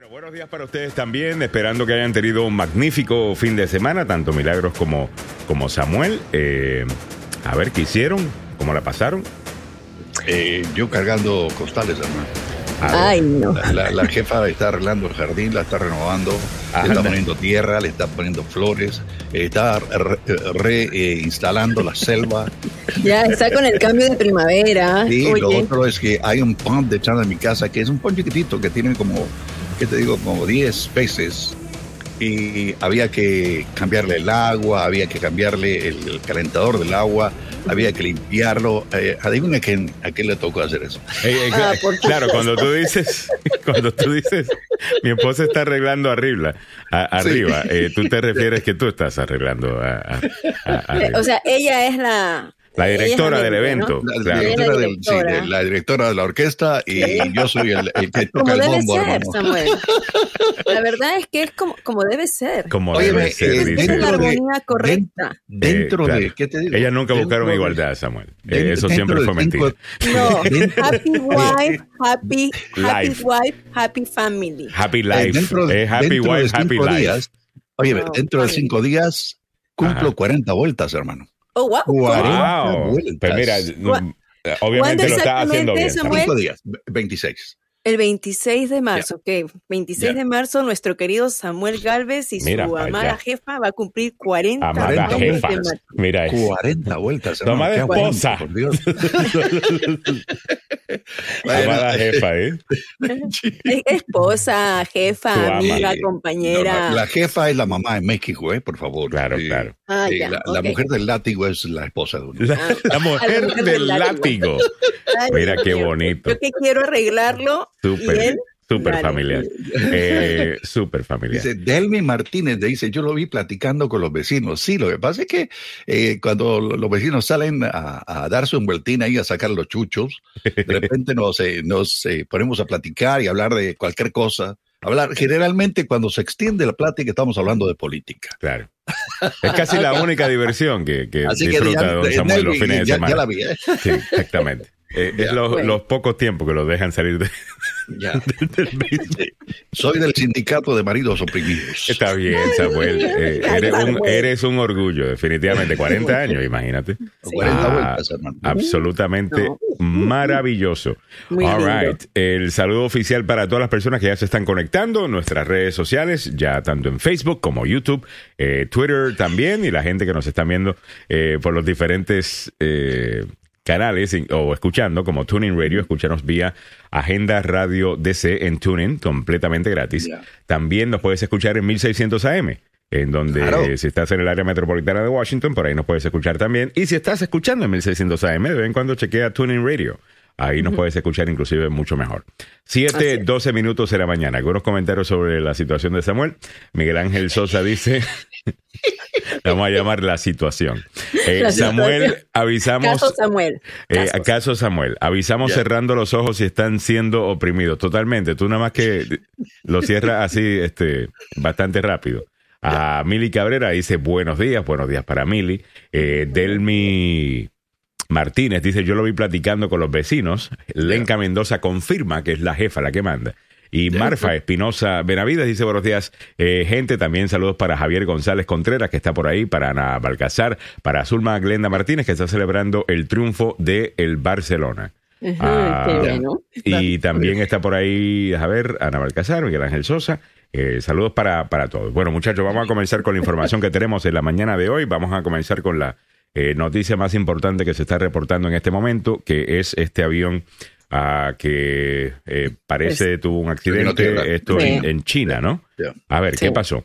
Bueno, buenos días para ustedes también, esperando que hayan tenido un magnífico fin de semana, tanto Milagros como, como Samuel. Eh, a ver qué hicieron, cómo la pasaron. Eh, yo cargando costales, hermano. Ay, no. La, la- la jefa está arreglando el jardín, la está renovando, Ajá. le está poniendo tierra, le está poniendo flores, eh, está reinstalando la selva. Ya está con el cambio de primavera. Y lo otro es que hay un pond de echando en mi casa que es un pond chiquitito que tiene como, ¿qué te digo? Como 10 peces. Y había que cambiarle el agua, había que cambiarle el, el calentador del agua, había que limpiarlo. Eh, adivina a quién, a quién le tocó hacer eso. Eh, eh, Ah, claro, cuando tú dices, cuando tú dices, mi esposa está arreglando arriba, a- arriba, eh, tú te refieres que tú estás arreglando a- a- a- arriba. o sea, ella es la. La directora del evento. ¿no? La, directora, del- sí, de- la directora de la orquesta y yo soy el, el que toca Como el debe bombo, ser, hermano. Samuel. La verdad es que es como, como debe ser. Como Oye, debe ve, ser, eh, la dentro de- armonía correcta. Dentro Eh, claro. de, ¿qué te digo? Ellas nunca Dentro buscaron de- igualdad, Samuel. Eh, dentro- eso siempre fue cinco- mentira. No, happy wife, happy, happy Life. wife, happy family. Happy Eh, life. happy dentro de wife, happy cinco life. días, oye, No, dentro de cinco días cumplo Ajá. 40 vueltas, hermano. Oh, wow. 40 Wow. vueltas. Pues mira, ¿Cuá- mm, obviamente lo estás haciendo bien. exactamente, Samuel? Cinco días, 26. El 26 de marzo, ok. 26 Ya. de marzo, nuestro querido Samuel Galvez y Mira su amada allá. jefa va a cumplir 40 Amada años jefa. Mira eso. 40 vueltas. Toma de esposa. por Dios. Amada jefa, ¿eh? Es- Esposa, jefa, amiga, compañera. No, la, la jefa es la mamá en México, ¿eh? Por favor. Claro, Sí. claro. Ah, ya, la, mujer del látigo es la esposa de uno. La, Ah, la mujer mujer del látigo. látigo. Ay, Mira qué bonito. Yo que quiero arreglarlo. Súper, súper familiar. Eh, súper familiar. Dice, Delmi Martínez dice, yo lo vi platicando con los vecinos. Sí, lo que pasa es que eh, cuando lo- los vecinos salen a, a darse un vueltín ahí a sacar los chuchos, de repente nos, eh, nos eh, ponemos a platicar y hablar de cualquier cosa. Hablar, generalmente cuando se extiende la plática estamos hablando de política. Claro. Es casi la única diversión que, que Así que disfruta ya- don Samuel los fines de semana. ya la vi, ¿eh? Sí, exactamente. Eh, es los, Bueno. los pocos tiempos que los dejan salir de- Ya. del. Soy del sindicato de maridos oprimidos. Está bien, Samuel. Eh, Ay, eres, un, Samuel. eres un orgullo, definitivamente. 40 años, imagínate. 40 Ah, vueltas, hermano. Absolutamente No. maravilloso. Muy All lindo. right. El saludo oficial para todas las personas que ya se están conectando en nuestras redes sociales, ya tanto en Facebook como YouTube, eh, Twitter también, y la gente que nos están viendo eh, por los diferentes eh, canales o escuchando, como Tuning Radio, escúchanos vía Agenda Radio DC en Tuning, completamente gratis. También nos puedes escuchar en 1600 AM. En donde Claro. eh, si estás en el área metropolitana de Washington, por ahí nos puedes escuchar también. Y si estás escuchando en 1600 AM, de vez en cuando chequea Tuning Radio. Ahí nos puedes escuchar inclusive mucho mejor. 7, Así es. 12 minutos de la mañana. Algunos comentarios sobre la situación de Samuel. Miguel Ángel Sosa dice, vamos a llamar la situación. Eh, La Samuel, situación. avisamos... Caso Samuel. Eh, Caso. ¿Acaso, Samuel? Avisamos cerrando los ojos si están siendo oprimidos. Totalmente. Tú nada más que lo cierras así, este, bastante rápido. A Mili Cabrera dice buenos días, buenos días para Mili. Eh, Delmi Martínez dice yo lo vi platicando con los vecinos. Lenca Mendoza confirma que es la jefa la que manda. Y Marfa Espinosa Benavides dice buenos días, eh, gente. También saludos para Javier González Contreras, que está por ahí, para Ana Balcazar, para Zulma Glenda Martínez, que está celebrando el triunfo de el Barcelona. Ajá, Ah, qué bueno. Y también está por ahí, a ver, Ana Balcazar, Miguel Ángel Sosa. Eh, saludos para, para todos. Bueno, muchachos, vamos a comenzar con la información que tenemos en la mañana de hoy. Vamos a comenzar con la eh, noticia más importante que se está reportando en este momento, que es este avión ah, que eh, parece tuvo un accidente, esto Sí. en, en China, ¿no? A ver, ¿qué pasó?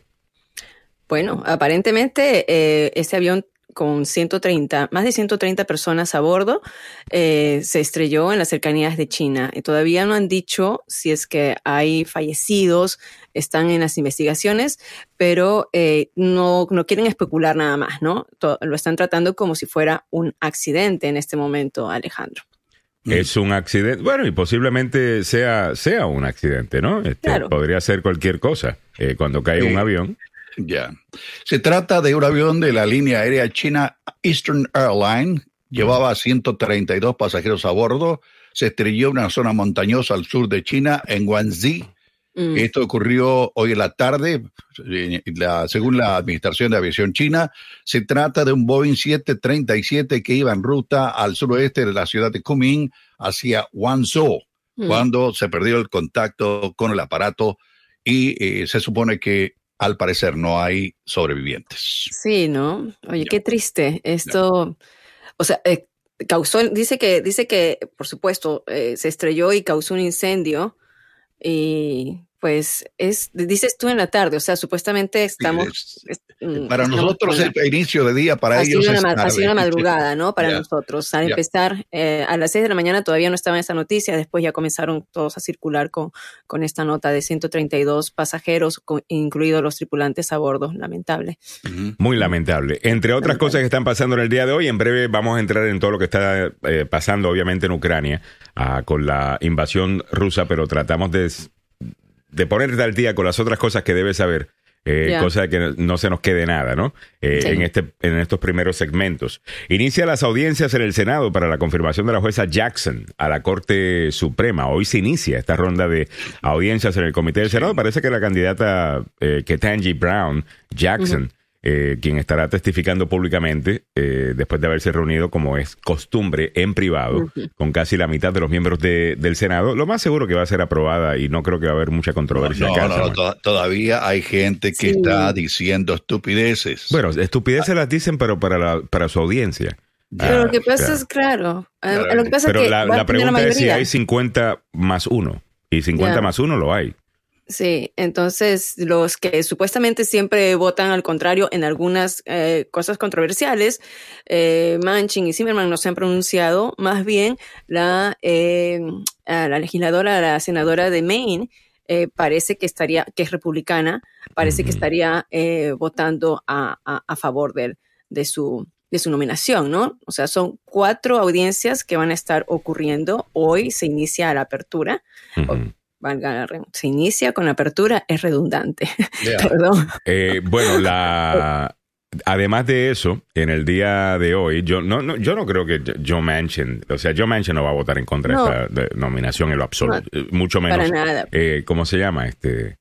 Bueno, aparentemente eh, ese avión con 130, más de 130 personas a bordo, eh, se estrelló en las cercanías de China. Y todavía no han dicho si es que hay fallecidos, están en las investigaciones, pero eh, no, no quieren especular nada más, ¿no? Lo están tratando como si fuera un accidente en este momento, Alejandro. Es un accidente, bueno, y posiblemente sea, sea un accidente, ¿no? Este, Claro. Podría ser cualquier cosa eh, cuando cae Sí. un avión. Ya. Se trata de un avión de la línea aérea china Eastern Airline. Llevaba 132 pasajeros a bordo. Se estrelló en una zona montañosa al sur de China, en Guangxi. Mm. Esto ocurrió hoy en la tarde, según la Administración de Aviación China. Se trata de un Boeing 737 que iba en ruta al suroeste de la ciudad de Kunming hacia Guangzhou, mm. cuando se perdió el contacto con el aparato y eh, se supone que al parecer no hay sobrevivientes. Sí, ¿no? Oye, qué triste. Esto, o sea, eh, causó, dice que, dice que, por supuesto, eh, se estrelló y causó un incendio y pues es, dices tú en la tarde, o sea, supuestamente estamos... Mm, para nosotros el inicio de día, para ellos es Ha sido una madrugada, ¿no? Para nosotros. Al empezar, eh, a las 6 de la mañana todavía no estaba esa noticia, después ya comenzaron todos a circular con, con esta nota de 132 pasajeros, incluidos los tripulantes a bordo. Lamentable. Muy lamentable. Entre otras cosas que están pasando en el día de hoy, en breve vamos a entrar en todo lo que está eh, pasando, obviamente, en Ucrania, ah, con la invasión rusa, pero tratamos de de ponerte al día con las otras cosas que debes saber. Eh, cosa de que no se nos quede nada, ¿no? Eh, en, este, en estos primeros segmentos. Inicia las audiencias en el Senado para la confirmación de la jueza Jackson a la Corte Suprema. Hoy se inicia esta ronda de audiencias en el Comité del Senado. Parece que la candidata eh, Ketanji Brown Jackson eh, quien estará testificando públicamente eh, después de haberse reunido, como es costumbre, en privado, con casi la mitad de los miembros del Senado. Lo más seguro que va a ser aprobada y no creo que va a haber mucha controversia. No, no, no todavía hay gente que está diciendo estupideces. Bueno, estupideces las dicen, pero para, para su audiencia. Pero lo que pasa es, claro, lo que pasa pero es que la, pregunta es si hay 50 más 1. Y 50 más 1 lo hay. Sí, entonces los que supuestamente siempre votan al contrario en algunas eh, cosas controversiales, eh, Manchin y Zimmerman no se han pronunciado, más bien la, eh, la legisladora, la senadora de Maine, parece que estaría, que es republicana, parece que estaría votando a, a, favor de, de, su, de su nominación, ¿no? O sea, son cuatro audiencias que van a estar ocurriendo. Hoy se inicia la apertura se inicia con apertura, es redundante. Perdón. Eh, bueno, la además de eso, en el día de hoy, yo no, yo no creo que Joe Manchin, o sea, Joe Manchin no va a votar en contra de esta nominación en lo absoluto, mucho menos. Para nada. Eh, ¿Cómo se llama? Este,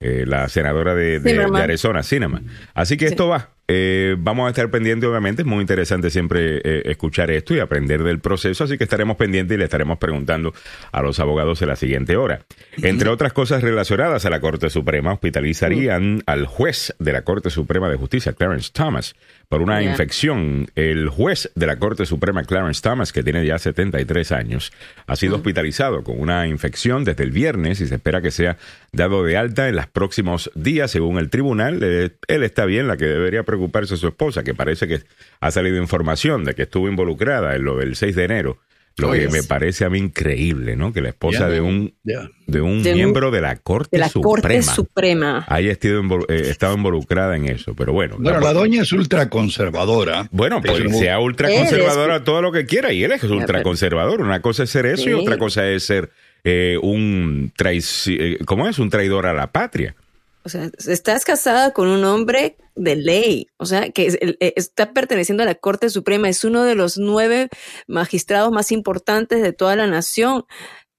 eh, la senadora de, de, Arizona, Cinema. Así que esto va. Eh, vamos a estar pendientes, obviamente, es muy interesante siempre eh, escuchar esto y aprender del proceso, así que estaremos pendientes y le estaremos preguntando a los abogados en la siguiente hora. Entre otras cosas relacionadas a la Corte Suprema, hospitalizarían al juez de la Corte Suprema de Justicia, Clarence Thomas, por una infección. El juez de la Corte Suprema, Clarence Thomas, que tiene ya 73 años, ha sido hospitalizado con una infección desde el viernes y se espera que sea dado de alta en los próximos días, según el tribunal. él está bien, la que debería preocuparse es su esposa, que parece que ha salido información de que estuvo involucrada en lo del 6 de enero lo que me parece a mí increíble, ¿no? Que la esposa de un, de un miembro de la Corte la Suprema, Corte Suprema haya estado, eh, estado, involucrada en eso. Pero bueno. Bueno, la, doña es ultraconservadora. Bueno, pues sea ultraconservadora todo lo que quiera y él es ultraconservador. Una cosa es ser eso y otra cosa es ser eh, un eh, ¿cómo es? Un traidor a la patria. O sea, estás casada con un hombre de ley, o sea, que eh, está perteneciendo a la Corte Suprema, es uno de los nueve magistrados más importantes de toda la nación.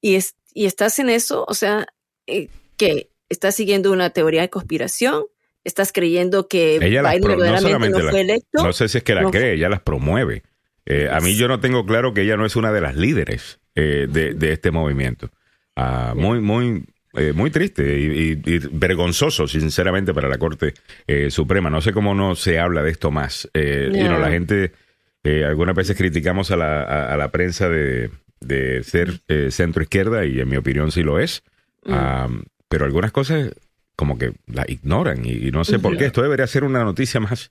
Y, es, y estás en eso, o sea, eh, que estás siguiendo una teoría de conspiración, estás creyendo que Biden verdaderamente no, fue electo. No sé si es que la cree, ella las promueve. Eh, a mí yo no tengo claro que ella no es una de las líderes de, este movimiento. Ah, muy, muy, eh, muy triste y, vergonzoso, sinceramente, para la Corte eh, Suprema. No sé cómo no se habla de esto más. Eh, la gente, algunas veces criticamos a la, a, la prensa de, de ser centro izquierda y en mi opinión sí lo es. Mm. pero algunas cosas como que la ignoran y, no sé por qué. Esto debería ser una noticia más,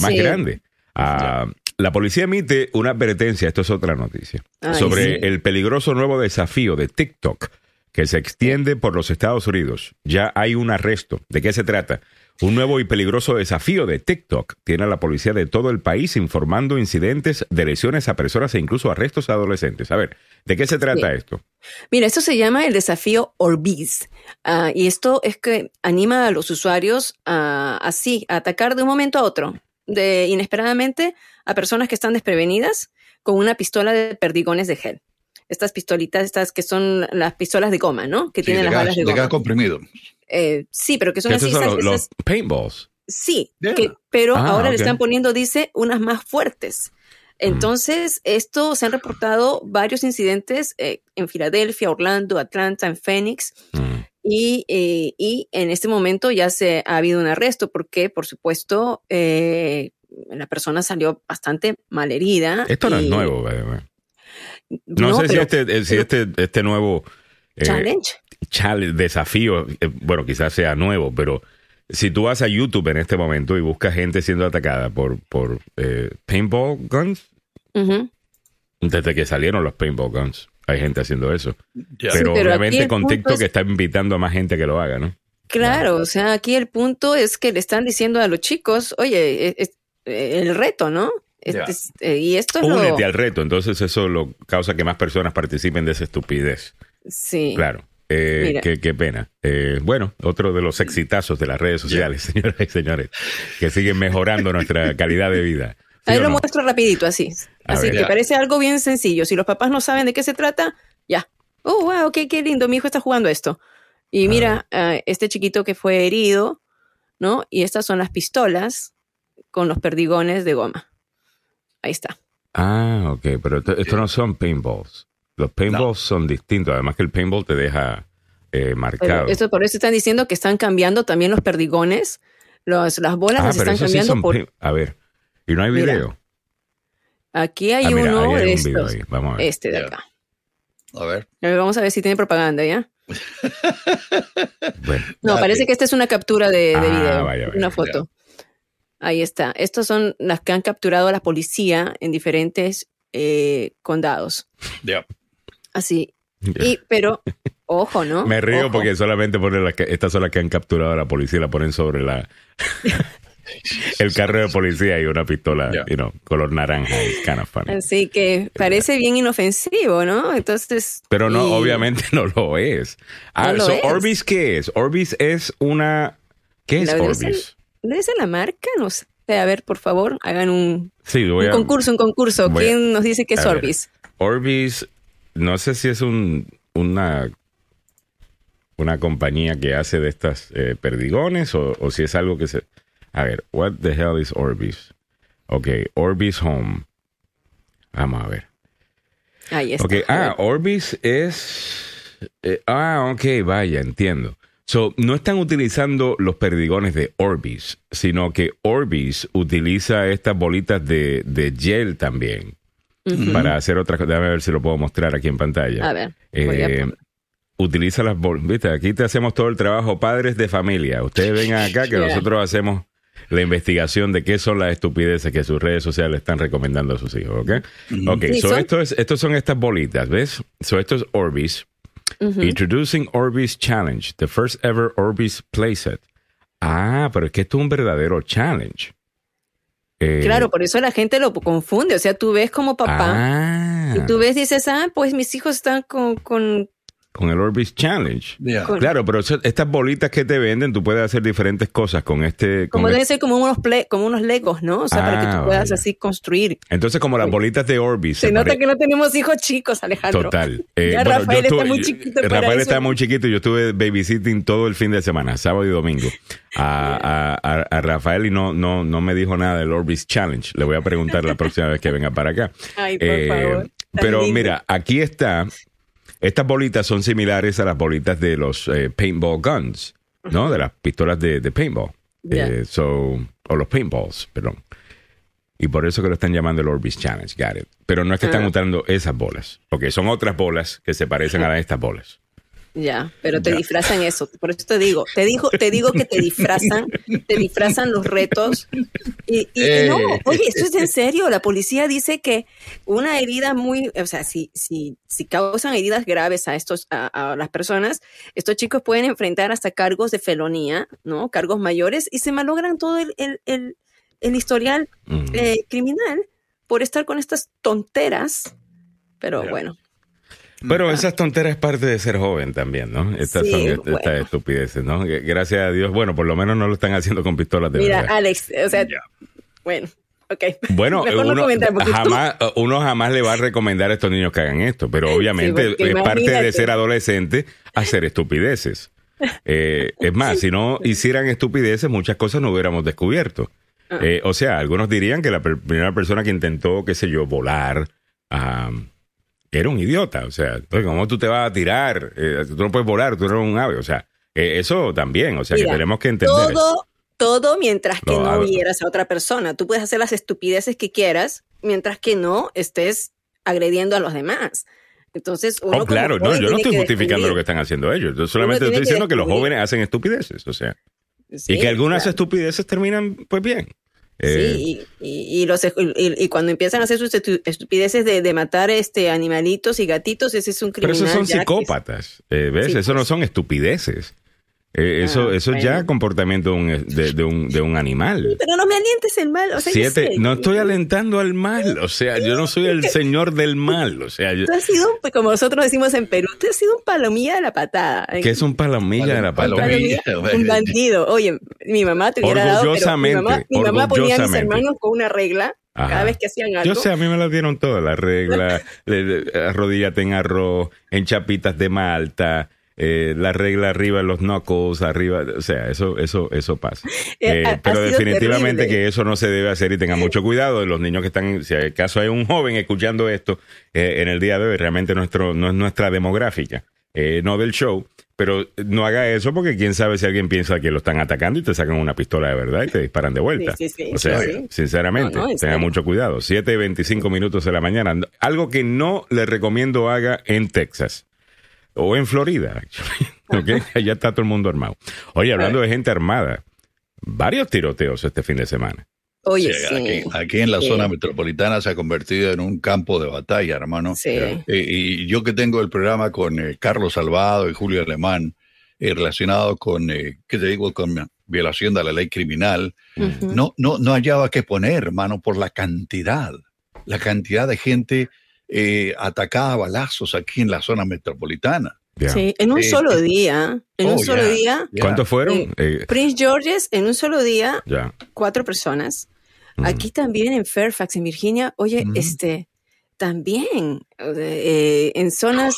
más grande. La policía emite una advertencia, esto es otra noticia, sobre el peligroso nuevo desafío de TikTok que se extiende por los Estados Unidos. Ya hay un arresto. ¿De qué se trata? Un nuevo y peligroso desafío de TikTok tiene a la policía de todo el país informando incidentes de lesiones a personas e incluso arrestos a adolescentes. A ver, ¿de qué se trata esto? Mira, esto se llama el desafío Orbis. Ah, y esto es que anima a los usuarios a así, a atacar de un momento a otro, de inesperadamente a personas que están desprevenidas con una pistola de perdigones de gel. Estas pistolitas, estas que son las pistolas de goma, ¿no? Que Sí, tienen de las gas, balas de de goma. gas comprimido. Eh, sí, pero que son así. son esas- los, esas- los paintballs. Sí, Yeah. que- pero Ah, ahora le están poniendo, dice, unas más fuertes. Entonces, esto se han reportado varios incidentes eh, en Filadelfia, Orlando, Atlanta, en Phoenix, Mm. y, eh, y en este momento ya se ha habido un arresto porque, por supuesto, eh, la persona salió bastante malherida. Esto no es nuevo, by the way. No, sé si este, eh, si este, este nuevo eh, challenge. challenge, desafío, eh, bueno, quizás sea nuevo, pero si tú vas a YouTube en este momento y buscas gente siendo atacada por, por eh, paintball guns, desde que salieron los paintball guns, hay gente haciendo eso. Pero, obviamente el con TikTok es- está invitando a más gente que lo haga, ¿no? Claro, o sea, aquí el punto es que le están diciendo a los chicos, oye, es- es- el reto, ¿no? Este Ya. es- eh, y esto es lo... Únete al reto, entonces eso lo causa que más personas participen de esa estupidez. Sí. Claro. Eh, qué, qué pena. Eh, bueno, otro de los exitazos de las redes sociales, señoras y señores, que siguen mejorando nuestra calidad de vida. ¿Sí Ahí lo no? muestro rapidito, así. A Así ver. que Ya. parece algo bien sencillo. Si los papás no saben de qué se trata, ya. Oh, wow, qué, qué lindo, mi hijo está jugando esto. Y mira, ah, este chiquito que fue herido, ¿no? Y estas son las pistolas con los perdigones de goma. Ahí está. Ah, ok, pero esto, esto no son paintballs. Los paintballs son distintos, además que el paintball te deja eh, Pero marcado. esto, por eso están diciendo que están cambiando también los perdigones. Los, las bolas ah, las pero están esos sí cambiando son por... A ver, y no hay Mira, video. Aquí hay ah, mira, uno ahí hay de un estos. Vamos a ver. Este de acá. A ver. A ver, vamos a ver si tiene propaganda, ¿ya? Bueno, No, parece que esta es una captura de, de Ah, video, vaya, vaya, una foto. Ahí está. Estos son las que han capturado a la policía en diferentes eh, condados. Ya. Así. Y, pero, ojo, ¿no? me río Ojo. porque solamente ponen las que, estas son las que han capturado a la policía y la ponen sobre la el carro de policía y una pistola, Ya. you know, color naranja. Kind of funny. Así que parece bien inofensivo, ¿no? Entonces. Pero no, y- obviamente no lo es. Ah, No lo so es. Orbis, ¿qué es? Orbis es una. ¿Qué es Orbis? ¿Debe la marca? No sé. A ver, por favor, hagan un, Sí, voy un a. concurso, un concurso. a- ¿Quién nos dice que es ver. Orbis? Orbis, no sé si es un, una, una compañía que hace de estas eh, perdigones o, o si es algo que se. A ver, what the hell is Orbis? Ok, Orbis Home. Vamos a ver. Ahí está. Ok, ah, Orbis es. eh, ah, ok, vaya, entiendo. So, no están utilizando los perdigones de Orbis, sino que Orbis utiliza estas bolitas de, de gel también para hacer otras cosas. Déjame ver si lo puedo mostrar aquí en pantalla. A ver. a Eh, utiliza las bolitas. Viste, aquí te hacemos todo el trabajo, padres de familia. Ustedes vengan acá que Yeah. nosotros hacemos la investigación de qué son las estupideces que sus redes sociales están recomendando a sus hijos, ¿ok? Ok, Sí, so son- esto es, estos son estas bolitas, ¿ves? So esto es Orbis. Introducing Orbis Challenge, the first ever Orbis playset. Ah, pero es que esto es un verdadero challenge. Eh, Claro, por eso la gente lo confunde. O sea, tú ves como papá Ah, y tú ves, dices, ah, pues mis hijos están con, con, con el Orbis Challenge. Claro, pero eso- estas bolitas que te venden, tú puedes hacer diferentes cosas con este. con como deben este- ser como unos ple- como unos legos, ¿no? O sea, para que Ah, tú puedas vaya. así construir. Entonces, como las bolitas de Orbis. Se se nota pare- que no tenemos hijos chicos, Alejandro. Total. Eh, Ya bueno, Rafael yo está muy chiquito para Rafael eso. está muy chiquito. Yo estuve babysitting todo el fin de semana, sábado y domingo, a, a- a- a Rafael y no, no, no me dijo nada del Orbis Challenge. Le voy a preguntar la próxima vez que venga para acá. Ay, por Eh, favor. Pero mira, aquí está. Estas bolitas son similares a las bolitas de los eh, paintball guns, ¿no? De las pistolas de, de paintball. Eh, so, o los paintballs, perdón. Y por eso que lo están llamando el Orbis Challenge, got it. Pero no es que están Ah. usando esas bolas. Ok, son otras bolas que se parecen a estas bolas. Ya, pero te Ya. disfrazan eso. Por eso te digo, te digo, te digo que te disfrazan, te disfrazan los retos. Y, y- y no, Eh. oye, esto es en serio. La policía dice que una herida muy, o sea, si, si, si causan heridas graves a estos, a, a las personas, estos chicos pueden enfrentar hasta cargos de felonía, ¿no? Cargos mayores y se malogran todo el, el, el, el historial Mm. eh, criminal por estar con estas tonteras. Pero bueno, Pero esas tonteras es parte de ser joven también, ¿no? Estas Sí, son bueno. estas estupideces, ¿no? Gracias a Dios, bueno, por lo menos no lo están haciendo con pistolas de mira, verdad. Alex, o sea, bueno. Okay. Bueno, uno, jamás, uno jamás le va a recomendar a estos niños que hagan esto, pero obviamente es parte de ser adolescente hacer estupideces. Eh, es más, si no hicieran estupideces, muchas cosas no hubiéramos descubierto. Ah. Eh, o sea, algunos dirían que la primera persona que intentó, qué sé yo, volar, era un idiota. O sea, pues, ¿cómo tú te vas a tirar? Eh, tú no puedes volar, tú eres un ave. O sea, eso también, o sea, que tenemos que entender. Todo, todo mientras que no, hieras a otra persona. Tú puedes hacer las estupideces que quieras mientras que no estés agrediendo a los demás. Entonces, uno oh, claro, no, yo no estoy justificando lo que están haciendo ellos. Yo solamente estoy diciendo que, los jóvenes hacen estupideces, o sea. y que algunas estupideces terminan, pues bien. Sí, eh, y, los, y, cuando empiezan a hacer sus estupideces de, matar este animalitos y gatitos, ese es un criminal. Pero esos son psicópatas, eh, ¿ves? Eso no pues. son estupideces. Eh, eso, ah, eso es ya comportamiento de un, de, un, de un animal. Pero no me alientes el mal. O sea, Siete, no estoy alentando al mal. O sea, yo no soy el señor del mal. O sea, yo, tú has sido, como nosotros decimos en Perú, tú has sido un palomilla de la patada. ¿Qué es un palomilla de la patada? un bandido. Oye, mi mamá te hubiera dado. Pero mi mamá, mi mamá ponía a mis hermanos con una regla. Cada vez que hacían algo. Yo sé, a mí me las dieron todas, las reglas, arrodíllate en arroz, en chapitas de malta, eh, la regla arriba, los knuckles arriba, o sea, eso, eso, eso pasa. Eh, eh, pero definitivamente que eso no se debe hacer y tenga mucho cuidado de los niños que están, si acaso hay un joven escuchando esto en el día de hoy, realmente nuestro, no es nuestra demográfica, no del show, pero no haga eso porque quién sabe si alguien piensa que lo están atacando y te sacan una pistola de verdad y te disparan de vuelta. o sea, sinceramente, tenga mucho cuidado. 7.25 minutos de la mañana. Algo que no le recomiendo haga en Texas o en Florida, okay? allá está todo el mundo armado. Oye, hablando de gente armada, varios tiroteos este fin de semana. Oye, sí, Aquí, en la zona metropolitana se ha convertido en un campo de batalla, hermano. Sí. Eh, y yo que tengo el programa con eh, Carlos Salvado y Julio Alemán, eh, relacionado con, ¿qué te digo?, con violación de la ley criminal, no, no, no hallaba qué poner, hermano, por la cantidad, la cantidad de gente eh, atacada a balazos aquí en la zona metropolitana. Sí, en un solo día, en un oh, solo día. ¿Cuántos fueron? Eh, eh, Prince George's, en un solo día, cuatro personas. Aquí también en Fairfax, en Virginia, oye, este, también en zonas,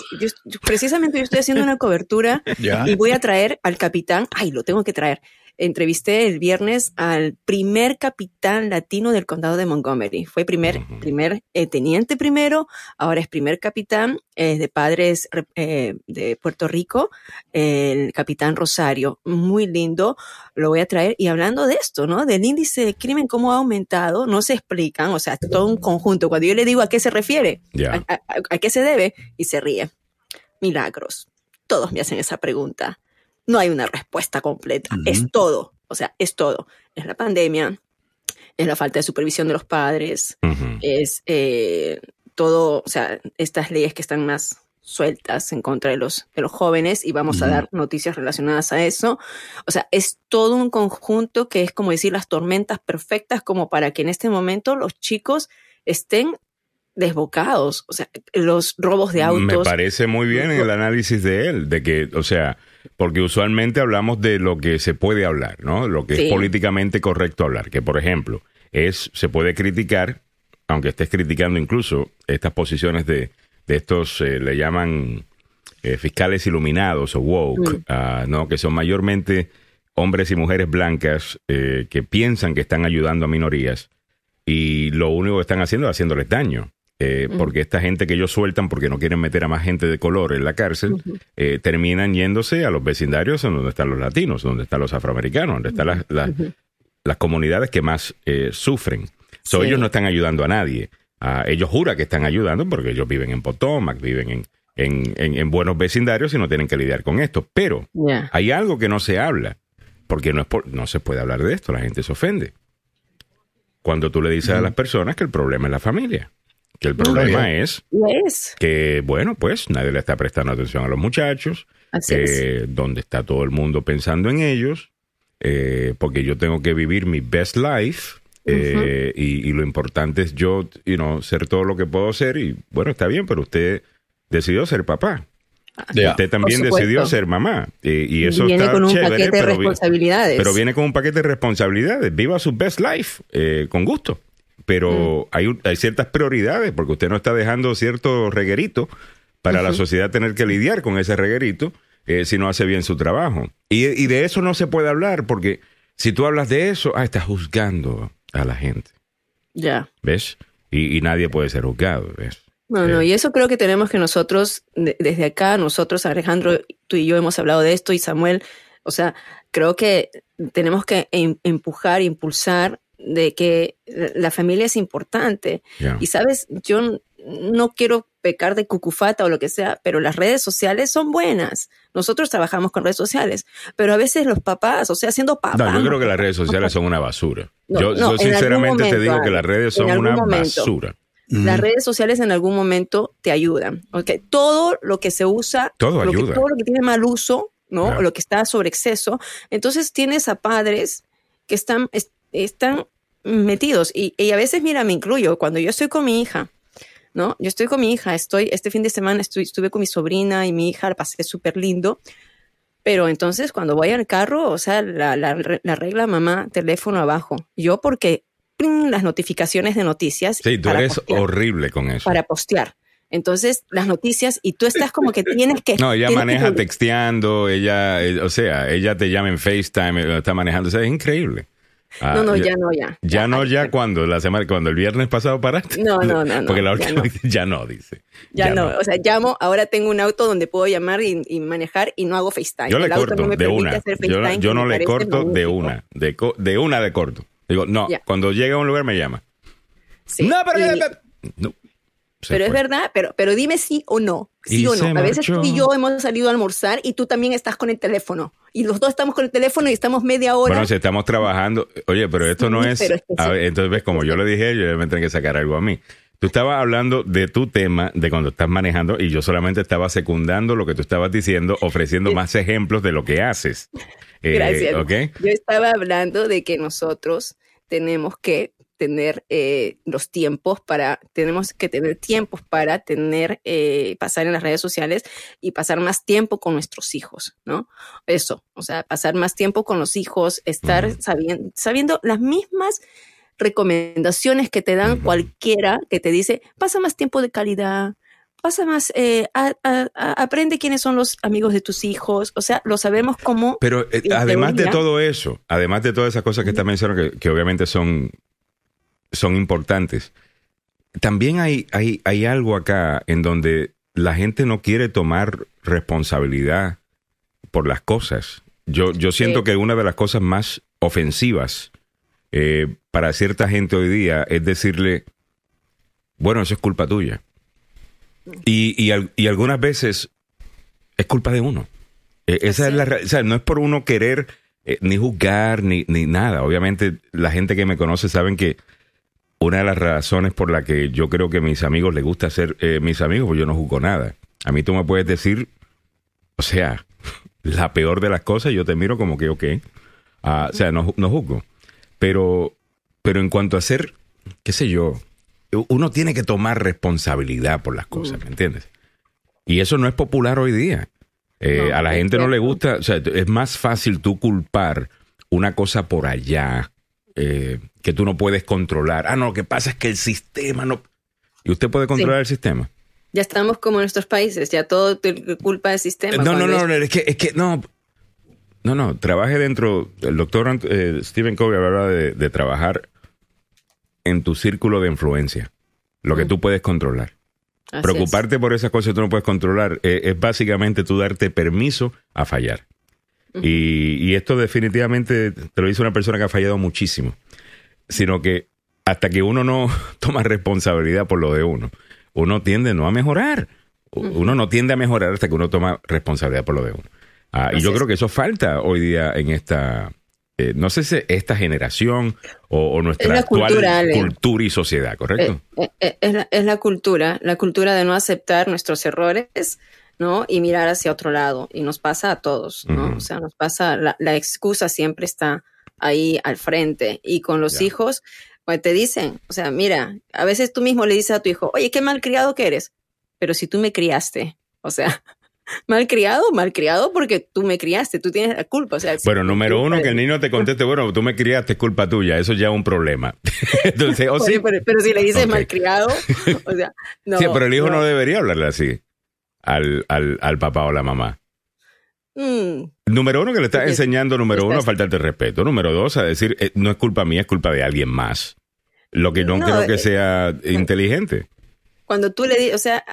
precisamente yo estoy haciendo una cobertura y voy a traer al capitán, ay, lo tengo que traer, entrevisté el viernes al primer capitán latino del condado de Montgomery. Fue primer, primer eh, teniente primero, ahora es primer capitán de padres eh, de Puerto Rico, el capitán Rosario. Muy lindo, lo voy a traer. Y hablando de esto, ¿no? Del índice de crimen, cómo ha aumentado, no se explican, o sea, todo un conjunto. Cuando yo le digo a qué se refiere, a qué se debe, y se ríe. Milagros. Todos me hacen esa pregunta no hay una respuesta completa. Es todo. O sea, es todo. Es la pandemia, es la falta de supervisión de los padres, es eh, todo, o sea, estas leyes que están más sueltas en contra de los, de los jóvenes y vamos a dar noticias relacionadas a eso. O sea, es todo un conjunto que es como decir las tormentas perfectas como para que en este momento los chicos estén desbocados, o sea, los robos de autos. Me parece muy bien el análisis de él, de que, o sea, porque usualmente hablamos de lo que se puede hablar, ¿no? Lo que es políticamente correcto hablar, que por ejemplo, es se puede criticar, aunque estés criticando incluso estas posiciones de, de estos, eh, le llaman eh, fiscales iluminados o woke, mm. ah, ¿no? Que son mayormente hombres y mujeres blancas eh, que piensan que están ayudando a minorías y lo único que están haciendo es haciéndoles daño. Eh, porque esta gente que ellos sueltan porque no quieren meter a más gente de color en la cárcel, eh, terminan yéndose a los vecindarios donde están los latinos, donde están los afroamericanos, donde están las, comunidades que más eh, sufren. Ellos no están ayudando a nadie. Ah, ellos juran que están ayudando porque ellos viven en Potomac, viven en, en, buenos vecindarios y no tienen que lidiar con esto. Pero hay algo que no se habla, porque no, es no se puede hablar de esto, la gente se ofende. Cuando tú le dices a las personas que el problema es la familia. Que el problema es, que, bueno, pues nadie le está prestando atención a los muchachos, eh, donde está todo el mundo pensando en ellos, eh, porque yo tengo que vivir mi best life. Eh, y, lo importante es yo, you know, ser todo lo que puedo ser y bueno, está bien, pero usted decidió ser papá. Usted también decidió ser mamá. y eso viene con un paquete de responsabilidades. Pero viene con un paquete de responsabilidades. Viva su best life con gusto pero hay, un- hay ciertas prioridades porque usted no está dejando cierto reguerito para la sociedad tener que lidiar con ese reguerito eh, si no hace bien su trabajo. Y, y de eso no se puede hablar porque si tú hablas de eso, ah, estás juzgando a la gente, Ya. ¿ves? Y, y nadie puede ser juzgado, ¿ves? No, no, y eso creo que tenemos que nosotros, de- desde acá, nosotros, Alejandro, tú y yo hemos hablado de esto y Samuel, o sea, creo que tenemos que em- empujar, impulsar de que la familia es importante. Y sabes, yo no quiero pecar de cucufata o lo que sea, pero las redes sociales son buenas. Nosotros trabajamos con redes sociales, pero a veces los papás, o sea, siendo papás. No, yo creo que las redes sociales son una basura. No, yo no, yo sinceramente te digo que las redes son una momento. basura. Las redes sociales en algún momento te ayudan. ¿ok? Todo lo que se usa, Todo lo que- ayuda. todo lo que tiene mal uso, ¿no? Claro. O lo que está sobre exceso. Entonces tienes a padres que están, es- están metidos. Y, y a veces, mira, me incluyo, cuando yo estoy con mi hija, ¿no? Yo estoy con mi hija, estoy, este fin de semana estoy- estuve con mi sobrina y mi hija, la pasé súper lindo. Pero entonces cuando voy al carro, o sea, la, la- la regla mamá, teléfono abajo. Yo porque las notificaciones de noticias. Sí, tú eres postear horrible con eso. para postear. Entonces, las noticias, y tú estás como que tienes que. No, ella que maneja publicar. texteando, ella, eh, o sea, ella te llama en FaceTime, eh, está manejando, o sea, es increíble. Ah, No, no, ya no, ya. Ya no, Ay, ya cuando, la semana, cuando el viernes pasado paraste. No, no, no, no, Porque la ya última no. vez ya no, dice. Ya, no. o sea, llamo, ahora tengo un auto donde puedo llamar y, y manejar y no hago FaceTime. Yo le El auto corto no me de una. hacer Yo, FaceTime, yo que no le corto de una. De, co- de una le corto. Digo, no, Ya. cuando llega a un lugar me llama. Sí, No, pero... y- no. Se pero es verdad, pero, pero dime sí o no. Sí Y o no. A veces marchó. tú y yo hemos salido a almorzar y tú también estás con el teléfono. Y los dos estamos con el teléfono y estamos media hora. Bueno, si estamos trabajando, oye, pero esto no es. pero es que a sí. ver, entonces, ves, como yo le dije, yo me tengo que sacar algo a mí. Tú estabas hablando de tu tema, de cuando estás manejando, y yo solamente estaba secundando lo que tú estabas diciendo, ofreciendo más ejemplos de lo que haces. Eh, Gracias. ¿Ok? Yo estaba hablando de que nosotros tenemos que tener eh, los tiempos para, tenemos que tener tiempos para tener, eh, pasar en las redes sociales y pasar más tiempo con nuestros hijos, ¿no? Eso, o sea, pasar más tiempo con los hijos, estar sabiendo, sabiendo las mismas recomendaciones que te dan cualquiera que te dice, pasa más tiempo de calidad, pasa más, eh, a- a- a- aprende quiénes son los amigos de tus hijos, o sea, lo sabemos como... Pero eh, además de todo eso, además de todas esas cosas que estás mencionando, que, que obviamente son, son importantes, también hay, hay, hay algo acá en donde la gente no quiere tomar responsabilidad por las cosas. Yo, yo siento Sí. que una de las cosas más ofensivas eh, para cierta gente hoy día es decirle, bueno, eso es culpa tuya. Y, y, y algunas veces es culpa de uno. Eh, esa es la o sea, no es por uno querer eh, ni juzgar ni, ni nada. Obviamente, la gente que me conoce saben que una de las razones por la que yo creo que a mis amigos les gusta ser eh, mis amigos, pues yo no juzgo nada. A mí tú me puedes decir, o sea, la peor de las cosas, yo te miro como que, ok. Ah, o sea, no, no juzgo. Pero, pero en cuanto a ser, qué sé yo, uno tiene que tomar responsabilidad por las cosas, ¿me entiendes? Y eso no es popular hoy día. Eh, No, a la gente no le gusta, o sea, es más fácil tú culpar una cosa por allá eh, que tú no puedes controlar. Ah, no, lo que pasa es que el sistema no... ¿Y usted puede controlar el sistema? Ya estamos como en nuestros países, ya todo culpa del sistema. Eh, No, no, no, es- no, es que, es que no. No, no, trabaje dentro. El doctor eh, Stephen Covey hablaba de, de trabajar en tu círculo de influencia, lo que Mm. tú puedes controlar. así Preocuparte por esas cosas que tú no puedes controlar eh, es básicamente tú darte permiso a fallar. Y, y esto definitivamente te lo dice una persona que ha fallado muchísimo. Sino que hasta que uno no toma responsabilidad por lo de uno, uno tiende no a mejorar. Uno no tiende a mejorar hasta que uno toma responsabilidad por lo de uno. Ah, y yo creo que eso falta hoy día en esta, eh, no sé si esta generación o, o nuestra la actual cultura, y sociedad, ¿correcto? Eh, eh, es, la, es la cultura, la cultura de no aceptar nuestros errores, ¿no? Y mirar hacia otro lado. Y nos pasa a todos, ¿no? O sea, nos pasa, la, la excusa siempre está ahí al frente. Y con los hijos, pues te dicen, o sea, mira, a veces tú mismo le dices a tu hijo, oye, qué mal criado que eres. Pero si tú me criaste, o sea, malcriado, malcriado porque tú me criaste, tú tienes la culpa. O sea, bueno, número uno, que el niño te conteste, bueno, tú me criaste, es culpa tuya, eso ya es un problema. Entonces, o sí, pero, si le dices malcriado, o sea, no. Sí, pero el hijo no, debería hablarle así al, al, al papá o la mamá. Mm. Número uno, que le estás enseñando, número uno, a faltarte respeto. Número dos, a decir, eh, no es culpa mía, es culpa de alguien más. Lo que no, creo que eh, sea inteligente cuando tú le dices, o sea,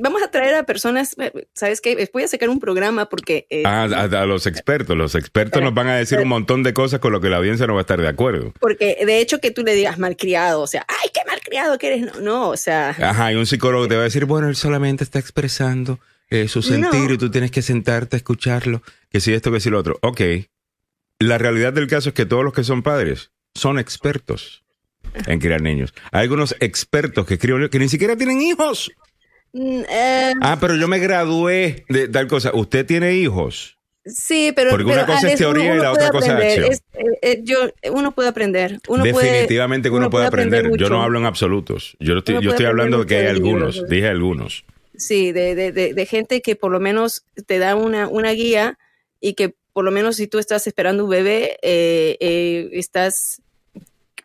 vamos a traer a personas, ¿sabes qué? Voy a sacar un programa porque... Eh, ah, a, los expertos, los expertos nos van a decir un montón de cosas con lo que la audiencia no va a estar de acuerdo. Porque de hecho que tú le digas malcriado, o sea, ay, qué malcriado que eres, no, no o sea... Ajá, y un psicólogo te va a decir, bueno, él solamente está expresando eh, su sentir y tú tienes que sentarte a escucharlo, que si esto, que si lo otro. Ok, la realidad del caso es que todos los que son padres son expertos en criar niños. Hay algunos expertos que escriben que ni siquiera tienen hijos. Mm, eh, ah, pero yo me gradué de tal cosa. ¿Usted tiene hijos? Sí, pero. Porque una cosa es teoría y la otra cosa es acción. Eh, eh, yo, uno puede aprender. Definitivamente que uno, puede, aprender. yo no hablo en absolutos. Yo, estoy, yo estoy hablando de que hay algunos. Dije algunos. Sí, de, de, de, gente que por lo menos te da una, una guía y que por lo menos si tú estás esperando un bebé, estás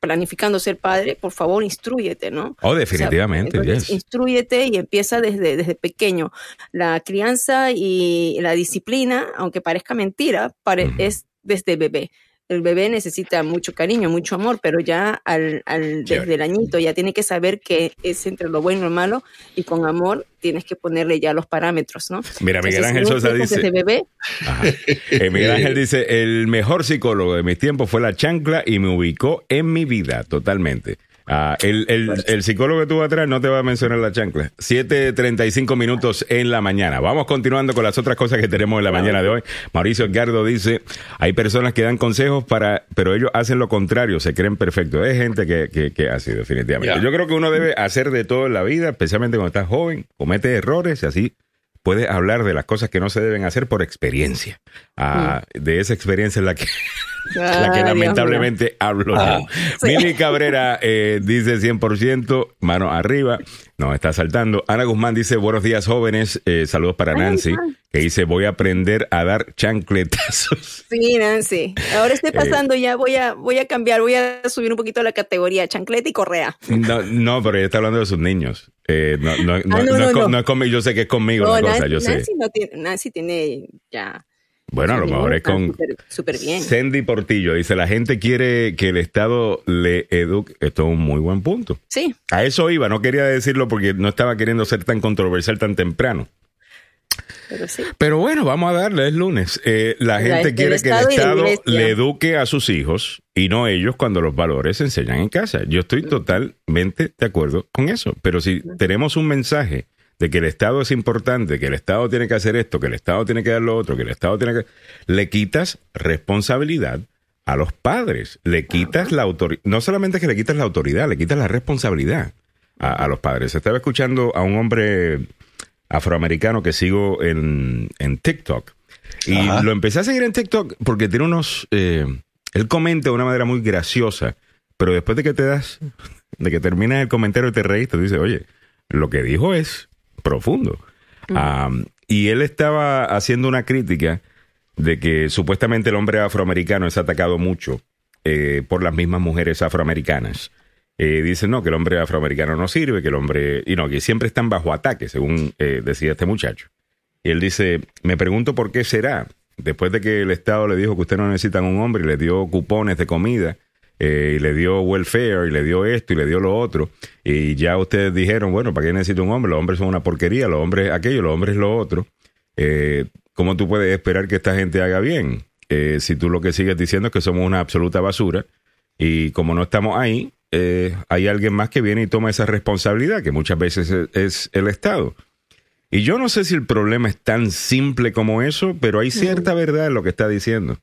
planificando ser padre, por favor, instruyete, ¿no? Oh, definitivamente, Instruyete y empieza desde, desde pequeño. La crianza y la disciplina, aunque parezca mentira, es desde bebé el bebé necesita mucho cariño, mucho amor, pero ya al, desde el añito ya tiene que saber que es entre lo bueno y lo malo y con amor tienes que ponerle ya los parámetros, ¿no? Mira, Miguel Ángel Sosa dice... Bebé, eh, Miguel Ángel dice, el mejor psicólogo de mis tiempos fue la chancla y me ubicó en mi vida totalmente. Ah, el, el, psicólogo que tuvo atrás no te va a mencionar la chancla. 7.35 minutos en la mañana. Vamos continuando con las otras cosas que tenemos en la mañana de hoy. Mauricio Edgardo dice, hay personas que dan consejos para, pero ellos hacen lo contrario, se creen perfectos. Es gente que, que, que hace definitivamente. Yo creo que uno debe hacer de todo en la vida, especialmente cuando estás joven, comete errores y así puede hablar de las cosas que no se deben hacer por experiencia. Ah, de esa experiencia es la que, la que lamentablemente hablo ah. Mili Cabrera eh, dice 100%, mano arriba, nos está saltando. Ana Guzmán dice, buenos días jóvenes, eh, saludos para Nancy, que dice, voy a aprender a dar chancletazos. Sí, Nancy. Ahora estoy eh, pasando ya, voy a, voy a cambiar, voy a subir un poquito la categoría, chancleta y correa. No, no pero ella está hablando de sus niños. Eh, no, no, no, ah, no, es conmigo, yo sé que es conmigo la cosa, yo sé. No tiene, Nancy tiene ya... Bueno, a lo mejor es con super, bien. Sandy Portillo dice, la gente quiere que el Estado le eduque. Esto es un muy buen punto. Sí. A eso iba, no quería decirlo porque no estaba queriendo ser tan controversial tan temprano. Pero, sí. Pero bueno, vamos a darle, es lunes. Eh, la gente quiere que el Estado le eduque a sus hijos y no ellos cuando los valores se enseñan en casa. Yo estoy totalmente de acuerdo con eso. Pero si tenemos un mensaje de que el Estado es importante, que el Estado tiene que hacer esto, que el Estado tiene que dar lo otro, que el Estado tiene que... Le quitas responsabilidad a los padres, le quitas la autoridad, no solamente que le quitas la autoridad, le quitas la responsabilidad a, los padres. Estaba escuchando a un hombre afroamericano que sigo en, en TikTok y lo empecé a seguir en TikTok porque tiene unos... Eh, él comenta de una manera muy graciosa, pero después de que te das, de que terminas el comentario y te reís, te dice, oye, lo que dijo es profundo. y él estaba haciendo una crítica de que supuestamente el hombre afroamericano es atacado mucho eh, por las mismas mujeres afroamericanas. Eh, dicen, no, que el hombre afroamericano no sirve, que el hombre, y no, que siempre están bajo ataque, según eh, decía este muchacho. Y él dice, me pregunto por qué será, después de que el Estado le dijo que usted no necesitan un hombre y le dio cupones de comida, eh, y le dio welfare y le dio esto y le dio lo otro. Y ya ustedes dijeron, bueno, ¿para qué necesita un hombre? Los hombres son una porquería, los hombres aquello, los hombres lo otro. Eh, ¿Cómo tú puedes esperar que esta gente haga bien? Eh, si tú lo que sigues diciendo es que somos una absoluta basura y como no estamos ahí, hay alguien más que viene y toma esa responsabilidad, que muchas veces es, el Estado. Y yo no sé si el problema es tan simple como eso, pero hay cierta verdad en lo que está diciendo.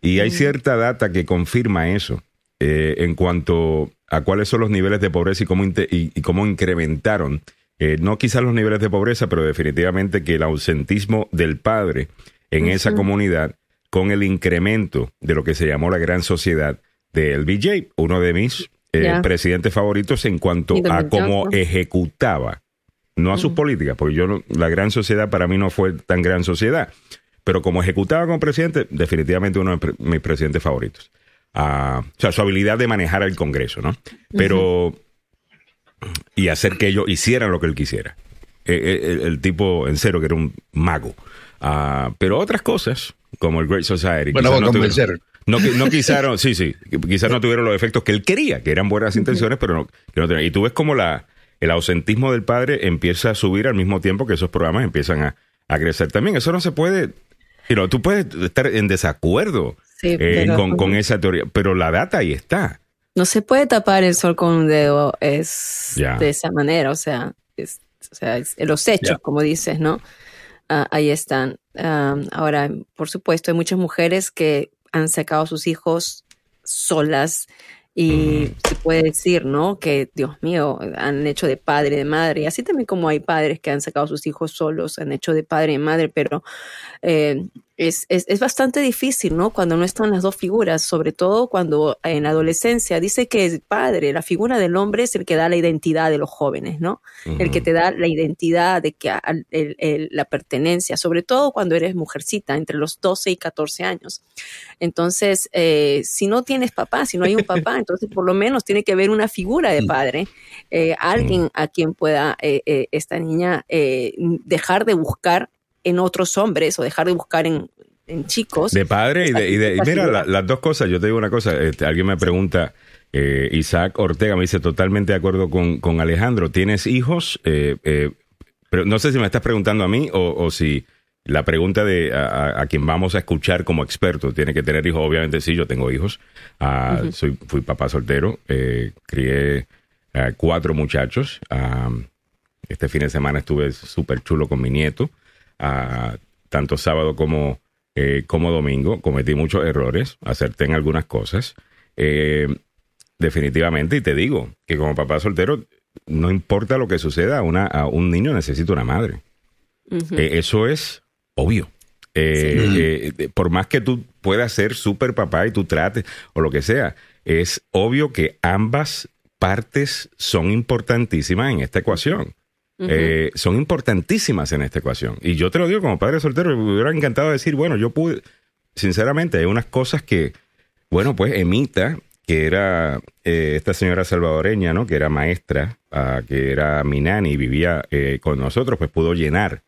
Y hay cierta data que confirma eso. Eh, en cuanto a cuáles son los niveles de pobreza y cómo, y, cómo incrementaron, eh, no quizás los niveles de pobreza, pero definitivamente que el ausentismo del padre en esa comunidad con el incremento de lo que se llamó la gran sociedad del BJ, uno de mis eh, presidentes favoritos en cuanto a cómo ejecutaba no a sus políticas, porque yo la gran sociedad para mí no fue tan gran sociedad, pero como ejecutaba como presidente, definitivamente uno de mis presidentes favoritos. O sea, su habilidad de manejar el Congreso, ¿no? Pero, y hacer que ellos hicieran lo que él quisiera. E, e, el, tipo, en cero, que era un mago. Ah, pero otras cosas, como el Great Society. Bueno, no, convencer. No, no quisieron, sí, sí, quizás no tuvieron los efectos que él quería, que eran buenas intenciones, pero no, que no tenían. Y tú ves como la, el ausentismo del padre empieza a subir al mismo tiempo que esos programas empiezan a, crecer también. Eso no se puede, pero tú puedes estar en desacuerdo eh, con, esa teoría, pero la data ahí está. No se puede tapar el sol con un dedo es de esa manera, o sea, es, o sea los hechos, como dices, ¿no? Ah, ahí están. ahora, por supuesto, hay muchas mujeres que han sacado a sus hijos solas y se puede decir, ¿no? Que, Dios mío, han hecho de padre y de madre. Y así también como hay padres que han sacado a sus hijos solos, han hecho de padre y madre, pero eh, es, es, es, bastante difícil, ¿no? Cuando no están las dos figuras, sobre todo cuando en la adolescencia dice que el padre, la figura del hombre es el que da la identidad de los jóvenes, ¿no? El que te da la identidad de que el, la pertenencia, sobre todo cuando eres mujercita, entre los 12 y 14 años. Entonces, eh, si no tienes papá, si no hay un papá, entonces por lo menos tiene que haber una figura de padre, eh, alguien a quien pueda eh, esta niña dejar de buscar en otros hombres o dejar de buscar en, chicos. De padre y de... mira, las dos cosas, yo te digo una cosa, este, alguien me pregunta, eh, Isaac Ortega me dice totalmente de acuerdo con, Alejandro, ¿tienes hijos? Eh, eh, pero no sé si me estás preguntando a mí o, si la pregunta de a, quien vamos a escuchar como experto tiene que tener hijos. Obviamente sí, yo tengo hijos. Ah, soy, fui papá soltero, crié cuatro muchachos. Ah, este fin de semana estuve súper chulo con mi nieto tanto sábado como, eh, como domingo. Cometí muchos errores, acerté en algunas cosas. Eh, definitivamente, y te digo que como papá soltero, no importa lo que suceda, una, a un niño necesita una madre. Eh, eso es obvio. por más que tú puedas ser súper papá y tú trates o lo que sea, es obvio que ambas partes son importantísimas en esta ecuación. Eh, son importantísimas en esta ecuación. Y yo te lo digo como padre soltero, me hubiera encantado decir, bueno, yo pude, sinceramente, hay unas cosas que, bueno, pues Emita, que era eh, esta señora salvadoreña, ¿no? Que era maestra, ah, que era mi nani y vivía eh, con nosotros, pues pudo llenar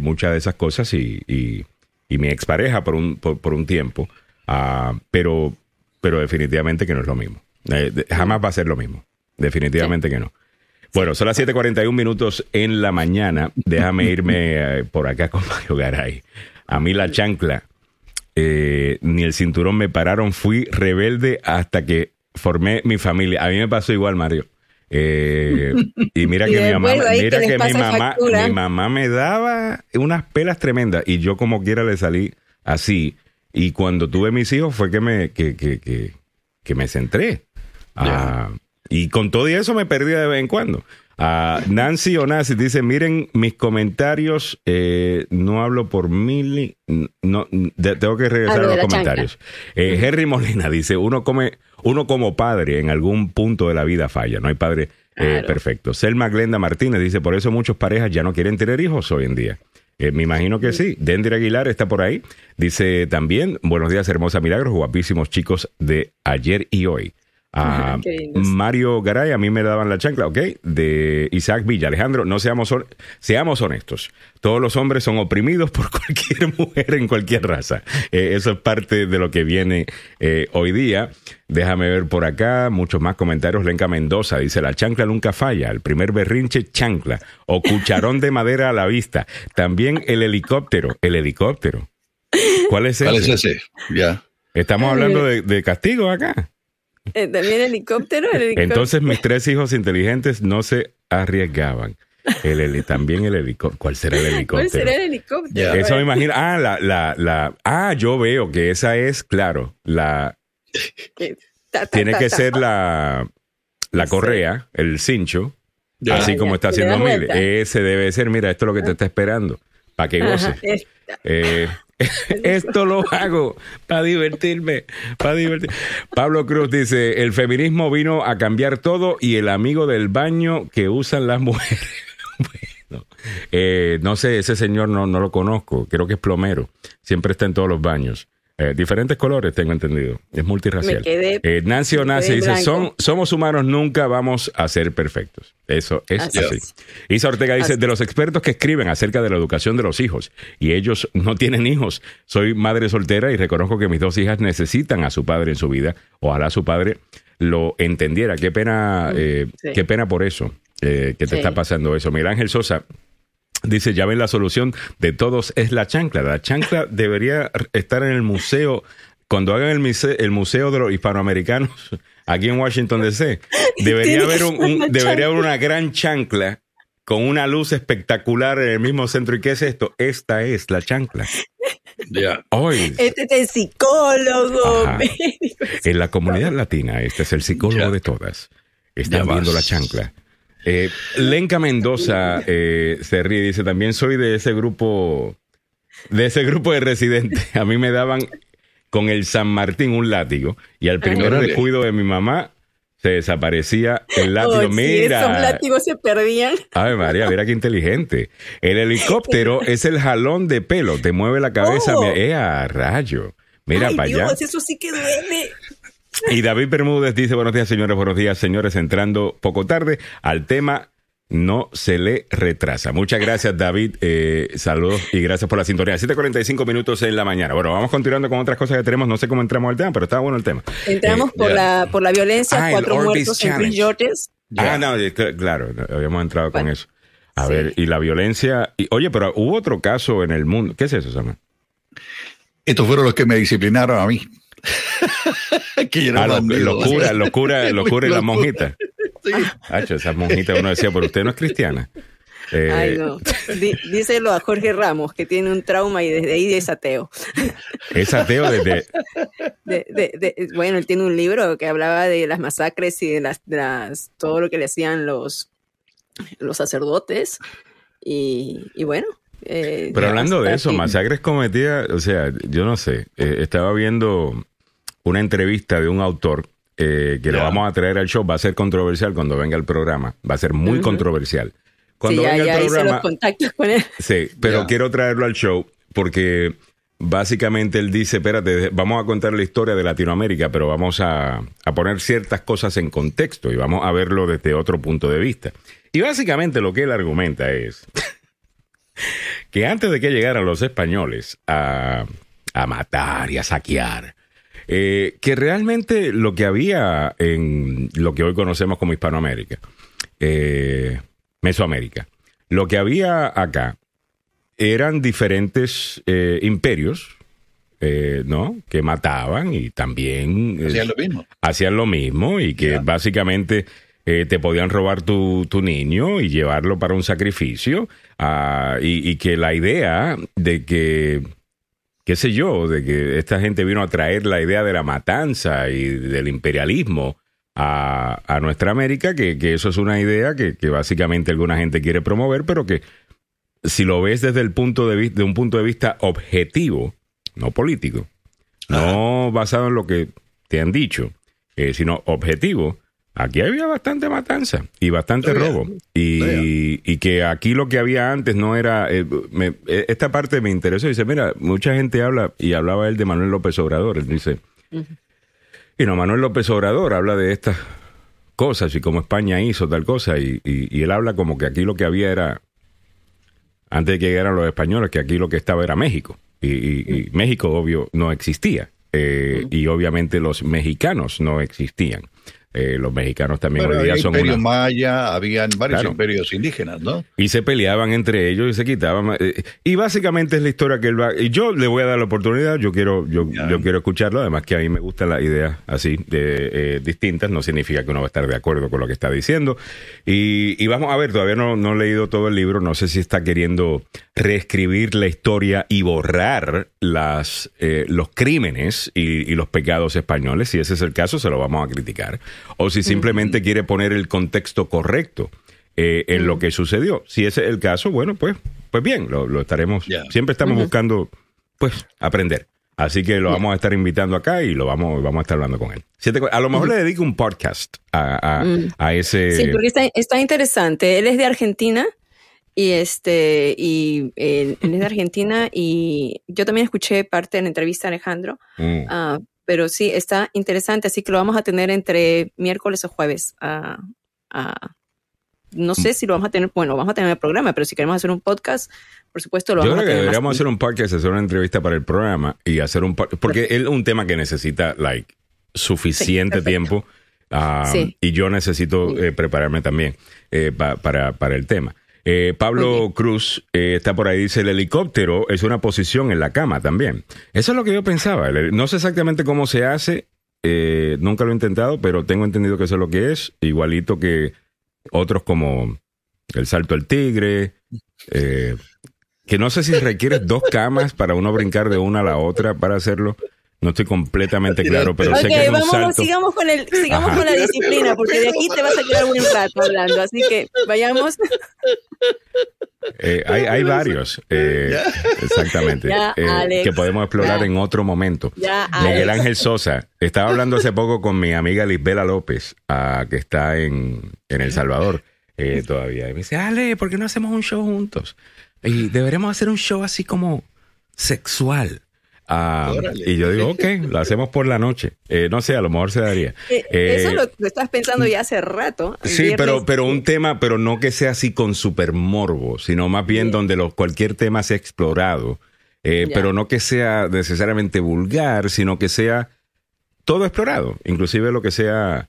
muchas de esas cosas y, y, mi expareja por un, por, un tiempo. Ah, pero, pero definitivamente que no es lo mismo. jamás va a ser lo mismo. Definitivamente que no. Bueno, son las 7:41 minutos en la mañana. Déjame irme eh, por acá con Mario Garay. A mí la chancla, eh, ni el cinturón me pararon. Fui rebelde hasta que formé mi familia. A mí me pasó igual, Mario. Eh, y mira que, mi mamá, mira que mi mamá, mi mamá me daba unas pelas tremendas y yo como quiera le salí así. Y cuando tuve mis hijos fue que me, que, que, que, que me centré. Ah, y con todo eso me perdí de vez en cuando. Uh, Nancy Onassi dice, miren mis comentarios, eh, no hablo por mil, no, tengo que regresar a los comentarios. Eh, Henry Molina dice, uno come, uno como padre en algún punto de la vida falla, no hay padre eh, perfecto. Selma Glenda Martínez dice, por eso muchas parejas ya no quieren tener hijos hoy en día. me imagino que sí. Dendry Aguilar está por ahí. Dice también, buenos días, hermosa milagros, guapísimos chicos de ayer y hoy. A Mario Garay, a mí me daban la chancla, ¿ok? De Isaac Villa. Alejandro, no seamos, seamos honestos. Todos los hombres son oprimidos por cualquier mujer en cualquier raza. Eh, eso es parte de lo que viene eh, hoy día. Déjame ver por acá muchos más comentarios. Lenca Mendoza dice, la chancla nunca falla. El primer berrinche, chancla. O cucharón de madera a la vista. También el helicóptero. El helicóptero. ¿Cuál es ese? ¿Cuál es ese? Ya. Estamos hablando de, de castigo acá. Eh, ¿También helicóptero, helicóptero? Entonces mis tres hijos inteligentes no se arriesgaban. El, también el helicóptero. ¿Cuál será el helicóptero? ¿Cuál será el helicóptero? Eso me imagino. Ah, la, la, la, ah, yo veo que esa es, claro, la. tiene que ser la, la correa, el cincho, así como está haciendo Mil. Ese debe ser, mira, esto es lo que te está esperando, para que goce. Eh, Esto lo hago para divertirme, divertir. Pablo Cruz dice, el feminismo vino a cambiar todo y el amigo del baño que usan las mujeres. no. Eh, no sé, ese señor no, no lo conozco. Creo que es plomero. Siempre está en todos los baños. Eh, diferentes colores, tengo entendido. Es multirracial. Eh, Nancy Onassi dice, Son, somos humanos, nunca vamos a ser perfectos. Eso es así. Isa Ortega dice, de los expertos que escriben acerca de la educación de los hijos, y ellos no tienen hijos. Soy madre soltera y reconozco que mis dos hijas necesitan a su padre en su vida. Ojalá su padre lo entendiera. Qué pena, mm, eh, qué pena por eso, que te está pasando eso. Miguel Ángel Sosa Dice, ya ven, la solución de todos es la chancla. La chancla debería estar en el museo, cuando hagan el museo, el museo de los hispanoamericanos, aquí en Washington DC, debería haber, un, debería haber una gran chancla con una luz espectacular en el mismo centro. ¿Y qué es esto? Esta es la chancla. Hoy. Este es el psicólogo. En la comunidad latina, este es el psicólogo de todas. Están viendo la chancla. Eh, Lenca Mendoza eh, se ríe y dice, también soy de ese grupo, de ese grupo de residentes. A mí me daban con el San Martín un látigo y al primer descuido de mi mamá se desaparecía el látigo. Oh, mira. esos látigos se perdían. Ay, María, mira qué inteligente. El helicóptero es el jalón de pelo, te mueve la cabeza. Oh. Eh, a rayo. Mira para allá. Eso sí que duele. Y David Bermúdez dice, buenos días señores, buenos días señores, entrando poco tarde al tema no se le retrasa. Muchas gracias, David. Eh, saludos y gracias por la sintonía. 7.45 minutos en la mañana. Bueno, vamos continuando con otras cosas que tenemos. No sé cómo entramos al tema, pero está bueno el tema. Entramos por, la, por la violencia, ah, cuatro muertos en Prince George's. Ah, no, claro, habíamos entrado con eso. A ver, y la violencia. Y, oye, pero hubo otro caso en el mundo. ¿Qué es eso, Samuel? Estos fueron los que me disciplinaron a mí. que ah, locura, locura, locura y la monjita. Sí. esa monjita uno decía, pero usted no es cristiana. Eh, Ay, no. díselo a Jorge Ramos, que tiene un trauma y desde ahí es ateo. Es ateo desde... bueno, él tiene un libro que hablaba de las masacres y de las, todo lo que le hacían los, los sacerdotes. Y, bueno, eh, Pero hablando de eso, masacres cometidas, o sea, yo no sé, eh, estaba viendo una entrevista de un autor eh, que lo vamos a traer al show. Va a ser controversial cuando venga el programa. Va a ser muy controversial. Cuando sí, venga el programa. con él. Sí, pero quiero traerlo al show porque básicamente él dice: Espérate, vamos a contar la historia de Latinoamérica, pero vamos a, a poner ciertas cosas en contexto y vamos a verlo desde otro punto de vista. Y básicamente lo que él argumenta es que antes de que llegaran los españoles a, a matar y a saquear eh, que realmente lo que había en lo que hoy conocemos como Hispanoamérica, eh, Mesoamérica, lo que había acá eran diferentes eh, imperios, ¿no? Que mataban y también hacían lo mismo. Hacían lo mismo y que básicamente te podían robar tu, tu, niño y llevarlo para un sacrificio. Ah, y, que la idea de que qué sé yo, de que esta gente vino a traer la idea de la matanza y del imperialismo a, nuestra América, que, eso es una idea que, básicamente alguna gente quiere promover, pero que si lo ves desde el punto de vista, de un punto de vista objetivo, no político, no basado en lo que te han dicho, eh, sino objetivo, aquí había bastante matanza y bastante robo. Y, que aquí lo que había antes no era... Eh, eh, esta parte me interesó. Dice, mira, mucha gente habla, y hablaba él de Manuel López Obrador. Él dice, y no, Manuel López Obrador habla de estas cosas y como España hizo tal cosa. Y, él habla como que aquí lo que había era, antes de que llegaran los españoles, que aquí lo que estaba era México. Y, México, obvio, no existía. Eh, y obviamente los mexicanos no existían. Eh, los mexicanos también hoy día son imperio maya, habían varios imperios indígenas, ¿no? Y se peleaban entre ellos y se quitaban. Eh, y básicamente es la historia que él va. Y yo le voy a dar la oportunidad, yo quiero, yo, yo quiero escucharlo, además que a mí me gustan las ideas así, de, eh, distintas, no significa que uno va a estar de acuerdo con lo que está diciendo. Y, y vamos a ver, todavía no, no he leído todo el libro, no sé si está queriendo reescribir la historia y borrar las, los crímenes y, y los pecados españoles. Si ese es el caso, se lo vamos a criticar o si simplemente quiere poner el contexto correcto eh, en lo que sucedió. Si ese es el caso, bueno, pues, pues bien, lo, estaremos. Siempre estamos buscando, pues, aprender. Así que lo vamos a estar invitando acá y lo vamos, vamos a estar hablando con él. A lo mejor le dedico un podcast a, a, ese. Sí, porque está, está, interesante. Él es de Argentina Y este, y él, es de Argentina y yo también escuché parte de la entrevista a Alejandro. Mm. Ah, pero sí, está interesante, así que lo vamos a tener entre miércoles o jueves. Uh, no sé si lo vamos a tener, bueno, vamos a tener el programa, pero si queremos hacer un podcast, por supuesto lo vamos a tener. que deberíamos hacer un podcast, hacer una entrevista para el programa y hacer un porque es un tema que necesita, like, suficiente tiempo. Y yo necesito eh, prepararme también eh, para, para el tema. Eh, Pablo Cruz eh, está por ahí, dice, el helicóptero es una posición en la cama también. Eso es lo que yo pensaba. No sé exactamente cómo se hace, eh, nunca lo he intentado, pero tengo entendido que eso es lo que es, igualito que otros como el salto al tigre, que no sé si requiere dos camas para uno brincar de una a la otra para hacerlo. No estoy completamente claro, pero sé que es un salto. Sigamos, con, el, sigamos con la disciplina, porque de aquí te vas a quedar un rato hablando. Así que vayamos. Eh, hay, hay, varios, eh, exactamente, eh, que podemos explorar en otro momento. Miguel Ángel Sosa, estaba hablando hace poco con mi amiga Lisbela López, uh, que está en, en El Salvador todavía. Y me dice, Ale, ¿por qué no hacemos un show juntos? Y deberemos hacer un show así como sexual. Ah, y yo digo, ok, lo hacemos por la noche. Eh, no sé, a lo mejor se daría. Eh, eso lo, estás pensando ya hace rato. Sí, pero, pero un tema, pero no que sea así con super morbo, sino más bien donde lo, cualquier tema sea explorado. Eh, pero no que sea necesariamente vulgar, sino que sea todo explorado, inclusive lo que sea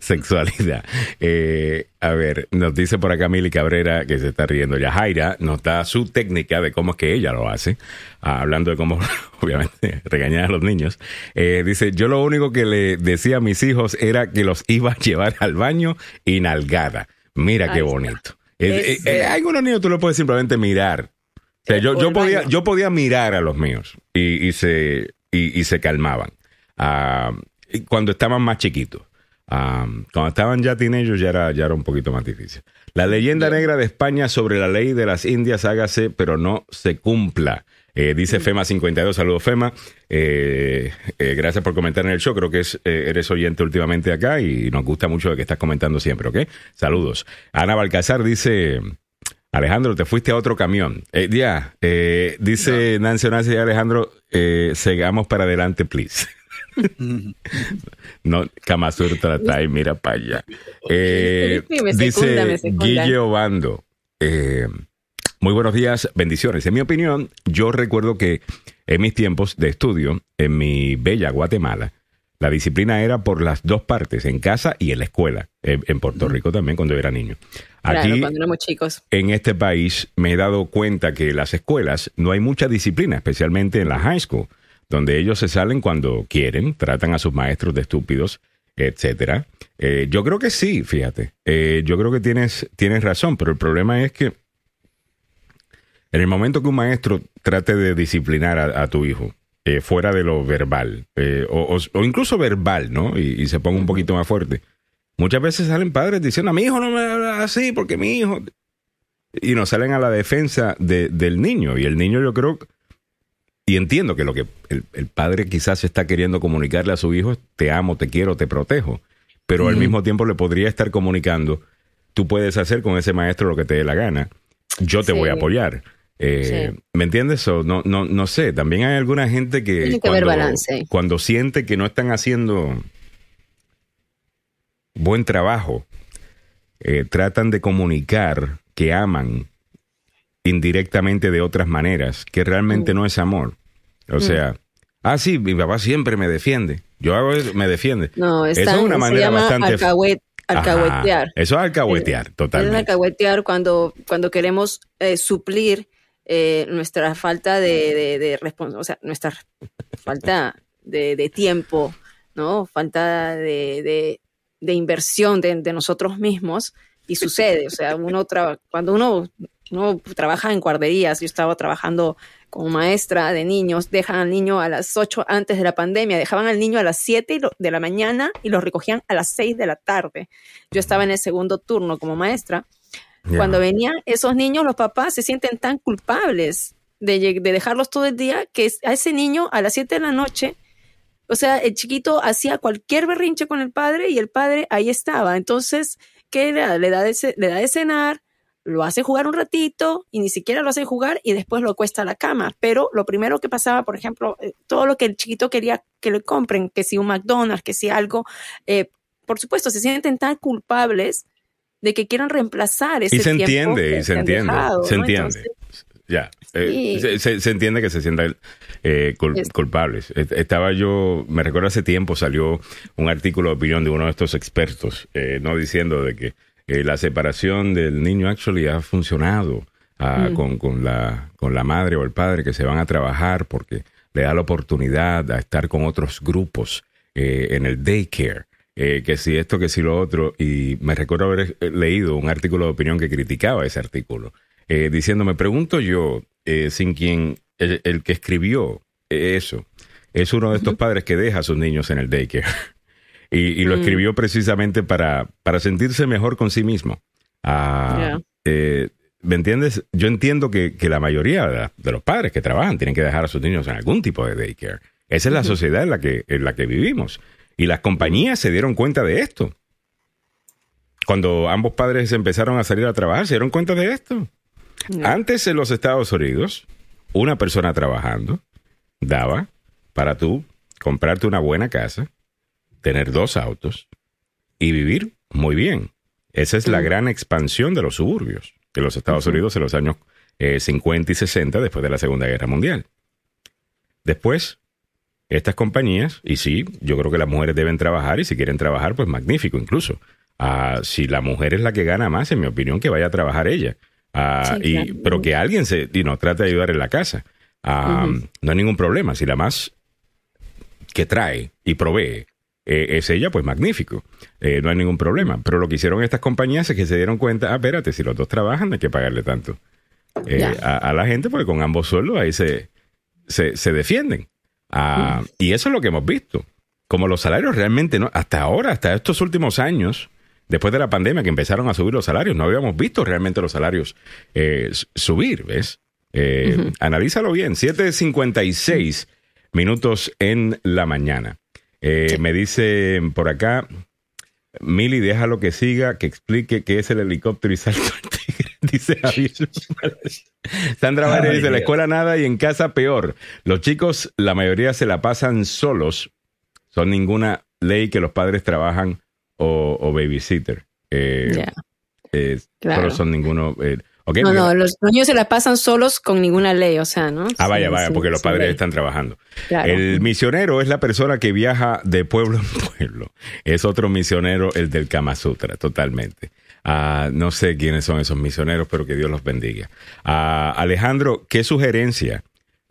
sexualidad. Eh, a ver, nos dice por acá Mili Cabrera que se está riendo. Ya Jaira nos da su técnica de cómo es que ella lo hace, ah, hablando de cómo, obviamente, regañar a los niños. Eh, dice, yo lo único que le decía a mis hijos era que los iba a llevar al baño y nalgada. Mira qué bonito. Eh, hay algunos niños tú lo puedes simplemente mirar. O sea, yo, yo, podía, yo podía mirar a los míos y, y se, y, se calmaban. Ah, cuando estaban más chiquitos. cuando estaban ya teenagers ya era, ya era un poquito más difícil. La leyenda negra de España sobre la ley de las Indias, hágase, pero no se cumpla. Eh, dice FEMA 52, saludos FEMA. Eh, eh, gracias por comentar en el show. Creo que es, eres oyente últimamente acá y nos gusta mucho lo que estás comentando siempre, ¿ok? Saludos. Ana Balcazar dice, Alejandro, te fuiste a otro camión. ya, dice Nancy Nancy y Alejandro, sigamos para adelante, please. no, Kamasur trata y mira para allá. Eh, dice Guille Obando. Eh, muy buenos días, bendiciones. En mi opinión, yo recuerdo que en mis tiempos de estudio, en mi bella Guatemala, la disciplina era por las dos partes, en casa y en la escuela, en, Puerto Rico también cuando era niño. Aquí, cuando éramos chicos. En este país me he dado cuenta que en las escuelas no hay mucha disciplina, especialmente en la high school donde ellos se salen cuando quieren, tratan a sus maestros de estúpidos, etcétera. Eh, yo creo que sí, fíjate. Eh, yo creo que tienes, tienes razón, pero el problema es que en el momento que un maestro trate de disciplinar a, tu hijo, eh, fuera de lo verbal, o, incluso verbal, ¿no? Y, se ponga un poquito más fuerte. Muchas veces salen padres diciendo, a mi hijo no me habla así porque mi hijo... Y no salen a la defensa del niño. Y el niño yo creo y entiendo que lo que el, padre quizás está queriendo comunicarle a su hijo es te amo, te quiero, te protejo, pero al mismo tiempo le podría estar comunicando, tú puedes hacer con ese maestro lo que te dé la gana, yo te voy a apoyar. Eh, ¿Me entiendes? O no, no, no sé, también hay alguna gente que, cuando, cuando siente que no están haciendo buen trabajo, eh, tratan de comunicar que aman indirectamente de otras maneras, que realmente mm. no es amor. O mm. sea, ah, sí, mi papá siempre me defiende. Yo hago eso, me defiende. No, eso es una manera bastante... alcahuetear. eso es alcahuetear, totalmente. Es alcahuetear cuando, cuando queremos eh, suplir eh, nuestra falta de, de, de o sea, nuestra falta de, de, tiempo, ¿no? Falta de, de inversión de, nosotros mismos y sucede, o sea, uno cuando uno ¿no? Trabaja en guarderías, yo estaba trabajando como maestra de niños, dejan al niño a las 8 antes de la pandemia, dejaban al niño a las 7 de la mañana y lo recogían a las 6 de la tarde. Yo estaba en el segundo turno como maestra. Cuando venían esos niños, los papás se sienten tan culpables de, de dejarlos todo el día que a ese niño a las 7 de la noche o sea, el chiquito hacía cualquier berrinche con el padre y el padre ahí estaba. Entonces, que le da de, le da de cenar, lo hace jugar un ratito y ni siquiera lo hace jugar y después lo acuesta a la cama. Pero lo primero que pasaba, por ejemplo, eh, todo lo que el chiquito quería que le compren, que si un McDonald's, que si algo, eh, por supuesto, se sienten tan culpables de que quieran reemplazar ese Y se tiempo entiende, y se entiende, dejado, se ¿no? entiende. Entonces, Ya, eh, se, se- se entiende que se sientan eh, cul- Es- culpables. Eh, Estaba yo, me recuerdo hace tiempo salió un artículo de opinión de uno de estos expertos, eh, no diciendo de que eh, la separación del niño actually ha funcionado ah, Mm. con, con la, con la madre o el padre que se van a trabajar porque le da la oportunidad a estar con otros grupos eh, en el daycare. eh, que si esto, que si lo otro, y me recuerdo haber eh, leído un artículo de opinión que criticaba ese artículo diciendo, me pregunto yo, eh, sin quien, el, el que escribió eso, es uno de estos padres que deja a sus niños en el daycare. y, y lo Mm. escribió precisamente para, para sentirse mejor con sí mismo. Ah, eh, ¿Me entiendes? Yo entiendo que, que la mayoría de, los padres que trabajan tienen que dejar a sus niños en algún tipo de daycare. Esa es la sociedad en la que, en la que vivimos. Y las compañías se dieron cuenta de esto. Cuando ambos padres empezaron a salir a trabajar, se dieron cuenta de esto. Antes en los Estados Unidos, una persona trabajando daba para tú comprarte una buena casa, tener dos autos y vivir muy bien. Esa es la gran expansión de los suburbios de los Estados Unidos en los años eh, 50 y 60 después de la Segunda Guerra Mundial. Después, estas compañías, y sí, yo creo que las mujeres deben trabajar y si quieren trabajar, pues magnífico incluso. Ah, si la mujer es la que gana más, en mi opinión, que vaya a trabajar ella. Ah, Sí, y, claro. Pero que alguien se, y no, trate de ayudar en la casa. Ah. No hay ningún problema. Si la más que trae y provee eh, es ella, pues magnífico. Eh, no hay ningún problema. Pero lo que hicieron estas compañías es que se dieron cuenta, ah, espérate, si los dos trabajan, hay que pagarle tanto eh, a, a la gente, porque con ambos sueldos ahí se, se, se defienden. Ah, Y eso es lo que hemos visto. Como los salarios realmente, no hasta ahora, hasta estos últimos años, después de la pandemia que empezaron a subir los salarios, no habíamos visto realmente los salarios subir, ¿ves? Eh, Analízalo bien, 7.56 minutos en la mañana. Eh, Me dicen por acá, Mili, déjalo que siga, que explique qué es el helicóptero y salto al tigre, dice Javier. Sandra Valle dice, la escuela nada y en casa peor. Los chicos, la mayoría se la pasan solos. Son ninguna ley que los padres trabajan o, o babysitter. Eh, eh, Claro. Solo son ninguno... eh, No, no, los niños se la pasan solos con ninguna ley, o sea, ¿no? Ah, vaya, vaya, porque los padres están trabajando. Claro. El misionero es la persona que viaja de pueblo en pueblo. Es otro misionero, el del Kama Sutra, totalmente. Ah, no sé quiénes son esos misioneros, pero que Dios los bendiga. Ah, Alejandro, ¿qué sugerencia?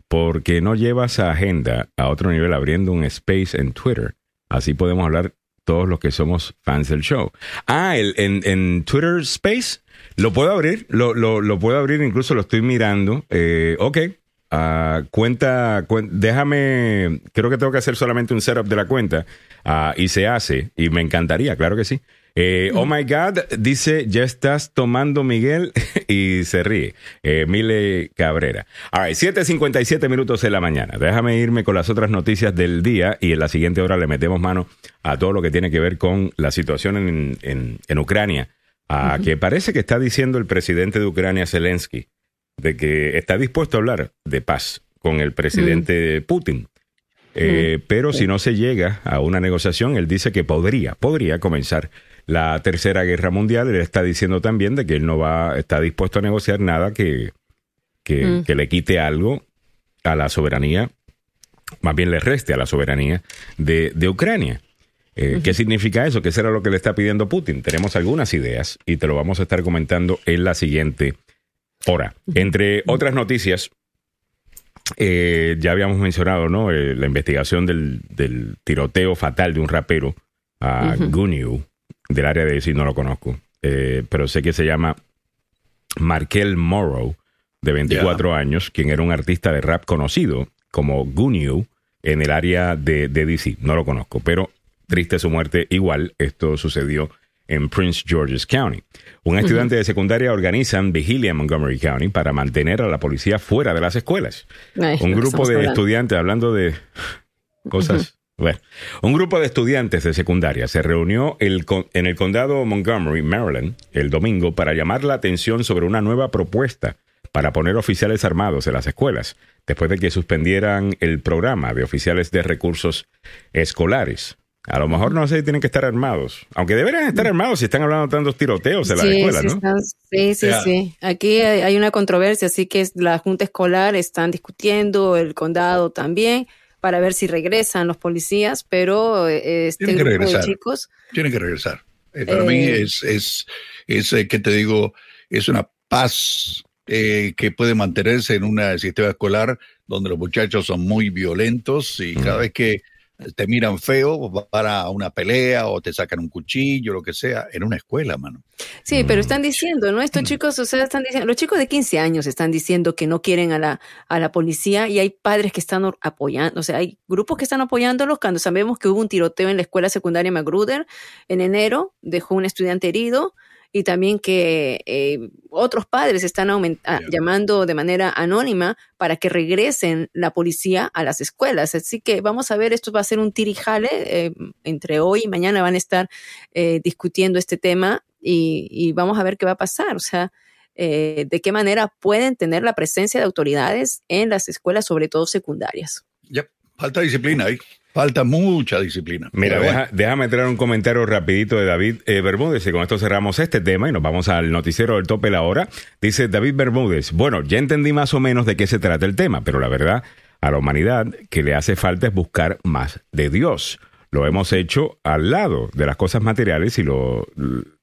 Porque no llevas a agenda a otro nivel abriendo un space en Twitter. Así podemos hablar todos los que somos fans del show. Ah, el, en, en Twitter Space lo puedo abrir, lo, lo, lo puedo abrir, incluso lo estoy mirando. Eh, ok, Ah, cuenta, cuen- déjame, creo que tengo que hacer solamente un setup de la cuenta ah, y se hace y me encantaría, claro que sí. Eh, Oh my God, dice, ya estás tomando Miguel y se ríe. Eh, Mile Cabrera. All right, 7.57 minutos de la mañana. Déjame irme con las otras noticias del día y en la siguiente hora le metemos mano a todo lo que tiene que ver con la situación en, en, en Ucrania, ah, que parece que está diciendo el presidente de Ucrania, Zelensky, de que está dispuesto a hablar de paz con el presidente Putin. Eh, Pero si no se llega a una negociación, él dice que podría, podría comenzar la tercera guerra mundial. Él está diciendo también de que él no va, está dispuesto a negociar nada que, que, Mm. que le quite algo a la soberanía, más bien le reste a la soberanía de, de Ucrania. Eh, ¿Qué significa eso? ¿Qué será lo que le está pidiendo Putin? Tenemos algunas ideas y te lo vamos a estar comentando en la siguiente hora. Entre otras noticias, eh, ya habíamos mencionado ¿no? Eh, la investigación del, del tiroteo fatal de un rapero a. Gunyu, del área de sí, no lo conozco, pero sé que se llama Markel Morrow, de 24 años, quien era un artista de rap conocido como Gunyu en el área de, de DC. No lo conozco, pero triste su muerte. Igual, esto sucedió en Prince George's County. Un estudiante de secundaria organizan vigilia en Montgomery County para mantener a la policía fuera de las escuelas. Ay, Un grupo de hablando. estudiantes hablando de cosas Bueno, un grupo de estudiantes de secundaria se reunió en el condado Montgomery, Maryland, el domingo para llamar la atención sobre una nueva propuesta para poner oficiales armados en las escuelas, después de que suspendieran el programa de oficiales de recursos escolares. A lo mejor no sé si tienen que estar armados, aunque deberían estar armados si están hablando de tantos tiroteos en la escuela, ¿no? sí, sí, sí. Aquí hay una controversia, así que la Junta Escolar están discutiendo, el condado también, para ver si regresan los policías, pero eh, este tienen que grupo regresar. de chicos... Tienen que regresar. Eh, para mí Eh, es, es, es que te digo, es una paz eh, que puede mantenerse en un sistema escolar donde los muchachos son muy violentos y cada vez que te miran feo, para una pelea o te sacan un cuchillo, lo que sea, en una escuela, mano. Sí, pero están diciendo, ¿no? Estos chicos, o sea, están diciendo, los chicos de 15 años están diciendo que no quieren a la, a la policía y hay padres que están apoyando, o sea, hay grupos que están apoyándolos cuando sabemos que hubo un tiroteo en la escuela secundaria Magruder en enero, dejó un estudiante herido y también que eh, otros padres están aument- a- Ya. llamando de manera anónima para que regresen la policía a las escuelas. Así que vamos a ver, esto va a ser un tirijale, eh, entre hoy y mañana van a estar eh, discutiendo este tema y, y vamos a ver qué va a pasar. O sea, eh, de qué manera pueden tener la presencia de autoridades en las escuelas, sobre todo secundarias. Ya, falta disciplina ahí. Falta mucha disciplina. Mira, deja- déjame traer un comentario rapidito de David eh, Bermúdez y con esto cerramos este tema y nos vamos al noticiero del tope la hora. Dice David Bermúdez, bueno, ya entendí más o menos de qué se trata el tema, pero la verdad, a la humanidad que le hace falta es buscar más de Dios. Lo hemos hecho al lado de las cosas materiales y lo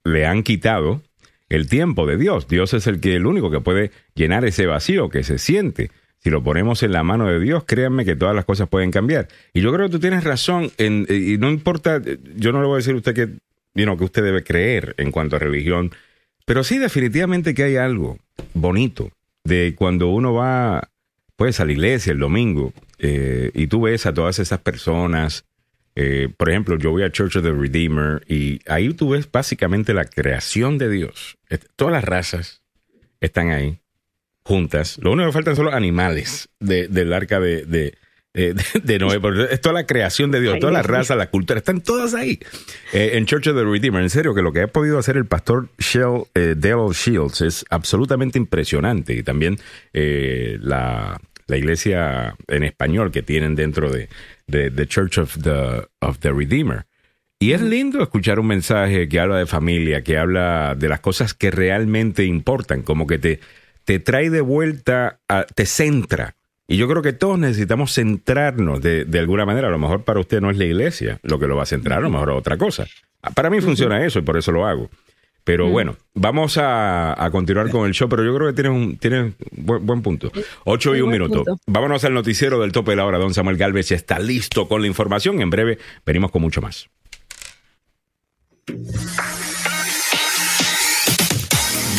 le han quitado el tiempo de Dios. Dios es el que el único que puede llenar ese vacío que se siente. Si lo ponemos en la mano de Dios, créanme que todas las cosas pueden cambiar. Y yo creo que tú tienes razón, en, y no importa, yo no le voy a decir a usted que, you que usted debe creer en cuanto a religión, pero sí definitivamente que hay algo bonito de cuando uno va, pues, a la iglesia el domingo eh, y tú ves a todas esas personas. eh, por ejemplo, yo voy a Church of the Redeemer y ahí tú ves básicamente la creación de Dios. Todas las razas están ahí juntas. Lo único que faltan son los animales de- del arca de, de, de- Noé. Pero es toda la creación de Dios, Ay, toda la raza, la cultura, están todas ahí. Eh, en Church of the Redeemer, en serio, que lo que ha podido hacer el pastor Shell, eh, Dale Shields es absolutamente impresionante. Y también eh, la, la iglesia en español que tienen dentro de, de, de Church of the, of the Redeemer. Y es lindo escuchar un mensaje que habla de familia, que habla de las cosas que realmente importan, como que te, te trae de vuelta, a- te centra. Y yo creo que todos necesitamos centrarnos de, de alguna manera. A lo mejor para usted no es la iglesia lo que lo va a centrar, a lo mejor es otra cosa. Para mí funciona eso y por eso lo hago. Pero bueno, vamos a, a continuar con el show, pero yo creo que tienes un tienes buen, buen punto. Ocho y un minuto. punto. Vámonos al noticiero del tope de la hora. Don Samuel Galvez está listo con la información. En breve venimos con mucho más.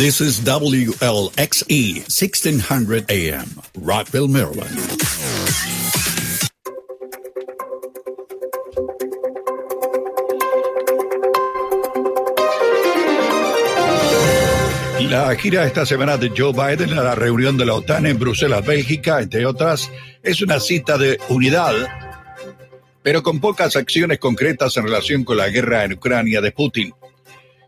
This is WLXE 1600 AM, Rockville, Maryland. La gira esta semana de Joe Biden a la reunión de la OTAN en Bruselas, Bélgica, entre otras, es una cita de unidad, pero con pocas acciones concretas en relación con la guerra en Ucrania de Putin.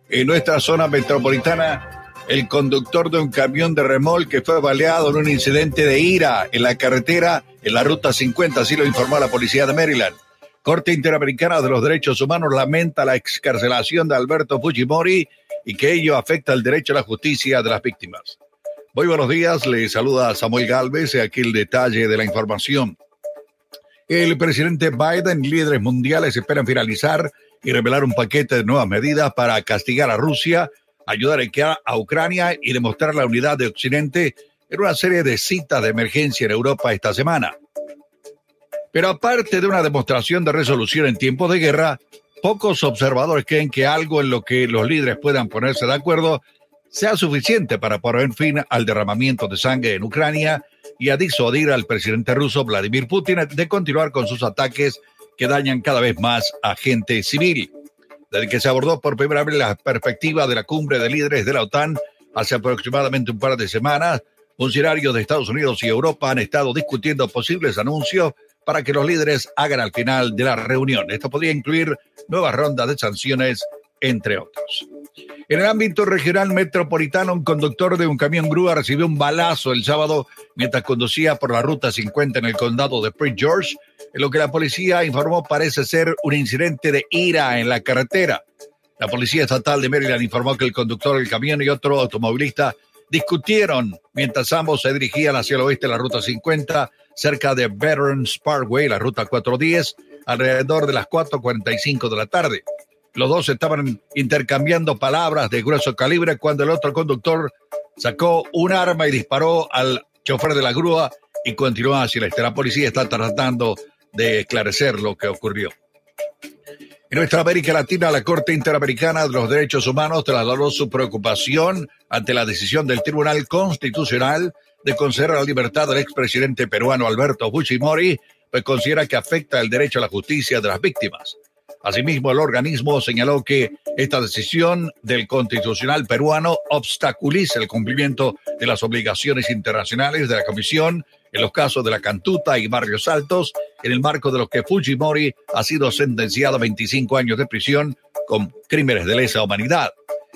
En nuestra zona metropolitana, el conductor de un camión de remolque fue baleado en un incidente de ira en la carretera en la ruta 50, así lo informó la policía de Maryland. Corte Interamericana de los Derechos Humanos lamenta la excarcelación de Alberto Fujimori y que ello afecta el derecho a la justicia de las víctimas. Muy buenos días, le saluda Samuel Galvez y aquí el detalle de la información. El presidente Biden y líderes mundiales esperan finalizar y revelar un paquete de nuevas medidas para castigar a Rusia, ayudar a Ucrania y demostrar la unidad de Occidente en una serie de citas de emergencia en Europa esta semana. Pero aparte de una demostración de resolución en tiempos de guerra, pocos observadores creen que algo en lo que los líderes puedan ponerse de acuerdo sea suficiente para poner fin al derramamiento de sangre en Ucrania y a disuadir al presidente ruso Vladimir Putin de continuar con sus ataques que dañan cada vez más a gente civil. Desde que se abordó por primera vez la perspectiva de la cumbre de líderes de la OTAN hace aproximadamente un par de semanas, funcionarios de Estados Unidos y Europa han estado discutiendo posibles anuncios para que los líderes hagan al final de la reunión. Esto podría incluir nuevas rondas de sanciones, entre otros. En el ámbito regional metropolitano, un conductor de un camión grúa recibió un balazo el sábado mientras conducía por la ruta 50 en el condado de Prince George. Lo que la policía informó parece ser un incidente de ira en la carretera. La policía estatal de Maryland informó que el conductor del camión y otro automovilista discutieron mientras ambos se dirigían hacia el oeste de la ruta 50 cerca de Veterans Parkway, la ruta 410, alrededor de las 4.45 de la tarde. Los dos estaban intercambiando palabras de grueso calibre cuando el otro conductor sacó un arma y disparó al chofer de la grúa y continuó hacia el este. La policía está tratando de esclarecer lo que ocurrió. En nuestra América Latina, la Corte Interamericana de los Derechos Humanos trasladó su preocupación ante la decisión del Tribunal Constitucional de conceder la libertad al expresidente peruano Alberto Fujimori, pues considera que afecta el derecho a la justicia de las víctimas. Asimismo, el organismo señaló que esta decisión del constitucional peruano obstaculiza el cumplimiento de las obligaciones internacionales de la Comisión en los casos de la Cantuta y Barrios Altos, en el marco de los que Fujimori ha sido sentenciado a 25 años de prisión con crímenes de lesa humanidad.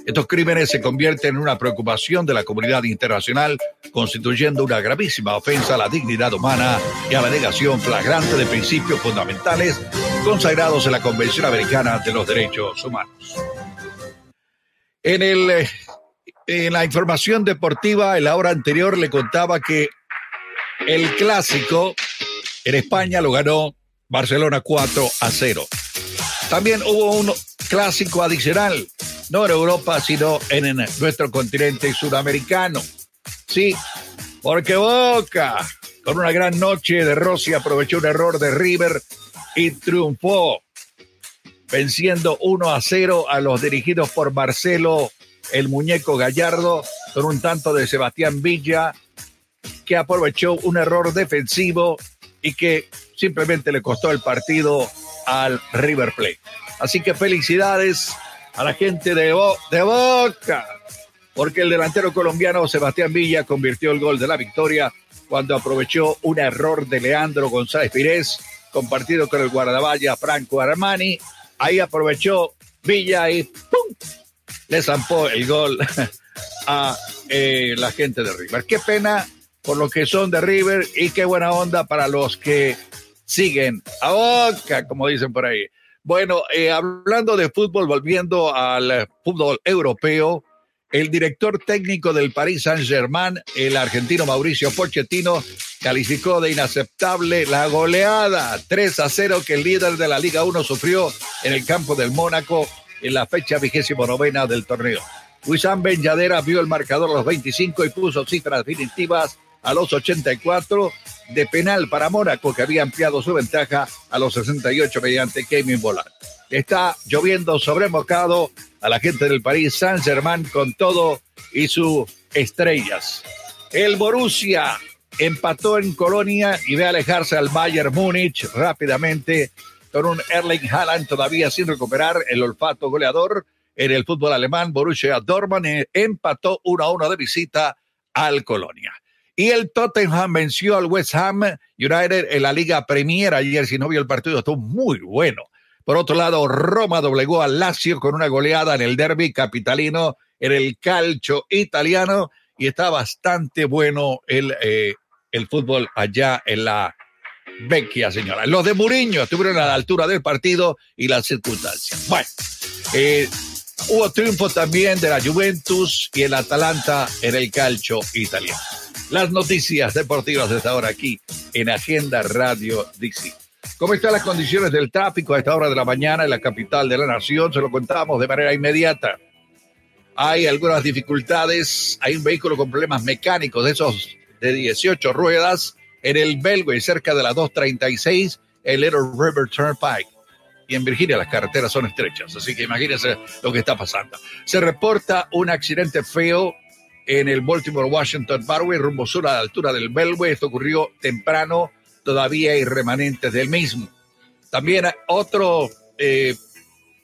Estos crímenes se convierten en una preocupación de la comunidad internacional, constituyendo una gravísima ofensa a la dignidad humana y a la negación flagrante de principios fundamentales consagrados en la Convención Americana de los Derechos Humanos. En, en la información deportiva, en la hora anterior le contaba que el clásico en España lo ganó Barcelona 4 a 0. También hubo un clásico adicional, no en Europa, sino en, nuestro continente sudamericano. Sí, porque Boca, con una gran noche de Rossi, aprovechó un error de River y triunfó, venciendo 1 a 0 a los dirigidos por Marcelo, el muñeco Gallardo, con un tanto de Sebastián Villa que aprovechó un error defensivo y que simplemente le costó el partido al River Plate. Así que felicidades a la gente de, de Boca, porque el delantero colombiano Sebastián Villa convirtió el gol de la victoria cuando aprovechó un error de Leandro González Pires, compartido con el guardaballa Franco Armani. Ahí aprovechó Villa y ¡pum! le zampó el gol a eh, la gente de River. Qué pena por lo que son de River y qué buena onda para los que siguen a Boca, como dicen por ahí. Bueno, eh, hablando de fútbol, volviendo al fútbol europeo, el director técnico del Paris Saint-Germain, el argentino Mauricio Pochettino, calificó de inaceptable la goleada 3 a 0 que el líder de la Liga 1 sufrió en el campo del Mónaco en la fecha vigésimo novena del torneo. Wissam Ben Yadera vio el marcador a los 25 y puso cifras definitivas a los 84 de penal para Mónaco, que había ampliado su ventaja a los 68 mediante Kevin Volar. Está lloviendo sobremocado a la gente del París Saint-Germain con todo y sus estrellas. El Borussia empató en Colonia y ve alejarse al Bayern Múnich rápidamente con un Erling Haaland todavía sin recuperar el olfato goleador en el fútbol alemán. Borussia Dortmund empató 1 a 1 de visita al Colonia. Y el Tottenham venció al West Ham United en la Liga Premier ayer. Si no vio el partido, estuvo muy bueno. Por otro lado, Roma doblegó al Lazio con una goleada en el derby capitalino en el calcio italiano y está bastante bueno el, eh, el fútbol allá en la vecchia señora. Los de Muriño estuvieron a la altura del partido y las circunstancias. Bueno, eh, hubo triunfo también de la Juventus y el Atalanta en el calcio italiano las noticias deportivas de esta hora aquí en Agenda Radio DC. ¿Cómo están las condiciones del tráfico a esta hora de la mañana en la capital de la nación? Se lo contamos de manera inmediata. Hay algunas dificultades. Hay un vehículo con problemas mecánicos de esos de 18 ruedas en el Belway, cerca de la 236, el Little River Turnpike. Y en Virginia las carreteras son estrechas, así que imagínense lo que está pasando. Se reporta un accidente feo en el Baltimore Washington Parkway, rumbo sur a la altura del Belway. Esto ocurrió temprano, todavía hay remanentes del mismo. También otro eh,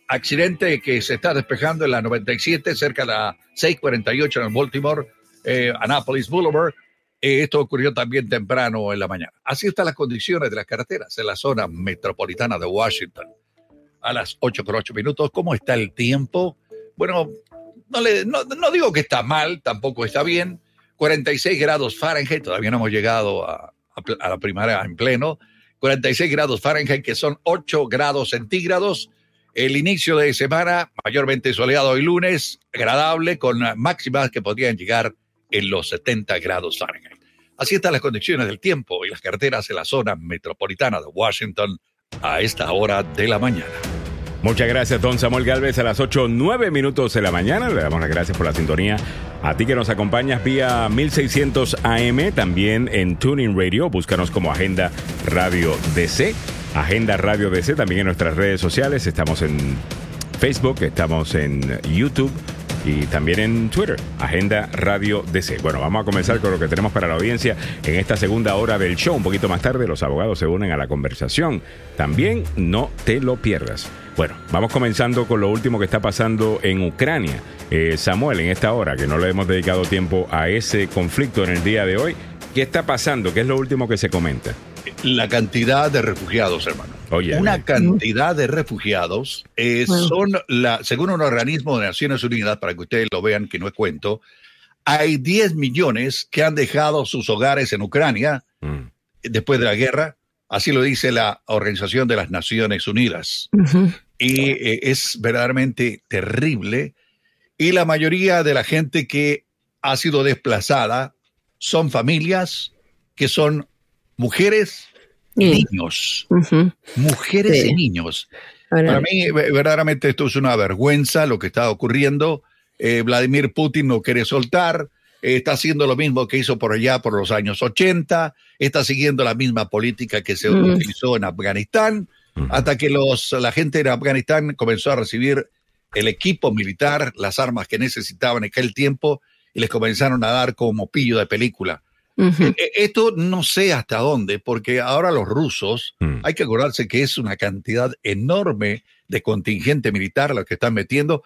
accidente que se está despejando en la 97, cerca de la 648 en el Baltimore, eh, Annapolis Boulevard. Esto ocurrió también temprano en la mañana. Así están las condiciones de las carreteras en la zona metropolitana de Washington. A las 8 con 8 minutos, ¿cómo está el tiempo? Bueno, no, le, no, no digo que está mal, tampoco está bien. 46 grados Fahrenheit, todavía no hemos llegado a, a, la primaria en pleno. 46 grados Fahrenheit, que son 8 grados centígrados. El inicio de semana, mayormente soleado hoy lunes, agradable, con máximas que podrían llegar en los 70 grados Fahrenheit. Así están las condiciones del tiempo y las carreteras en la zona metropolitana de Washington a esta hora de la mañana. Muchas gracias, don Samuel Galvez, a las 8, 9 minutos de la mañana. Le damos las gracias por la sintonía. A ti que nos acompañas vía 1600 AM, también en Tuning Radio. Búscanos como Agenda Radio DC. Agenda Radio DC, también en nuestras redes sociales. Estamos en Facebook, estamos en YouTube y también en Twitter, Agenda Radio DC. Bueno, vamos a comenzar con lo que tenemos para la audiencia en esta segunda hora del show. Un poquito más tarde los abogados se unen a la conversación. También no te lo pierdas. Bueno, vamos comenzando con lo último que está pasando en Ucrania. Eh, Samuel, en esta hora, que no le hemos dedicado tiempo a ese conflicto en el día de hoy, ¿qué está pasando? ¿Qué es lo último que se comenta? La cantidad de refugiados, hermano. Una cantidad de refugiados eh, son, la, según un organismo de Naciones Unidas, para que ustedes lo vean, que no es cuento, hay 10 millones que han dejado sus hogares en Ucrania mm. después de la guerra. Así lo dice la Organización de las Naciones Unidas. Y eh, es verdaderamente terrible. Y la mayoría de la gente que ha sido desplazada son familias que son mujeres niños, mujeres y niños. Para mí, verdaderamente, esto es una vergüenza lo que está ocurriendo. Eh, Vladimir Putin no quiere soltar, está haciendo lo mismo que hizo por allá por los años 80, está siguiendo la misma política que se utilizó en Afganistán, hasta que los, la gente de Afganistán comenzó a recibir el equipo militar, las armas que necesitaban en aquel tiempo, y les comenzaron a dar como pillo de película. E, esto no sé hasta dónde, porque ahora los rusos, mm. hay que acordarse que es una cantidad enorme de contingente militar lo que están metiendo.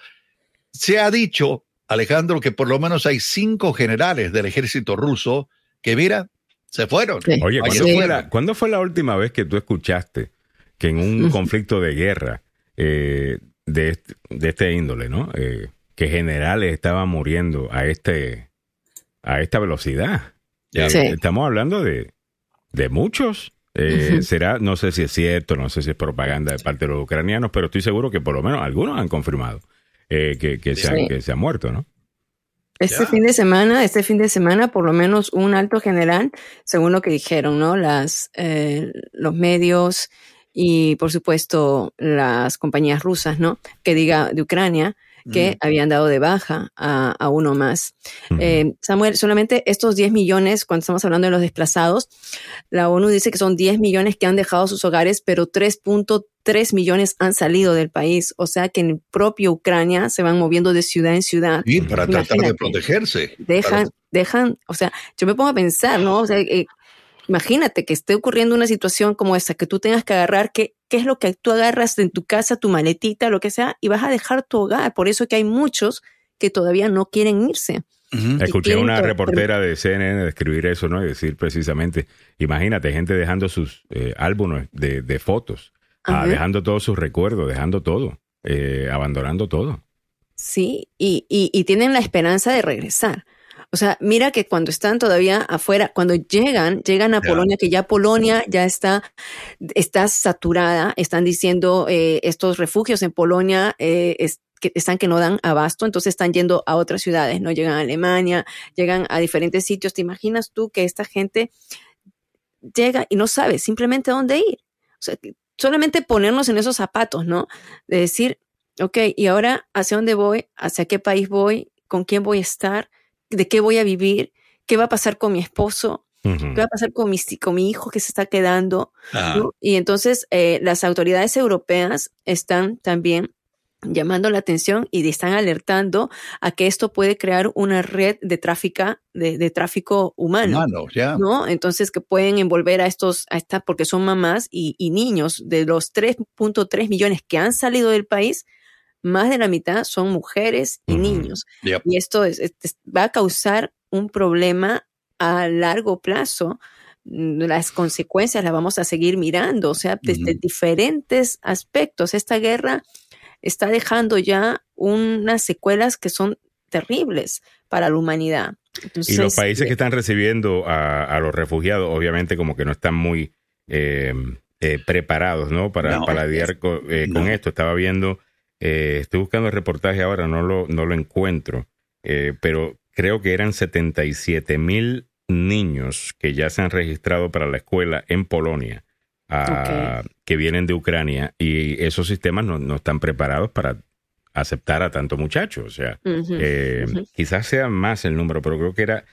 Se ha dicho, Alejandro, que por lo menos hay cinco generales del ejército ruso que, mira, se fueron. Oye, ¿cuándo, fue la, última vez que tú escuchaste que en un conflicto de guerra eh, de, de, este índole, ¿no? Eh, que generales estaban muriendo a, este, a esta velocidad. Estamos hablando de, muchos. Eh, será, no sé si es cierto, no sé si es propaganda de parte de los ucranianos, pero estoy seguro que por lo menos algunos han confirmado eh, que, se han, que se ha muerto, ¿no? Este fin de semana, este fin de semana, por lo menos un alto general, según lo que dijeron, ¿no? Las, eh, los medios y, por supuesto, las compañías rusas, ¿no? Que diga de Ucrania, que habían dado de baja a, uno más. Eh, Samuel, solamente estos 10 millones, cuando estamos hablando de los desplazados, la ONU dice que son 10 millones que han dejado sus hogares, pero 3.3 millones han salido del país. O sea que en propio Ucrania se van moviendo de ciudad en ciudad. Sí, para tratar de protegerse. Dejan, dejan, o sea, yo me pongo a pensar, ¿no? O sea, eh, imagínate que esté ocurriendo una situación como esta, que tú tengas que agarrar, ¿qué, qué es lo que tú agarras en tu casa, tu maletita, lo que sea, y vas a dejar tu hogar. Por eso que hay muchos que todavía no quieren irse. Escuché una reportera de CNN describir eso, ¿no? Y decir precisamente, imagínate, gente dejando sus eh, álbumes de, fotos, ah, dejando todos sus recuerdos, dejando todo, eh, abandonando todo. Sí, y, y, tienen la esperanza de regresar. O sea, mira que cuando están todavía afuera, cuando llegan, llegan a Polonia, que ya Polonia ya está, está saturada, están diciendo eh, estos refugios en Polonia eh, que están que no dan abasto, entonces están yendo a otras ciudades, no llegan a Alemania, llegan a diferentes sitios. ¿Te imaginas tú que esta gente llega y no sabe simplemente dónde ir? O sea, solamente ponernos en esos zapatos, ¿no? De decir, ok, ¿y ahora hacia dónde voy? ¿Hacia qué país voy? ¿Con quién voy a estar? De qué voy a vivir, qué va a pasar con mi esposo, qué va a pasar con mi, con mi hijo que se está quedando. Y entonces eh, las autoridades europeas están también llamando la atención y están alertando a que esto puede crear una red de tráfico, de, tráfico humano. ¿no? Entonces que pueden envolver a estos, a estas, porque son mamás y, y niños de los 3.3 millones que han salido del país, más de la mitad son mujeres y niños. Y esto es, va a causar un problema a largo plazo mm, las consecuencias las vamos a seguir mirando, o sea, desde diferentes aspectos. Esta guerra está dejando ya unas secuelas que son terribles para la humanidad. y los países que eh, están recibiendo a, los refugiados, obviamente como que no están muy eh, eh, preparados, ¿no? Para, para lidiar con, esto. Estaba viendo, estoy buscando el reportaje ahora, no lo, no lo encuentro, pero creo que eran 77 mil niños que ya se han registrado para la escuela en Polonia. Ah, que vienen de Ucrania y esos sistemas no, no están preparados para aceptar a tanto muchacho. O sea, eh, quizás sea más el número, pero creo que era,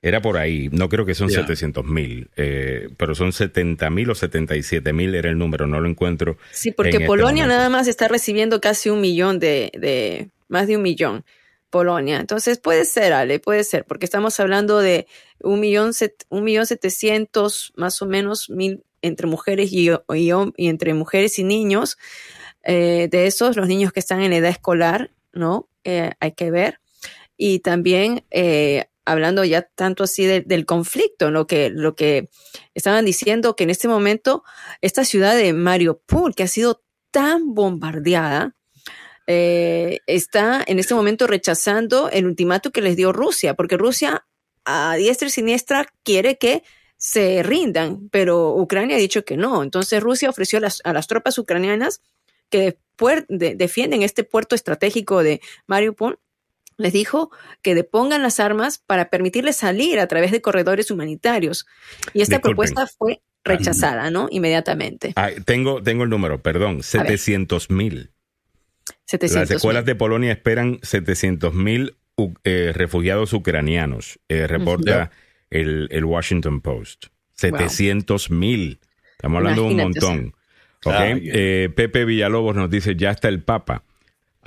era por ahí. No creo que son 700 mil, eh, pero son 70 mil o 77 mil era el número. No lo encuentro. Sí, porque este Polonia nada más está recibiendo casi un millón de, de, más de un millón. Polonia. Entonces puede ser, Ale, puede ser, porque estamos hablando de un millón, un millón setecientos más o menos mil entre mujeres y, y, y entre mujeres y niños. Eh, de esos, los niños que están en edad escolar, ¿no? Eh, hay que ver. Y también eh, hablando ya tanto así del conflicto, lo que, lo que estaban diciendo que en este momento esta ciudad de Mariupol, que ha sido tan bombardeada, está en este momento rechazando el ultimato que les dio Rusia, porque Rusia a diestra y siniestra quiere que se rindan, pero Ucrania ha dicho que no. Entonces Rusia ofreció a las, a las tropas ucranianas que defienden este puerto estratégico de Mariupol, les dijo que depongan las armas para permitirles salir a través de corredores humanitarios. Y esta propuesta fue rechazada, ¿no? Inmediatamente. tengo, tengo el número, perdón, 700 mil. Las escuelas de Polonia esperan 700 mil eh, refugiados ucranianos, eh, reporta el, Washington Post. 700 mil. Estamos hablando de un montón. Ah, eh, Pepe Villalobos nos dice, ya está el Papa.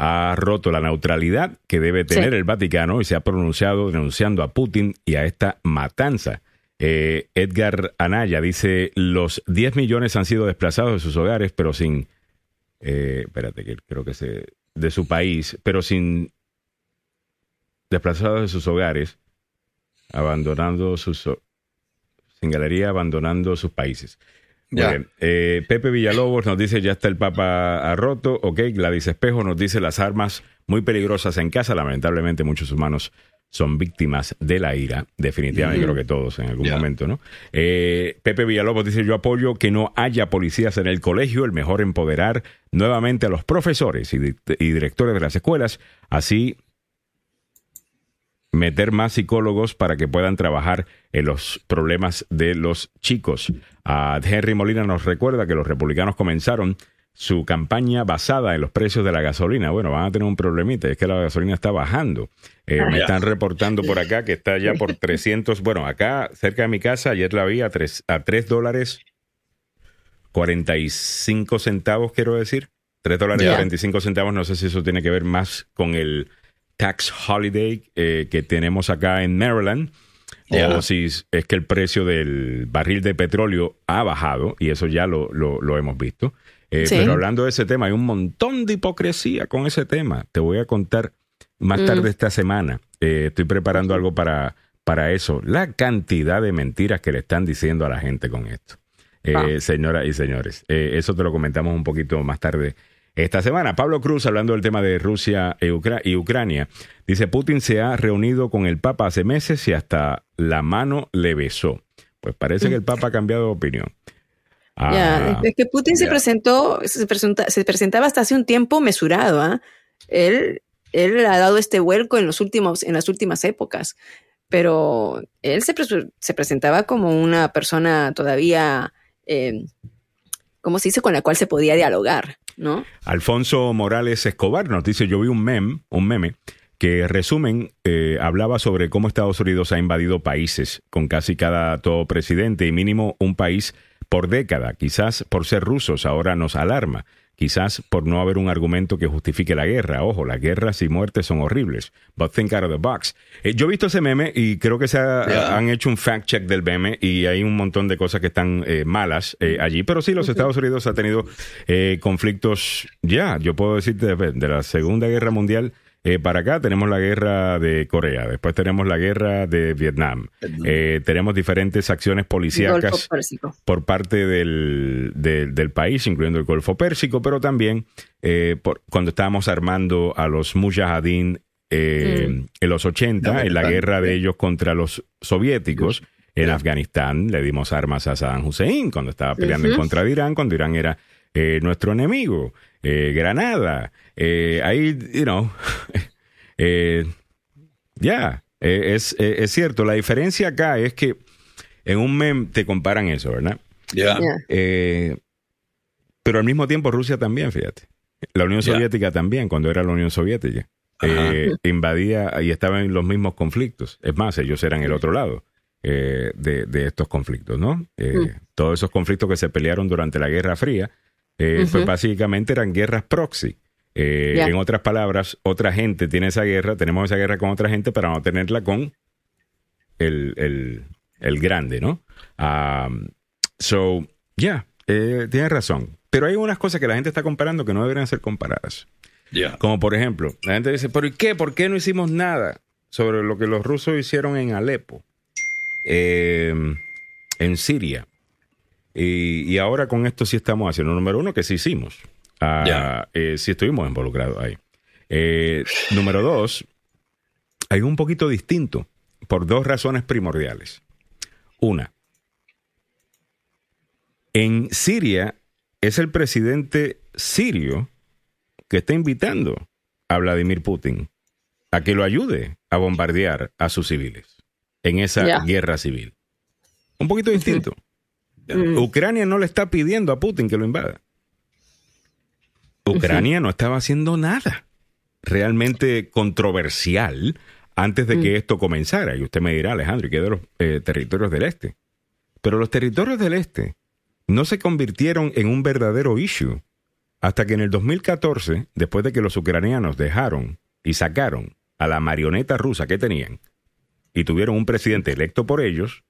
Ha roto la neutralidad que debe tener el Vaticano y se ha pronunciado denunciando a Putin y a esta matanza. Eh, Edgar Anaya dice, los 10 millones han sido desplazados de sus hogares, pero sin... Eh, espérate, que creo que se... de su país, pero sin... desplazados de sus hogares, abandonando sus... sin galería, abandonando sus países. Eh, Pepe Villalobos nos dice, ya está el Papa roto. Ok, Gladys Espejo nos dice, las armas muy peligrosas en casa. Lamentablemente muchos humanos son víctimas de la ira. Definitivamente creo que todos en algún momento, ¿no? Eh, Pepe Villalobos dice, yo apoyo que no haya policías en el colegio, el mejor empoderar nuevamente a los profesores y, y directores de las escuelas. Así meter más psicólogos para que puedan trabajar en los problemas de los chicos. Henry Molina nos recuerda que los republicanos comenzaron su campaña basada en los precios de la gasolina. Bueno, van a tener un problemita, es que la gasolina está bajando. Eh, me están reportando por acá que está ya por 300, bueno, acá cerca de mi casa, ayer la vi a 3, a 3 dólares 45 centavos, quiero decir. 3 dólares y 45 centavos, no sé si eso tiene que ver más con el tax holiday eh, que tenemos acá en Maryland. O si es que el precio del barril de petróleo ha bajado, y eso ya lo, lo, hemos visto. Eh, pero hablando de ese tema, hay un montón de hipocresía con ese tema. Te voy a contar más tarde mm. esta semana. Eh, estoy preparando algo para, para eso. La cantidad de mentiras que le están diciendo a la gente con esto. Señoras y señores, eso te lo comentamos un poquito más tarde esta semana. Pablo Cruz, hablando del tema de Rusia e y Ucrania, dice, Putin se ha reunido con el Papa hace meses y hasta la mano le besó. Pues parece que el Papa ha cambiado de opinión. ya, ah, es que Putin se presentó, se, se, presentaba hasta hace un tiempo mesurado. ¿ah? Él, él ha dado este vuelco en, los últimos, en las últimas épocas, pero él se, se presentaba como una persona todavía, eh, ¿cómo se dice?, con la cual se podía dialogar. Alfonso Morales Escobar nos dice, yo vi un meme, un meme que resumen eh, hablaba sobre cómo Estados Unidos ha invadido países con casi cada todo presidente y mínimo un país por década. Quizás por ser rusos ahora nos alarma quizás por no haber un argumento que justifique la guerra. Ojo, las guerras y muertes son horribles, but think out of the box. Eh, yo he visto ese meme y creo que se han hecho un fact check del meme y hay un montón de cosas que están eh, malas eh, allí, pero sí, los Estados Unidos han tenido conflictos ya, yo puedo decir, de, de la Segunda Guerra Mundial eh, para acá tenemos la guerra de Corea, después tenemos la guerra de Vietnam, eh, tenemos diferentes acciones policíacas por parte del, del, país, incluyendo el Golfo Pérsico, pero también eh, por, cuando estábamos armando a los Mujahideen mm. en los 80, en la guerra de ellos contra los soviéticos. En Afganistán le dimos armas a Saddam Hussein cuando estaba peleando en contra de Irán, cuando Irán era nuestro enemigo. Granada, ahí, you know, Eh, ya, eh, es, eh, es, cierto. La diferencia acá es que en un meme te comparan eso, ¿verdad? Ya. pero al mismo tiempo Rusia también, fíjate. La Unión Soviética también, cuando era la Unión Soviética. invadía y estaba en los mismos conflictos. Es más, ellos eran el otro lado de, de, estos conflictos, ¿no? Mm. Todos esos conflictos que se pelearon durante la Guerra Fría, pues básicamente eran guerras proxy. Eh, en otras palabras, otra gente tiene esa guerra, tenemos esa guerra con otra gente para no tenerla con el, el, grande, ¿no? Um, so, ya, yeah, tienes razón. Pero hay unas cosas que la gente está comparando que no deberían ser comparadas. Como por ejemplo, la gente dice, ¿pero y qué? ¿Por qué no hicimos nada sobre lo que los rusos hicieron en Alepo, eh, en Siria? Y, y, ahora con esto sí estamos haciendo. Número uno, que sí hicimos. Ah, eh, si estuvimos involucrados ahí. Eh, número dos, hay un poquito distinto por dos razones primordiales. Una, en Siria es el presidente sirio que está invitando a Vladimir Putin a que lo ayude a bombardear a sus civiles en esa guerra civil. Un poquito distinto. Ucrania no le está pidiendo a Putin que lo invada. Ucrania no estaba haciendo nada realmente controversial antes de que mm. esto comenzara. Y usted me dirá, Alejandro, ¿y qué de los eh, territorios del este? Pero los territorios del este no se convirtieron en un verdadero issue hasta que en el 2014, después de que los ucranianos dejaron y sacaron a la marioneta rusa que tenían y tuvieron un presidente electo por ellos,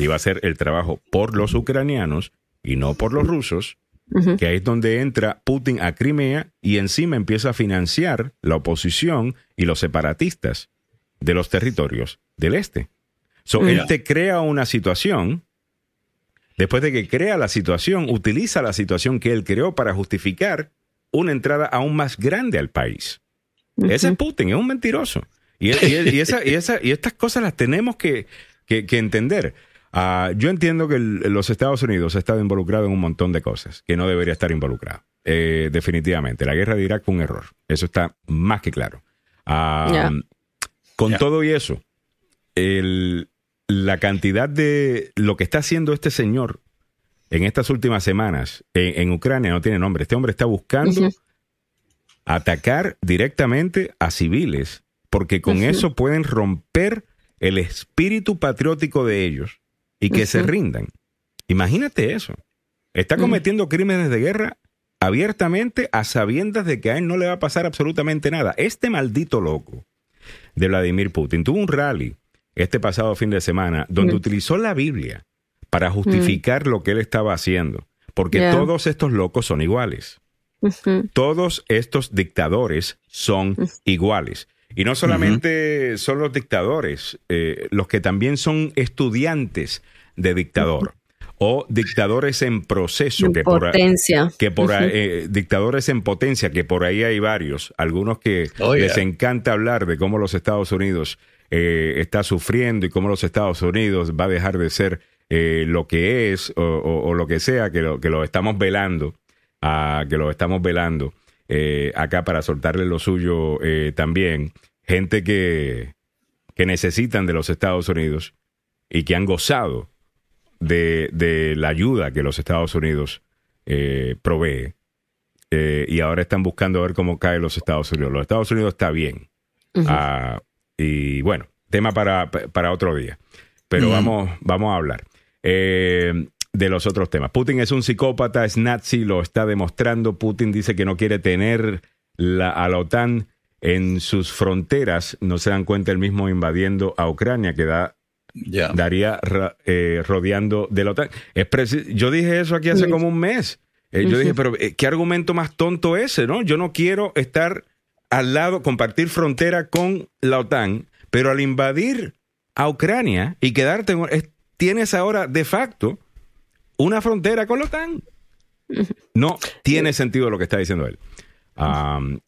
iba a hacer el trabajo por los ucranianos y no por los rusos, que ahí es donde entra Putin a Crimea y encima empieza a financiar la oposición y los separatistas de los territorios del este. So, Él te crea una situación, después de que crea la situación, utiliza la situación que él creó para justificar una entrada aún más grande al país. Ese es Putin, es un mentiroso. Y, y, esa, y, esa, y estas cosas las tenemos que, que, que entender. Ah, yo entiendo que los Estados Unidos ha estado involucrado en un montón de cosas que no debería estar involucrado. Eh, definitivamente. La guerra de Irak fue un error. Eso está más que claro. Ah, con todo y eso, la cantidad de lo que está haciendo este señor en estas últimas semanas en, Ucrania no tiene nombre. Este hombre está buscando atacar directamente a civiles porque con eso pueden romper el espíritu patriótico de ellos y que se rindan. Imagínate eso. Está cometiendo crímenes de guerra abiertamente a sabiendas de que a él no le va a pasar absolutamente nada. Este maldito loco de Vladimir Putin tuvo un rally este pasado fin de semana donde utilizó la Biblia para justificar lo que él estaba haciendo, porque todos estos locos son iguales. Todos estos dictadores son iguales. Y no solamente son los dictadores, eh, los que también son estudiantes de dictador. O dictadores en proceso, que potencia. por, que por eh, dictadores en potencia, que por ahí hay varios, algunos que oh, les encanta hablar de cómo los Estados Unidos eh, está sufriendo y cómo los Estados Unidos va a dejar de ser lo que es o, lo que sea, que lo, que lo estamos velando, a, que lo estamos velando. Eh, acá para soltarle lo suyo eh, también. Gente que, que necesitan de los Estados Unidos y que han gozado de, de la ayuda que los Estados Unidos eh, provee. y ahora están buscando ver cómo caen los Estados Unidos. Los Estados Unidos está bien. Ah, y bueno, tema para, para otro día. Pero vamos, vamos a hablar. Eh, de los otros temas. Putin es un psicópata, es nazi, lo está demostrando. Putin dice que no quiere tener la, a la OTAN en sus fronteras. No se dan cuenta el mismo invadiendo a Ucrania, que da, daría eh, rodeando de la OTAN. yo dije eso aquí hace como un mes. Eh, yo dije, pero eh, ¿qué argumento más tonto ese, no? Yo no quiero estar al lado, compartir frontera con la OTAN, pero al invadir a Ucrania y quedarte, tienes ahora de facto una frontera con la OTAN. No tiene sentido lo que está diciendo él.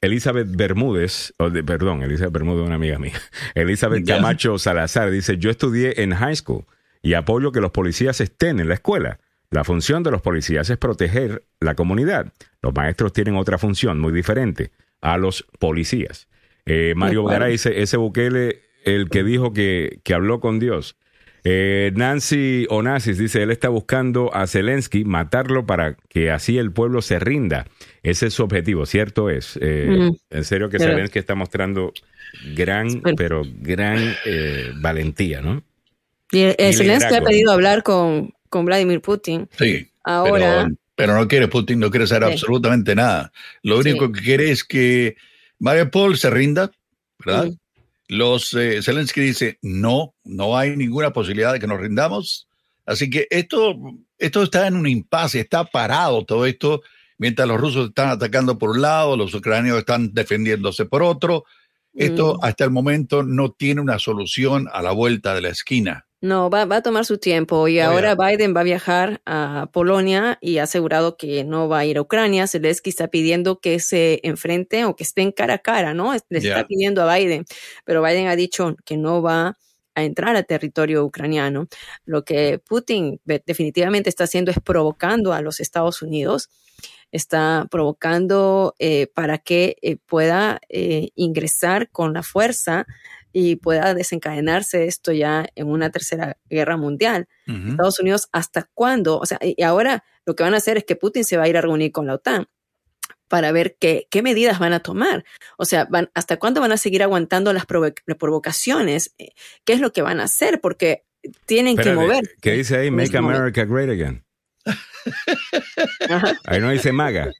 Elizabeth Bermúdez, perdón, Elizabeth Bermúdez, una amiga mía. Elizabeth Camacho Salazar dice: Yo estudié en high school y apoyo que los policías estén en la escuela. La función de los policías es proteger la comunidad. Los maestros tienen otra función muy diferente a los policías. Eh, Mario Gara dice: Ese Bukele, el que dijo que, que habló con Dios. Eh, Nancy Onassis dice, él está buscando a Zelensky matarlo para que así el pueblo se rinda. Ese es su objetivo, cierto es. Eh, en serio que Zelensky está mostrando gran, pero gran eh, valentía, ¿no? Y, Zelensky ha pedido hablar con, con Vladimir Putin. Sí. Ahora. Pero, no quiere Putin, no quiere hacer absolutamente nada. Lo único que quiere es que Paul se rinda, ¿verdad? Los eh, Zelensky dice, no, no hay ninguna posibilidad de que nos rindamos. Así que esto, esto está en un impasse, está parado todo esto, mientras los rusos están atacando por un lado, los ucranianos están defendiéndose por otro. Esto mm. hasta el momento no tiene una solución a la vuelta de la esquina. No, va, a tomar su tiempo y ahora Biden va a viajar a Polonia y ha asegurado que no va a ir a Ucrania. Zelensky está pidiendo que se enfrente o que estén cara a cara, ¿no? Le está pidiendo a Biden, pero Biden ha dicho que no va a entrar a territorio ucraniano. Lo que Putin definitivamente está haciendo es provocando a los Estados Unidos, está provocando eh, para que eh, pueda eh, ingresar con la fuerza y pueda desencadenarse esto ya en una tercera guerra mundial. Estados Unidos, ¿hasta cuándo? O sea, y ahora lo que van a hacer es que Putin se va a ir a reunir con la OTAN para ver qué, qué medidas van a tomar. O sea, van, ¿hasta cuándo van a seguir aguantando las, provocaciones? Eh, ¿Qué es lo que van a hacer? Porque tienen que mover. ¿Qué dice ahí? Make America Great Again. Ahí no dice maga.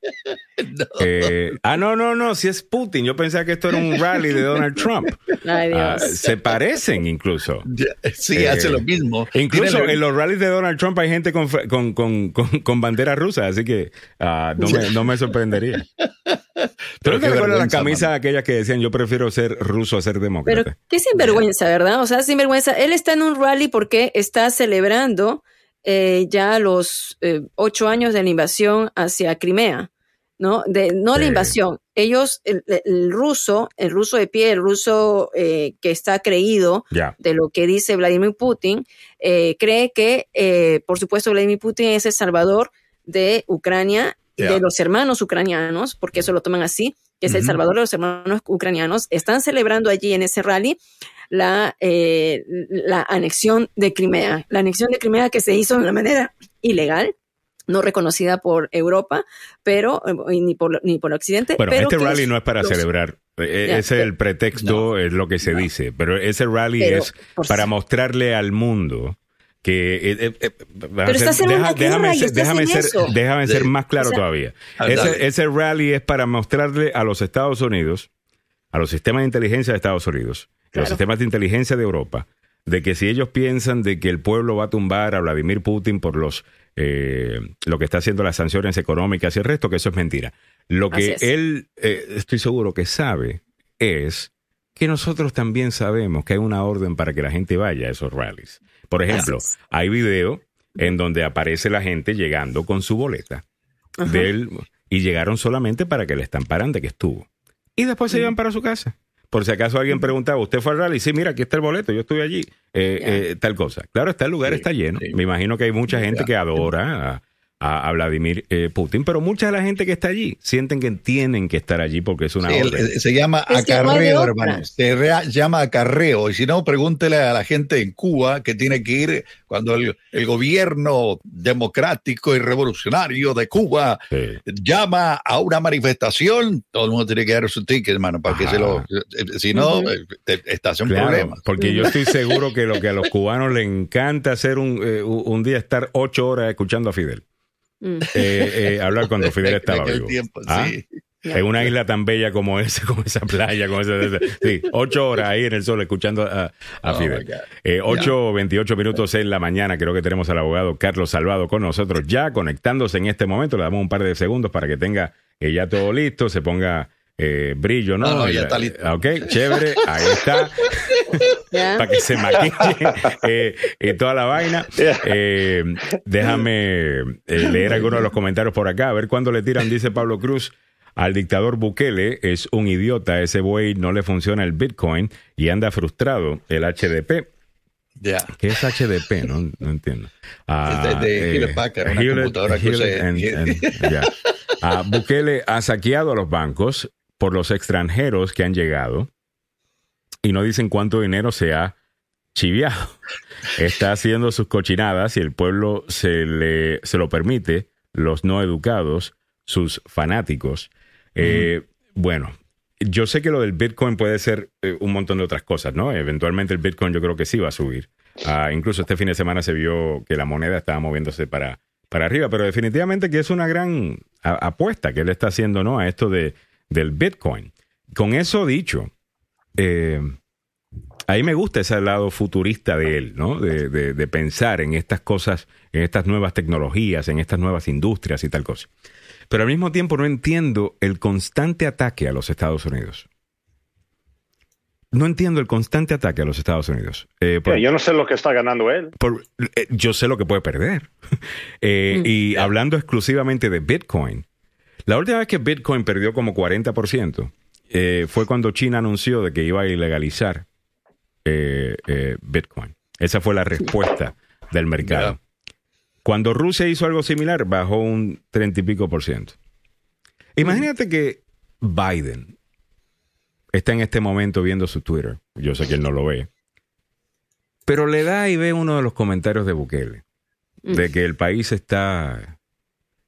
Eh, ah, no, no, no, si es Putin. Yo pensaba que esto era un rally de Donald Trump. Ah, se parecen incluso. Sí, hace lo mismo. Incluso en los rallies de Donald Trump hay gente con, con, con, con bandera rusa, así que ah, no, me, no, me, sorprendería. Pero te recuerdas la camisa aquella que decían yo prefiero ser ruso a ser demócrata? Pero qué sinvergüenza, ¿verdad? O sea, sinvergüenza. Él está en un rally porque está celebrando eh, ya los eh, ocho años de la invasión hacia Crimea, ¿no? De, no la invasión. Ellos, el, ruso, el ruso de pie, el ruso eh, que está creído de lo que dice Vladimir Putin, cree que, por supuesto, Vladimir Putin es el salvador de Ucrania, de los hermanos ucranianos, porque eso lo toman así, que es el salvador de los hermanos ucranianos. Están celebrando allí en ese rally la, eh, la anexión de Crimea. La anexión de Crimea que se hizo de una manera ilegal, no reconocida por Europa, pero eh, ni por ni por Occidente. Bueno, este rally no es para celebrar. ese es el pretexto, es lo que se dice. Pero ese rally es para mostrarle al mundo que eh, pero déjame, ser, déjame, ser, déjame ser más claro todavía. Ese, ese, rally es para mostrarle a los Estados Unidos, a los sistemas de inteligencia de Estados Unidos, los sistemas de inteligencia de Europa, de que si ellos piensan de que el pueblo va a tumbar a Vladimir Putin por los eh, lo que está haciendo las sanciones económicas y el resto, que eso es mentira. Lo que él, eh, estoy seguro que sabe, es que nosotros también sabemos que hay una orden para que la gente vaya a esos rallies. Por ejemplo, hay video en donde aparece la gente llegando con su boleta del, y llegaron solamente para que le estamparan de que estuvo. Y después se iban para su casa. Por si acaso alguien preguntaba, ¿usted fue al rally? Sí, mira, aquí está el boleto, yo estuve allí, eh, eh, tal cosa. Claro, está el lugar está lleno. Me imagino que hay mucha gente que adora a, Vladimir eh, Putin, pero mucha de la gente que está allí sienten que tienen que estar allí porque es una orden. Se llama acarreo, hermano. Se llama acarreo. Y si no, pregúntele a la gente en Cuba que tiene que ir cuando el, gobierno democrático y revolucionario de Cuba llama a una manifestación, todo el mundo tiene que dar su ticket, hermano, para que se lo. Eh, si no, eh, estás en problema. Porque yo estoy seguro que lo que a los cubanos les encanta hacer un, un día estar ocho horas escuchando a Fidel. Mm. Eh, eh, hablar cuando Fidel estaba vivo. ¿Ah? En una isla tan bella como esa, como esa playa, como esa, sí, ocho horas ahí en el sol escuchando a, oh Fidel. Eh, ocho, veintiocho minutos en la mañana, creo que tenemos al abogado Carlos Salvado con nosotros ya conectándose en este momento. Le damos un par de segundos para que tenga ya todo listo, se ponga eh, brillo, ¿no? No, no, ya está listo. Ok, chévere, ahí está. Para que se maquille eh, y toda la vaina. Eh, déjame eh, leer algunos de los comentarios por acá, a ver cuándo le tiran, dice Pablo Cruz. Al dictador Bukele es un idiota, ese güey no le funciona el Bitcoin y anda frustrado el HDP. Ya. ¿Qué es HDP? No, no entiendo. Ah, Es de- de Hewlett Packard, una computadora que and- and- ya. Ah, Bukele ha saqueado a los bancos por los extranjeros que han llegado y no dicen cuánto dinero se ha chiviado. Está haciendo sus cochinadas y el pueblo se, le, se lo permite, los no educados, sus fanáticos. Eh, Bueno, yo sé que lo del Bitcoin puede ser eh, un montón de otras cosas, ¿no? Eventualmente el Bitcoin yo creo que sí va a subir. Ah, incluso este fin de semana se vio que la moneda estaba moviéndose para, para arriba, pero definitivamente que es una gran apuesta que él está haciendo, ¿no? A esto de, del Bitcoin. Con eso dicho, eh, ahí me gusta ese lado futurista de él, ¿no? De, de- de pensar en estas cosas, en estas nuevas tecnologías, en estas nuevas industrias y tal cosa. Pero al mismo tiempo no entiendo el constante ataque a los Estados Unidos. No entiendo el constante ataque a los Estados Unidos. Eh, por- Yo no sé lo que está ganando él. por- eh, yo sé lo que puede perder. Eh, Mm. y hablando exclusivamente de Bitcoin, la última vez que Bitcoin perdió como 40% eh, fue cuando China anunció de que iba a ilegalizar eh, eh, Bitcoin. Esa fue la respuesta del mercado. Cuando Rusia hizo algo similar, bajó un 30 y pico por ciento. Imagínate que Biden está en este momento viendo su Twitter. Yo sé que él no lo ve. Pero le da y ve uno de los comentarios de Bukele, de que el país está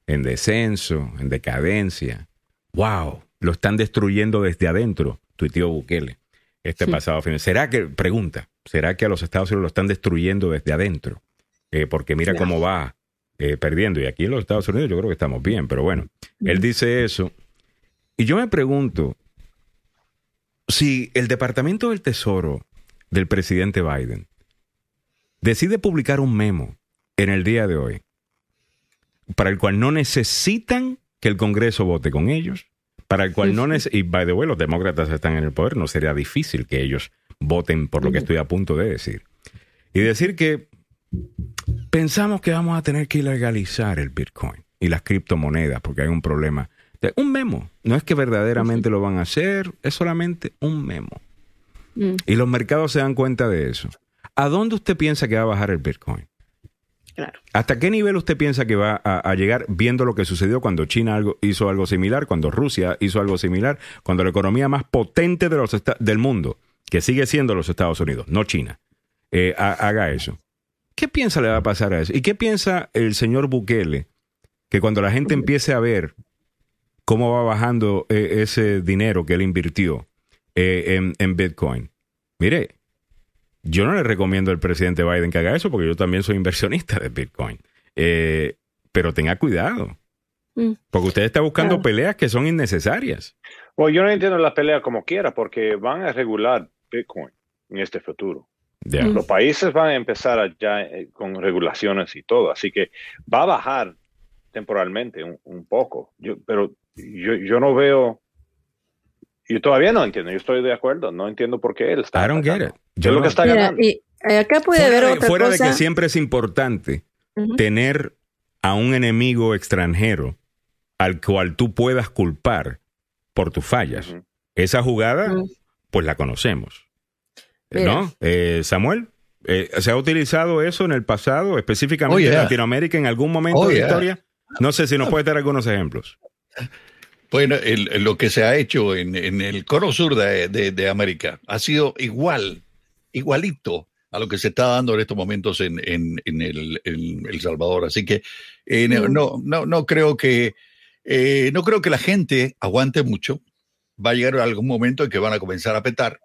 en descenso, en decadencia. ¡Wow! Lo están destruyendo desde adentro, tuiteó Bukele este pasado fin. ¿Será que, pregunta, ¿será que a los Estados Unidos lo están destruyendo desde adentro? Eh, porque mira cómo va eh, perdiendo. Y aquí en los Estados Unidos yo creo que estamos bien, pero bueno, él dice eso. Y yo me pregunto, si el Departamento del Tesoro del presidente Biden decide publicar un memo en el día de hoy para el cual no necesitan que el Congreso vote con ellos, para el cual no necesitan, y by the way, los demócratas están en el poder, no sería difícil que ellos voten por lo que estoy a punto de decir. Y decir que pensamos que vamos a tener que ilegalizar el Bitcoin y las criptomonedas porque hay un problema. De- Un memo. No es que verdaderamente lo van a hacer, es solamente un memo. Mm, Y los mercados se dan cuenta de eso. ¿A dónde usted piensa que va a bajar el Bitcoin? Claro. ¿Hasta qué nivel usted piensa que va a, llegar viendo lo que sucedió cuando China hizo algo similar, cuando Rusia hizo algo similar, cuando la economía más potente de los del mundo, que sigue siendo los Estados Unidos, no China, eh, ha- haga eso? ¿Qué piensa le va a pasar a eso? ¿Y qué piensa el señor Bukele que cuando la gente empiece a ver cómo va bajando eh, ese dinero que él invirtió eh, en, en Bitcoin? Mire, yo no le recomiendo al presidente Biden que haga eso porque yo también soy inversionista de Bitcoin. Eh, pero tenga cuidado. Mm. Porque usted está buscando Claro. peleas que son innecesarias. Bueno, yo no entiendo la pelea como quiera porque van a regular Bitcoin en este futuro. Mm. Los países van a empezar allá eh, con regulaciones y todo, así que va a bajar temporalmente un, un poco. Yo, pero yo, yo no veo, yo todavía no entiendo, yo estoy de acuerdo, no entiendo por qué él está. I don't get atacando. it. ¿Qué Yo lo no- que está Mira, ganando? y eh, acá puede fuera haber de, otra fuera de que siempre es importante tener a un enemigo extranjero al cual tú puedas culpar por tus fallas. Esa jugada, pues la conocemos. Mira. ¿No? Eh, Samuel, eh, ¿se ha utilizado eso en el pasado, específicamente Oh, yeah. en Latinoamérica, en algún momento Oh, de la yeah. historia? No sé si nos puede dar algunos ejemplos. Bueno, el- lo que se ha hecho en, en el cono sur de, de- de América ha sido igual, igualito a lo que se está dando en estos momentos en, en- en el, Salvador. Así que eh, no, Mm. no, no, no creo que eh, no creo que la gente aguante mucho. Va a llegar algún momento en que van a comenzar a petar.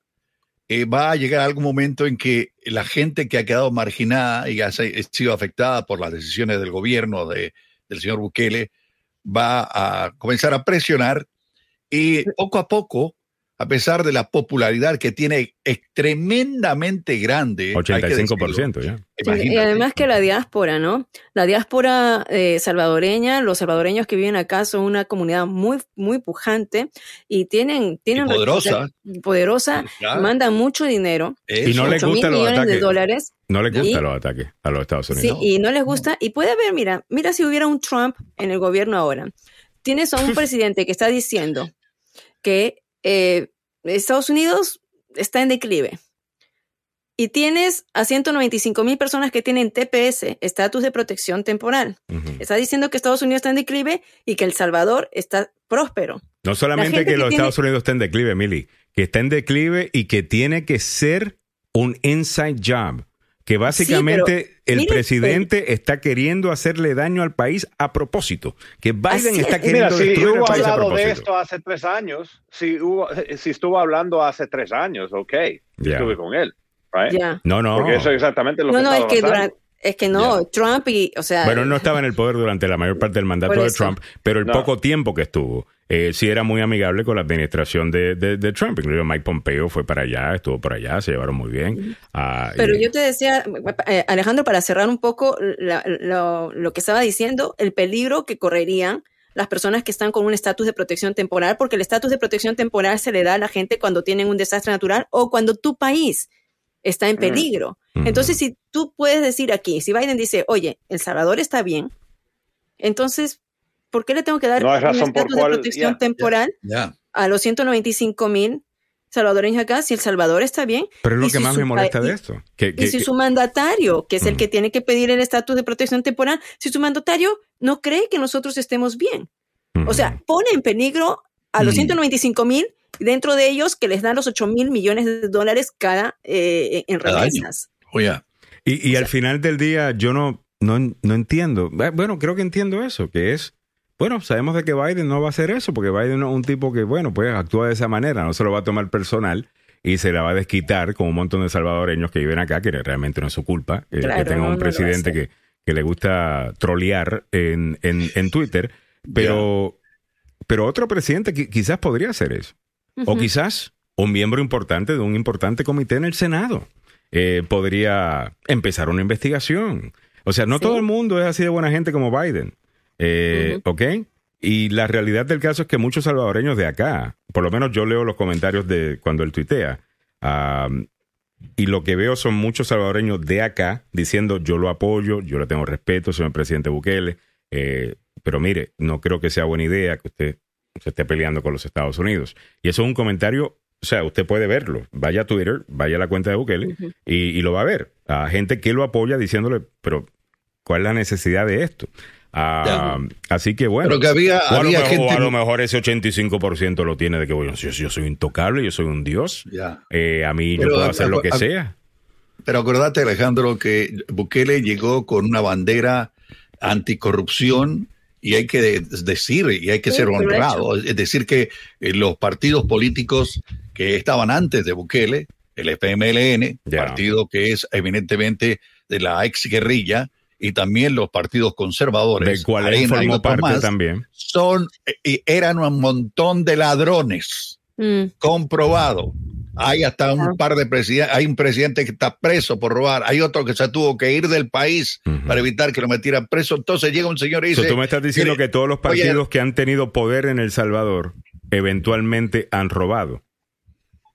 Eh, va a llegar algún momento en que la gente que ha quedado marginada y ha sido afectada por las decisiones del gobierno de, del señor Bukele va a comenzar a presionar y poco a poco a pesar de la popularidad que tiene, es tremendamente grande. 85% ya. y además que la diáspora, ¿no? La diáspora eh, salvadoreña, los salvadoreños que viven acá son una comunidad muy, muy pujante y tienen, tienen poderosa, poderosa, mandan mucho dinero, y no les gusta los millones de dólares. No les gustan los ataques a los Estados Unidos. Sí, y no les gusta. Y puede haber, mira, mira si hubiera un Trump en el gobierno ahora. Tienes a un presidente que está diciendo que eh, Estados Unidos está en declive. Y tienes a 195 mil personas que tienen TPS, estatus de protección temporal. Está diciendo que Estados Unidos está en declive y que El Salvador está próspero. No solamente que, los Estados Unidos estén en declive, Mili, que está en declive y que tiene que ser un inside job que básicamente el presidente está queriendo hacerle daño al país a propósito, que Biden está queriendo Mira, si hubo hablado de esto hace tres años, si, hubo, si estuvo hablando hace tres años, ok, estuve con él. No, no. Porque eso es exactamente lo no, que no, es que durante, es que no, Trump y, o sea... Bueno, no estaba en el poder durante la mayor parte del mandato de Trump, pero el poco tiempo que estuvo, eh, sí era muy amigable con la administración de, de, Trump. Incluso Mike Pompeo fue para allá, estuvo por allá, se llevaron muy bien. Ah, pero yo te decía, eh, Alejandro, para cerrar un poco lo, lo que estaba diciendo, el peligro que correrían las personas que están con un estatus de protección temporal, porque el estatus de protección temporal se le da a la gente cuando tienen un desastre natural o cuando tu país está en peligro. Entonces, si tú puedes decir aquí, si Biden dice, oye, El Salvador está bien, entonces, ¿por qué le tengo que dar un estatus de protección temporal a los 195 mil salvadoreños acá si El Salvador está bien? Pero es lo que más me molesta de esto. y si su mandatario, que es el que tiene que pedir el estatus de protección temporal, si su mandatario no cree que nosotros estemos bien. O sea, pone en peligro a los 195 mil dentro de ellos que les dan los 8 mil millones de dólares cada eh, en remesas. Y, al final del día yo no, no, no entiendo. Bueno, creo que entiendo eso, que es, bueno, sabemos de que Biden no va a hacer eso, porque Biden es un tipo que, bueno, pues actúa de esa manera, no se lo va a tomar personal y se la va a desquitar con un montón de salvadoreños que viven acá, que realmente no es su culpa, eh, que tenga un presidente que, que, le gusta trolear en, en, en Twitter, pero, pero otro presidente quizás podría hacer eso. O quizás un miembro importante de un importante comité en el Senado eh, podría empezar una investigación. O sea, no todo el mundo es así de buena gente como Biden. Eh, ¿Ok? Y la realidad del caso es que muchos salvadoreños de acá, por lo menos yo leo los comentarios de cuando él tuitea, y lo que veo son muchos salvadoreños de acá diciendo yo lo apoyo, yo le tengo respeto, señor presidente Bukele, eh, pero mire, no creo que sea buena idea que usted se esté peleando con los Estados Unidos. Y eso es un comentario, o sea, usted puede verlo. Vaya a Twitter, vaya a la cuenta de Bukele y, lo va a ver. A gente que lo apoya diciéndole, pero ¿cuál es la necesidad de esto? Ah, así que bueno. Pero que había, a, lo mejor, a lo mejor ese 85% lo tiene de que bueno, yo, yo soy intocable, yo soy un dios. Eh, a mí yo puedo hacer lo que sea. Pero acordate, Alejandro, que Bukele llegó con una bandera anticorrupción y hay que decir, y hay que ser honrado, es decir, que eh, los partidos políticos que estaban antes de Bukele, el FMLN, partido que es evidentemente de la ex guerrilla, y también los partidos conservadores, del cual formó parte también, son, eh, eran un montón de ladrones, mm. comprobado. Hay hasta un par de presidentes, hay un presidente que está preso por robar, hay otro que se tuvo que ir del país para evitar que lo metieran preso. Entonces llega un señor y dice... tú me estás diciendo que todos los partidos que han tenido poder en El Salvador eventualmente han robado.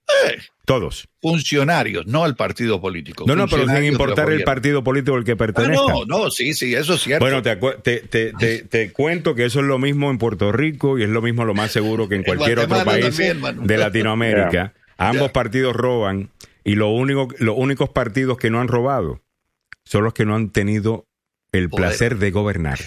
Eh, todos. Funcionarios, no el partido político. No, no, pero sin importar el partido político al que pertenezca. Ah, no, no, sí, sí, eso es cierto. Bueno, te, te, te, cuento que eso es lo mismo en Puerto Rico y es lo mismo, lo más seguro que en cualquier otro país de Latinoamérica. Ambos partidos roban y lo único, los únicos partidos que no han robado son los que no han tenido el placer de gobernar.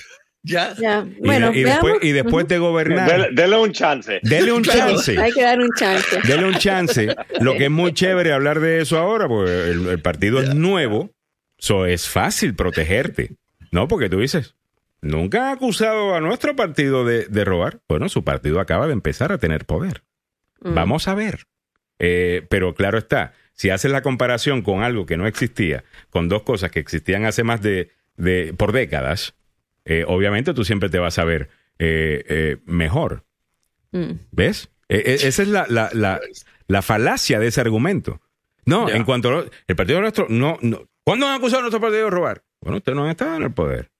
Ya. Y, bueno, y, después, y después de gobernar. Dele, un chance. Dele un chance. Hay que dar un chance. Dele un chance. Lo que es muy chévere hablar de eso ahora, porque el, partido es nuevo, so es fácil protegerte. ¿No? Porque tú dices, nunca ha acusado a nuestro partido de, de robar. Bueno, su partido acaba de empezar a tener poder. Mm. Vamos a ver. Eh, pero claro está, si haces la comparación con algo que no existía, con dos cosas que existían hace más de, de por décadas, eh, obviamente tú siempre te vas a ver eh, mejor. Mm. ¿Ves? E- e- esa es la, la, la, la falacia de ese argumento. No, en cuanto a lo- el partido nuestro, no, no. ¿Cuándo han acusado a nuestro partido de robar? Bueno, usted no ha estado en el poder.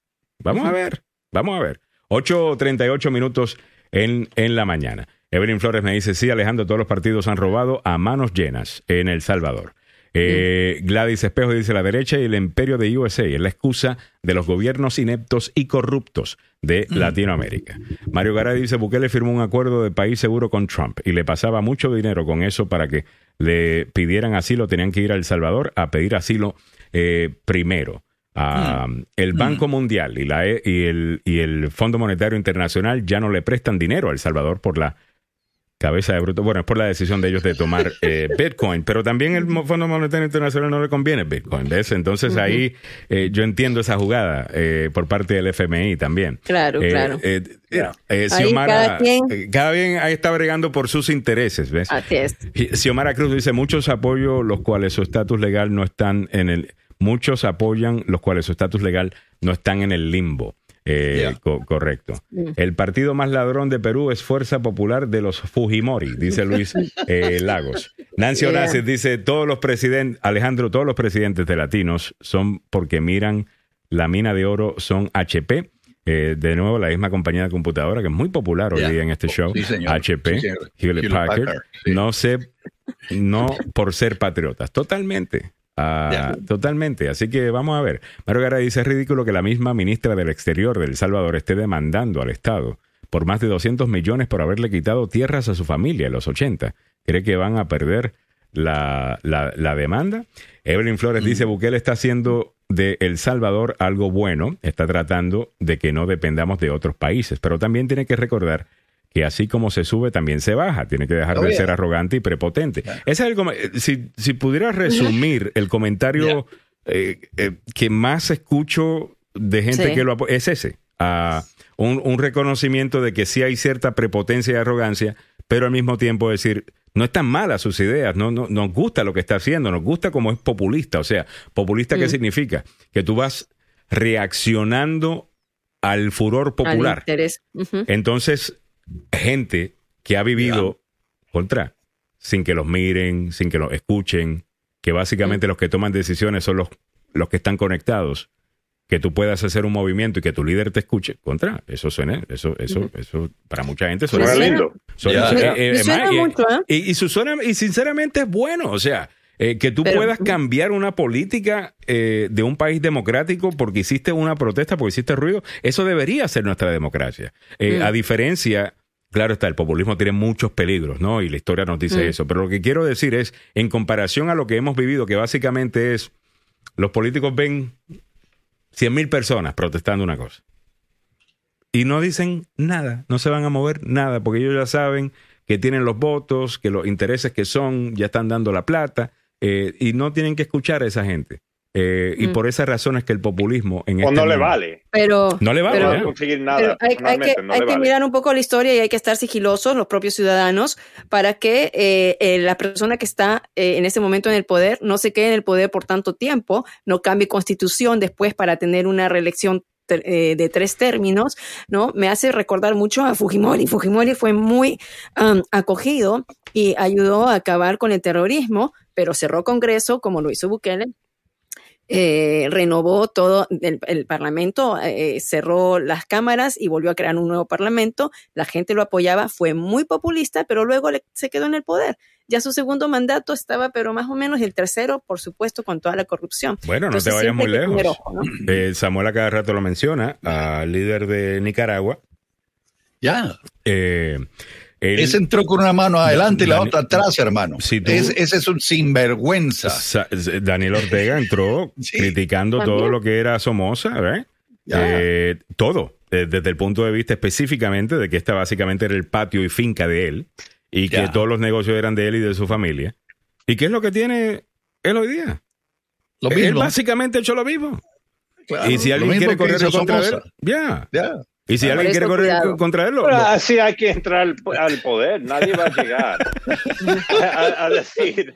Vamos a ver, vamos a ver. 8.38 minutos en, en la mañana. Evelyn Flores me dice, sí, Alejandro, todos los partidos han robado a manos llenas en El Salvador. Eh, Gladys Espejo dice, la derecha y el imperio de USA es la excusa de los gobiernos ineptos y corruptos de Latinoamérica. Mario Garay dice, Bukele firmó un acuerdo de país seguro con Trump y le pasaba mucho dinero con eso para que le pidieran asilo, tenían que ir a El Salvador a pedir asilo eh, primero. Ah, El Banco Mundial y, la, E- y, el, y el Fondo Monetario Internacional ya no le prestan dinero a El Salvador por la cabeza de bruto. Bueno, es por la decisión de ellos de tomar eh, Bitcoin, pero también el Fondo Monetario Internacional no le conviene Bitcoin, ¿ves? Entonces ahí eh, yo entiendo esa jugada eh, por parte del FMI también. Claro, Eh, claro. eh, Ahí Xiomara, cada quien- cada bien ahí está bregando por sus intereses, ¿ves? Así es. Xiomara Cruz dice, muchos apoyo los cuales su estatus legal no están en el... Muchos apoyan los cuales su estatus legal no están en el limbo. Eh, Yeah. co- correcto. El partido más ladrón de Perú es Fuerza Popular de los Fujimori, dice Luis eh, Lagos. Nancy Yeah. Dice, todos los presidentes, Alejandro, todos los presidentes de latinos son porque miran la mina de oro, son HP. Eh, de nuevo, la misma compañía de computadora que es muy popular hoy Yeah. día en este show. Sí, señor. HP, Sí. Hewlett Packard. Packard, sí. No sé, no por ser patriotas, totalmente. Ah. Totalmente. Así que vamos a ver. Mario Garay dice: es ridículo que la misma ministra del Exterior de El Salvador esté demandando al Estado por más de 200 millones por haberle quitado tierras a su familia en los 80. ¿Cree que van a perder la, la- la demanda? Evelyn Flores dice: Bukele está haciendo de El Salvador algo bueno, está tratando de que no dependamos de otros países, pero también tiene que recordar que así como se sube, también se baja. Tiene que dejar de ser arrogante y prepotente. Ese es el si, si pudieras resumir el comentario eh, eh, que más escucho de gente Sí. que lo apoya, es ese. Un, un reconocimiento de que sí hay cierta prepotencia y arrogancia, pero al mismo tiempo decir, no están malas sus ideas, no, no, nos gusta lo que está haciendo, nos gusta como es populista. O sea, populista, ¿qué Mm. significa? Que tú vas reaccionando al furor Al popular. Entonces, gente que ha vivido contra, sin que los miren, sin que los escuchen, que básicamente los que toman decisiones son los, los que están conectados, que tú puedas hacer un movimiento y que tu líder te escuche, contra, eso suena, eso, eso, eso, para mucha gente suena, lindo. suena- eh, eh, suena mucho, ¿eh? y, y su suena- y sinceramente es bueno, o sea, eh, que tú Pero- puedas cambiar una política eh, de un país democrático porque hiciste una protesta, porque hiciste ruido, eso debería ser nuestra democracia. Eh, Mm. A diferencia, claro está, el populismo tiene muchos peligros, ¿no? Y la historia nos dice Mm. eso, pero lo que quiero decir es, en comparación a lo que hemos vivido, que básicamente es, los políticos ven 100 mil personas protestando una cosa. Y no dicen nada, no se van a mover nada, porque ellos ya saben que tienen los votos, que los intereses que son, ya están dando la plata, eh, y no tienen que escuchar a esa gente. Eh, Y Mm. por esa razón es que el populismo en O este no le vale. Pero, No le vale, pero- No ¿eh? conseguir nada. Pero hay, hay que, personalmente, no hay le que vale. mirar un poco la historia y hay que estar sigilosos, los propios ciudadanos, para que eh, eh, la persona que está eh, en ese momento en el poder no se quede en el poder por tanto tiempo, no cambie constitución después para tener una reelección de tres términos, ¿no? Me hace recordar mucho a Fujimori. Fujimori fue muy um, acogido y ayudó a acabar con el terrorismo, pero cerró Congreso, como lo hizo Bukele, eh, renovó todo el, el parlamento, eh, cerró las cámaras y volvió a crear un nuevo parlamento. La gente lo apoyaba, fue muy populista, pero luego le- se quedó en el poder. Ya su segundo mandato estaba, pero más o menos el tercero, por supuesto, con toda la corrupción. Bueno, no te vayas muy lejos. ojo, ¿no? Eh, Samuel a cada rato lo menciona, al líder de Nicaragua. Ya. Eh, él- Ese entró con una mano adelante y la otra atrás, hermano. Si tú- Es- ese es un sinvergüenza. Sa- Daniel Ortega entró Sí. criticando También. todo lo que era Somoza, ¿verdad? Eh, todo, eh, desde el punto de vista específicamente de que esta básicamente era el patio y finca de él y que Ya. todos los negocios eran de él y de su familia. ¿Y qué es lo que tiene él hoy día? Lo Él mismo. básicamente echó lo mismo. Claro, y si alguien quiere correr contra él, ya. Ya. Y si alguien quiere correr cuidado. contra él, lo- Pero lo- así hay que entrar al, al poder. Nadie va a llegar a, a- a decir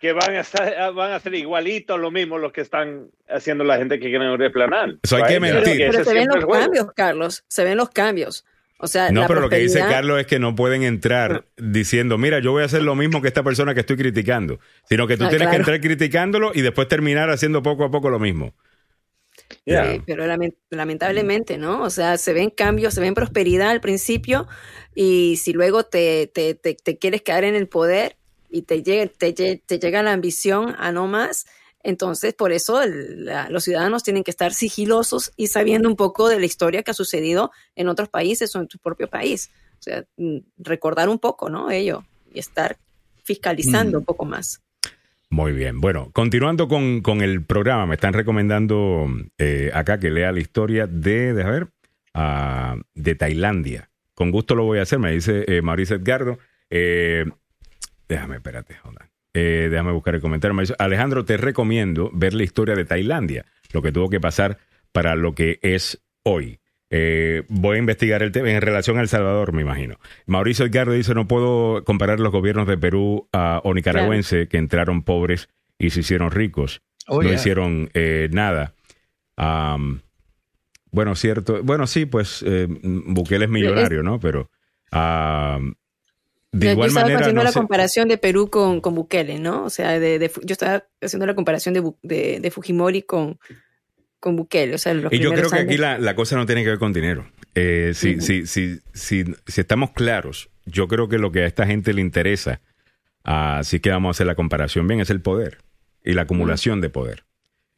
que van a, estar, van a ser igualitos lo mismo los que están haciendo la gente que quieren replanar. Eso hay que mentir. Pero ese se ven los cambios, Carlos, se ven los cambios. O sea, No, la pero lo que dice Carlos es que no pueden entrar diciendo, mira, yo voy a hacer lo mismo que esta persona que estoy criticando, sino que tú Ah, tienes que entrar criticándolo y después terminar haciendo poco a poco lo mismo. Yeah. Sí, pero lamen- lamentablemente, ¿no? O sea, se ven cambios, se ven prosperidad al principio y si luego te, te, te, te quieres quedar en el poder y te llega, te, lle- te llega la ambición a no más, entonces por eso el- la- los ciudadanos tienen que estar sigilosos y sabiendo un poco de la historia que ha sucedido en otros países o en tu propio país. O sea, mm, recordar un poco, ¿no? Ello y estar fiscalizando Mm. un poco más. Muy bien. Bueno, continuando con, con el programa, me están recomendando eh, acá que lea la historia de, a ver, ah, de Tailandia. Con gusto lo voy a hacer, me dice eh, Mauricio Edgardo. Eh, déjame, espérate, hold on. Eh, déjame buscar el comentario. Me dice, Alejandro, te recomiendo ver la historia de Tailandia, lo que tuvo que pasar para lo que es hoy. Eh, voy a investigar el tema en relación a El Salvador, me imagino. Mauricio Edgardo dice, no puedo comparar los gobiernos de Perú ah, o nicaragüense que entraron pobres y se hicieron ricos. Oh, no yeah. hicieron eh, nada. Bueno, cierto. Bueno, sí, pues eh, Bukele es millonario, ¿no? Pero am, de Yo igual estaba manera... haciendo no la comparación de Perú con, con Bukele, ¿no? O sea, de, de yo estaba haciendo la comparación de Fujimori con, con Bukele. O sea, los Y yo creo que aquí la, la cosa no tiene que ver con dinero. Eh, si, si, si, si, si estamos claros, yo creo que lo que a esta gente le interesa, así que vamos a hacer la comparación bien, es el poder y la acumulación de poder.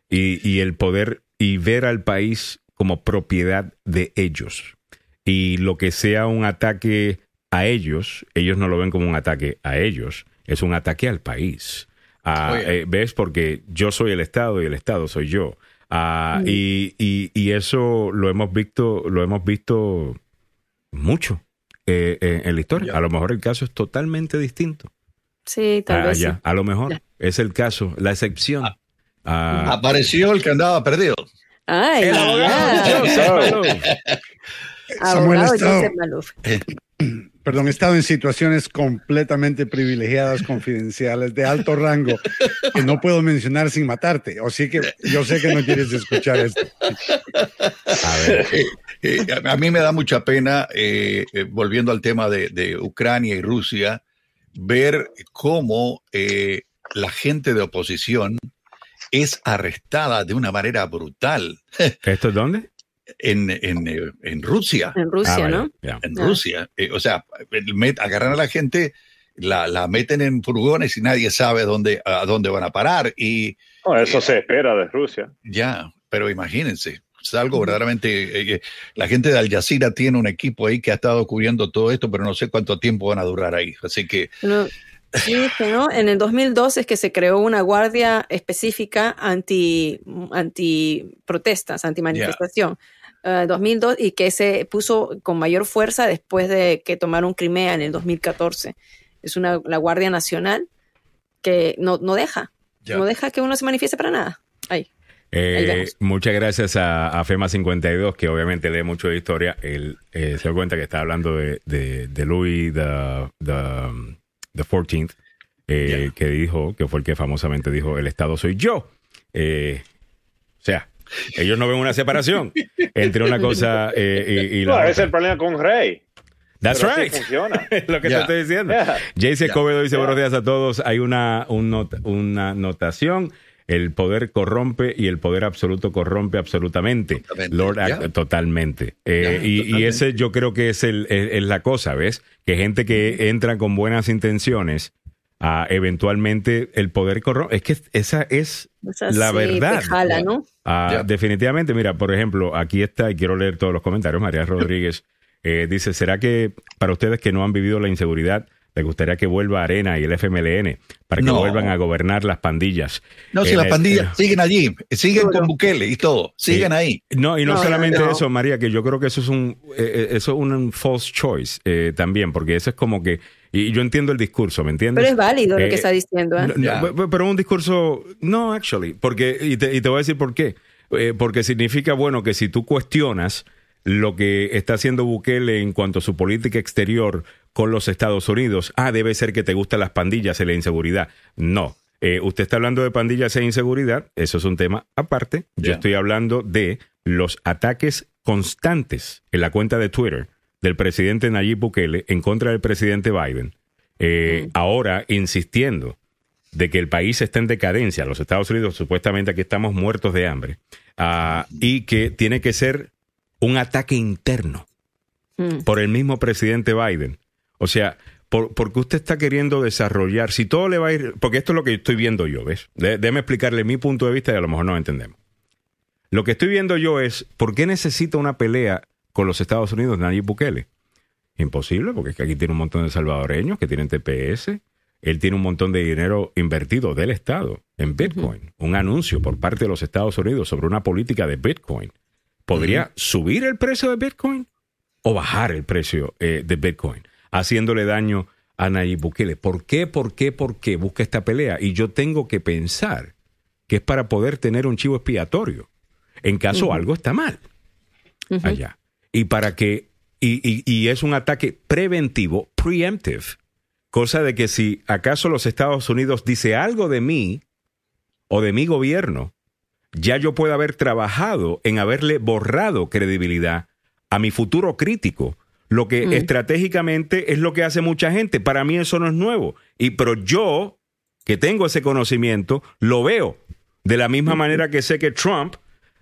Y, y el poder y ver al país como propiedad de ellos. Y lo que sea un ataque a ellos, ellos no lo ven como un ataque a ellos, es un ataque al país. Ah, eh, ¿Ves? Porque yo soy el Estado y el Estado soy yo. Ah, Mm. y, y- y eso lo hemos visto, lo hemos visto mucho eh, eh, en la historia. A lo mejor el caso es totalmente distinto. Sí, tal Ah, vez. ya. sí. A lo mejor es el caso, la excepción. Ah, Apareció el que andaba perdido. Ay, el abogado Abogado Estado. Joseph Maluf. Perdón, he estado en situaciones completamente privilegiadas, confidenciales, de alto rango, que no puedo mencionar sin matarte. Así que yo sé que no quieres escuchar esto. A ver. Eh, eh, a a mí me da mucha pena, eh, eh, volviendo al tema de, de Ucrania y Rusia, ver cómo eh, la gente de oposición es arrestada de una manera brutal ¿Esto es dónde? En, en, eh, en Rusia. En Rusia, Ah, ¿no? En. Rusia. Eh, o sea, met- agarran a la gente, la, la meten en furgones y nadie sabe dónde, a dónde van a parar. Y No, eso se espera de Rusia. ya, pero imagínense. Es algo verdaderamente. eh, eh, la gente de Al Jazeera tiene un equipo ahí que ha estado cubriendo todo esto, pero no sé cuánto tiempo van a durar ahí. Así que No, sí, no. En el 2012 es que se creó una guardia específica anti, anti protestas, anti manifestación. 2002 y que se puso con mayor fuerza después de que tomaron Crimea en el 2014. Es una la Guardia Nacional que no, no deja, no deja que uno se manifieste para nada. Ahí. Eh, muchas gracias a, a FEMA52, que obviamente lee mucho de historia. Él eh, se dio cuenta que está hablando de, de, de Louis the, the, the 14th, eh, Ya. que dijo, que fue el que famosamente dijo, el Estado soy yo. Eh, o sea, ellos no ven una separación entre una cosa eh, y, y la No, ese es el problema con Rey. That's Pero right. funciona. Lo que te Ya. estoy diciendo. Yeah. Jayce Ya. Escobedo dice buenos días a todos. Hay una, un not- una notación. El poder corrompe y el poder absoluto corrompe absolutamente. Totalmente. Lord totalmente. Eh, y, y totalmente. ese yo creo que es, el, es, es la cosa, ¿ves? Que gente que entra con buenas intenciones, ah, eventualmente el poder corrompe. Es que esa es la verdad. Te jala, ¿no? Ah. Definitivamente, mira, por ejemplo, aquí está, y quiero leer todos los comentarios, María Rodríguez eh, dice, ¿será que para ustedes que no han vivido la inseguridad, les gustaría que vuelva Arena y el FMLN para que No. vuelvan a gobernar las pandillas? no, si En las pandillas siguen allí, siguen con Bukele y todo, siguen ahí. No, y no, No, solamente no. eso, María, que yo creo que eso es un, eh, eh, eso es un false choice eh, también, porque eso es como que, y yo entiendo el discurso, ¿me entiendes? Pero es válido lo Eh, que está diciendo. ¿eh? No, no, pero un discurso, no, actually, porque, y te, y te voy a decir por qué. Eh, porque significa, bueno, que si tú cuestionas lo que está haciendo Bukele en cuanto a su política exterior con los Estados Unidos, ah, debe ser que te gustan las pandillas y la inseguridad. No. Eh, usted está hablando de pandillas e inseguridad, eso es un tema aparte. Yo estoy hablando de los ataques constantes en la cuenta de Twitter del presidente Nayib Bukele en contra del presidente Biden, eh, ahora insistiendo de que el país está en decadencia, los Estados Unidos supuestamente aquí estamos muertos de hambre, ah, y que tiene que ser un ataque interno Mm. por el mismo presidente Biden. O sea, por, porque usted está queriendo desarrollar, si todo le va a ir, porque esto es lo que estoy viendo yo, ¿ves? De- déjeme explicarle mi punto de vista y a lo mejor no entendemos. Lo que estoy viendo yo es, ¿por qué necesita una pelea con los Estados Unidos Nayib Bukele? Imposible, porque es que aquí tiene un montón de salvadoreños que tienen TPS. Él tiene un montón de dinero invertido del Estado en Bitcoin. Un anuncio por parte de los Estados Unidos sobre una política de Bitcoin. ¿Podría subir el precio de Bitcoin o bajar el precio eh, de Bitcoin? Haciéndole daño a Nayib Bukele. ¿Por qué, por qué, por qué busca esta pelea? Y yo tengo que pensar que es para poder tener un chivo expiatorio en caso algo está mal allá. Y para que, y, y- y es un ataque preventivo, preemptive, cosa de que si acaso los Estados Unidos dice algo de mí o de mi gobierno, ya yo puedo haber trabajado en haberle borrado credibilidad a mi futuro crítico. Lo que Mm. estratégicamente es lo que hace mucha gente. Para mí eso no es nuevo. Y pero yo, que tengo ese conocimiento, lo veo. De la misma manera que sé que Trump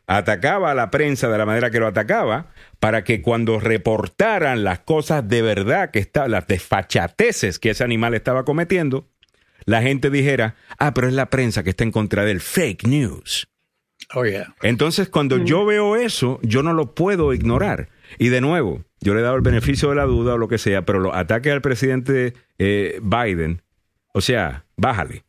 atacaba a la prensa de la manera que lo atacaba, para que cuando reportaran las cosas de verdad que está, las desfachateces que ese animal estaba cometiendo, la gente dijera, ah, pero es la prensa que está en contra del fake news. Oh, yeah. Entonces, cuando yo veo eso, yo no lo puedo ignorar. Y de nuevo, yo le he dado el beneficio de la duda o lo que sea, pero los ataques al presidente eh, Biden, o sea, bájale,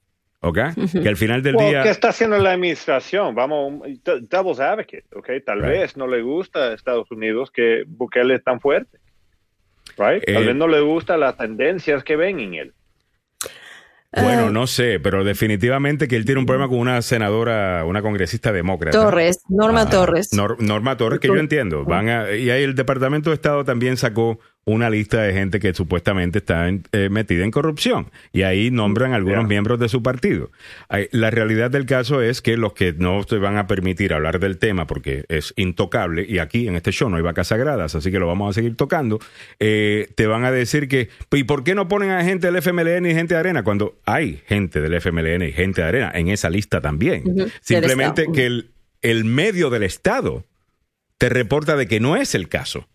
¿ok? Que al final del Well, día... ¿Qué está haciendo la administración? Vamos, devil's advocate, ¿ok? Tal Right. vez no le gusta a Estados Unidos que Bukele es tan fuerte, right? Tal Eh, vez no le gustan las tendencias que ven en él. Bueno, Ah, no sé, pero definitivamente que él tiene un problema con una senadora, una congresista demócrata. Torres, Norma Ah, Torres. Nor- Norma Torres, que yo entiendo. Van a, y ahí el Departamento de Estado también sacó una lista de gente que supuestamente está en- eh, metida en corrupción. Y ahí nombran algunos Yeah. miembros de su partido. La realidad del caso es que los que no te van a permitir hablar del tema, porque es intocable, y aquí en este show no hay vacas sagradas, así que lo vamos a seguir tocando, eh, te van a decir que, ¿y por qué no ponen a gente del FMLN y gente de Arena? Cuando hay gente del FMLN y gente de Arena en esa lista también. Simplemente que el, el medio del Estado te reporta de que no es el caso.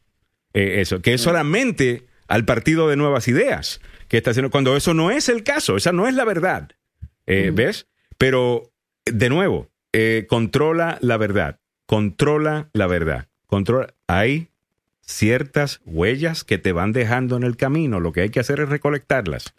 Eh, eso, que es solamente al partido de nuevas ideas que está haciendo, cuando eso no es el caso, esa no es la verdad. Eh, ¿Ves? Pero, de nuevo, eh, controla la verdad, controla la verdad, controla. Hay ciertas huellas que te van dejando en el camino, lo que hay que hacer es recolectarlas.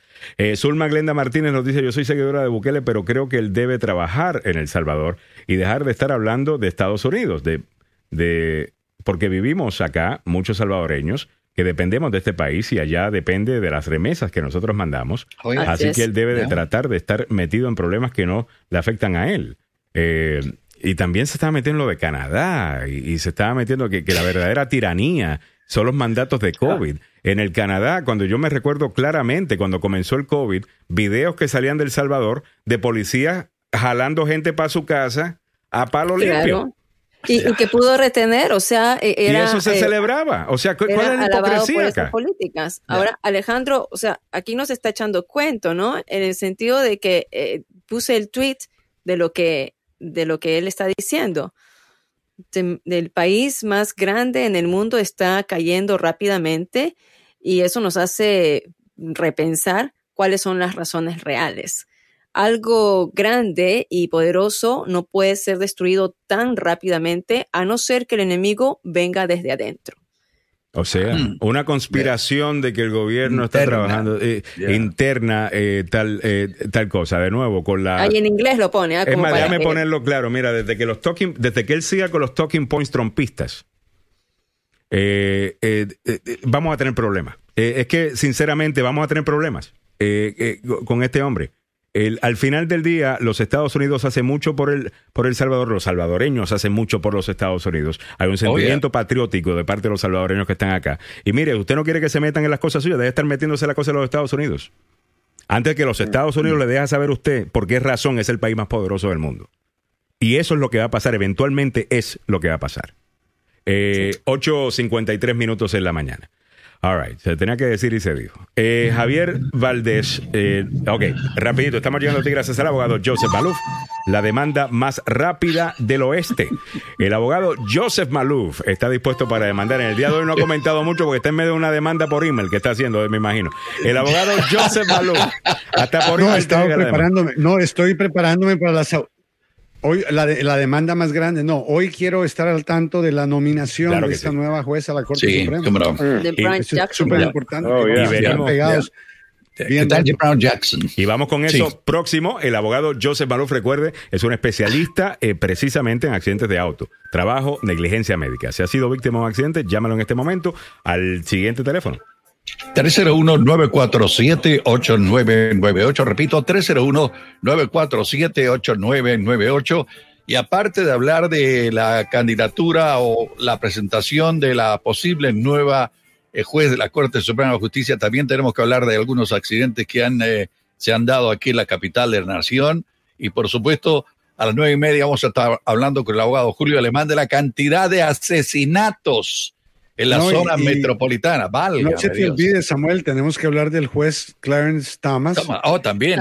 Zulma Glenda Martínez nos dice, yo soy seguidora de Bukele, pero creo que él debe trabajar en El Salvador y dejar de estar hablando de Estados Unidos, de, de porque vivimos acá muchos salvadoreños que dependemos de este país y allá depende de las remesas que nosotros mandamos. Así Así es. que él debe de tratar de estar metido en problemas que no le afectan a él. Eh, y también se estaba metiendo en lo de Canadá y, y se estaba metiendo que, que la verdadera tiranía son los mandatos de COVID. En el Canadá, cuando yo me recuerdo claramente, cuando comenzó el COVID, videos que salían del Salvador de policías jalando gente para su casa a palo limpio. Y, y que pudo retener, o sea, e- Y era, eso se eh, celebraba. O sea, ¿cu- ¿cuál era la alabado por hipocresía esas acá? políticas. Ahora, Alejandro, o sea, aquí nos está echando cuento, ¿no? En el sentido de que eh, puse el tweet de lo que, de lo que él está diciendo. De- del país más grande en el mundo está cayendo rápidamente y eso nos hace repensar cuáles son las razones reales. Algo grande y poderoso no puede ser destruido tan rápidamente a no ser que el enemigo venga desde adentro. O sea, Mm. una conspiración de que el gobierno está trabajando eh, Yeah. interna eh, tal eh, tal cosa. De nuevo, con la Ahí en inglés lo pone. ¿ah? es Como más, para déjame que- ponerlo claro. Mira, desde que los talking, desde que él siga con los talking points trompistas, eh, eh, vamos a tener problemas. Eh, es que, sinceramente, vamos a tener problemas eh, eh, con este hombre. El- al final del día, los Estados Unidos hacen mucho por el, por el Salvador, los salvadoreños hacen mucho por los Estados Unidos. Hay un sentimiento patriótico de parte de los salvadoreños que están acá. Y mire, usted no quiere que se metan en las cosas suyas, debe estar metiéndose en las cosas de los Estados Unidos. Antes que los Estados Unidos le deje saber a usted por qué razón es el país más poderoso del mundo. Y eso es lo que va a pasar, eventualmente es lo que va a pasar. Eh, 8.53 minutos en la mañana. All right, se tenía que decir y se dijo. Eh, Javier Valdés, eh, ok, rapidito, estamos llegando a ti gracias al abogado Joseph Malouf, la demanda más rápida del oeste. El abogado Joseph Malouf está dispuesto para demandar. En el día de hoy no ha comentado mucho porque está en medio de una demanda por email que está haciendo, me imagino. El abogado Joseph Malouf, hasta por No, email preparándome, no, estoy preparándome para las Hoy la, de- la demanda más grande, no, hoy quiero estar al tanto de la nominación Claro de esta sí. nueva jueza a la Corte Sí, Suprema. no. De Y- Brian Eso es Jackson. súper importante. Oh, yeah. estén Veremos. pegados. ¿Qué Bien, tal bien. Brown Jackson? Y vamos con eso Sí. próximo. El abogado Joseph Malouf, recuerde, es un especialista eh, precisamente en accidentes de auto. Trabajo, negligencia médica. Si ha sido víctima de un accidente, llámalo en este momento al siguiente teléfono. 301-947-8998. Repito, 301-947-8998. Y aparte de hablar de la candidatura o la presentación de la posible nueva eh, juez de la Corte Suprema de Justicia, también tenemos que hablar de algunos accidentes que han, eh, se han dado aquí en la capital de la nación. Y por supuesto, a las nueve y media vamos a estar hablando con el abogado Julio Alemán de la cantidad de asesinatos en la No, zona y- metropolitana. Válgame No se te Dios. olvide, Samuel, tenemos que hablar del juez Clarence Thomas. Toma. Oh, también.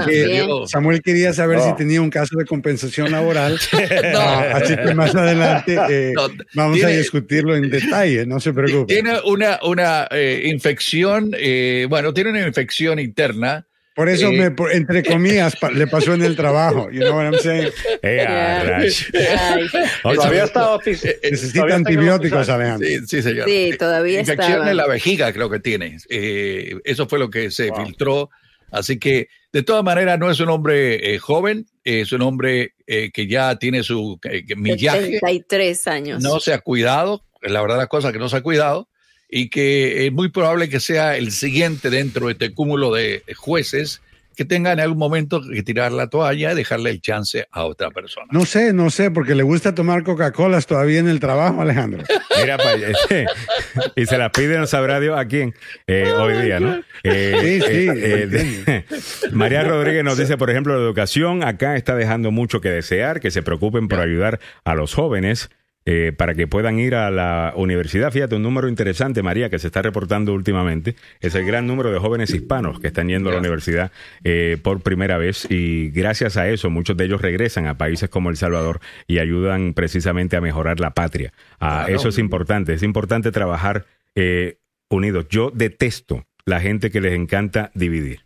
Samuel quería saber Oh. si tenía un caso de compensación laboral. Ah, así que más adelante eh, No, vamos tiene- a discutirlo en detalle, no se preocupe. Tiene una, una eh, infección, eh, bueno, tiene una infección interna. Por eso, eh, me, por- entre comillas, pa- le pasó en el trabajo. You know what I'm saying? Eh, Yeah. rash. Ay, Oye, Todavía está ofici- Eh, Necesita todavía está el antibióticos, hospital. Alejandro. Sí, sí, señor. Sí, todavía Infección estaba. en la vejiga creo que tiene. Eh, eso fue lo que se Wow. filtró. Así que, de todas maneras, no es un hombre eh, joven, es un hombre eh, que ya tiene su eh, millaje. 73 años. no se ha cuidado, la verdad la cosa que no se ha cuidado, y que es muy probable que sea el siguiente dentro de este cúmulo de jueces que tengan en algún momento que tirar la toalla y dejarle el chance a otra persona. No sé, no sé, porque le gusta tomar Coca-Colas todavía en el trabajo, Alejandro. Mira, pa- y se las pide, no sabrá Dios a quién eh, hoy día, ¿no? Eh, Sí, sí, eh, de- María Rodríguez nos dice, por ejemplo, la educación acá está dejando mucho que desear, que se preocupen por ayudar a los jóvenes. Eh, para que puedan ir a la universidad. Fíjate, un número interesante, María, que se está reportando últimamente, es el gran número de jóvenes hispanos que están yendo a la universidad eh, por primera vez y gracias a eso muchos de ellos regresan a países como El Salvador y ayudan precisamente a mejorar la patria. Ah. Eso es importante, es importante trabajar eh, unidos. Yo detesto la gente que les encanta dividir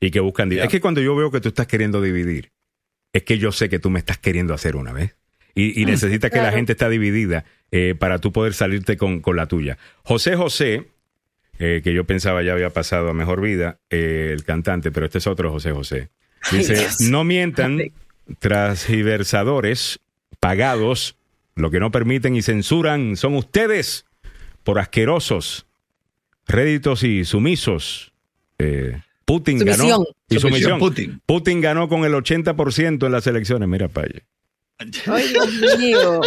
y que buscan dividir. Es que cuando yo veo que tú estás queriendo dividir, es que yo sé que tú me estás queriendo hacer una vez. Y, y necesitas que la gente está dividida eh, para tú poder salirte con, con la tuya. José José, eh, que yo pensaba ya había pasado a mejor vida, eh, el cantante, pero este es otro José José. Dice, Ay, no mientan, transgiversadores pagados, lo que no permiten y censuran son ustedes por asquerosos, réditos y sumisos. Eh, Putin Sumisión. ganó. Y Sumisión. Putin. Putin ganó con el 80% en las elecciones. Mira allá. Ay, Dios mío.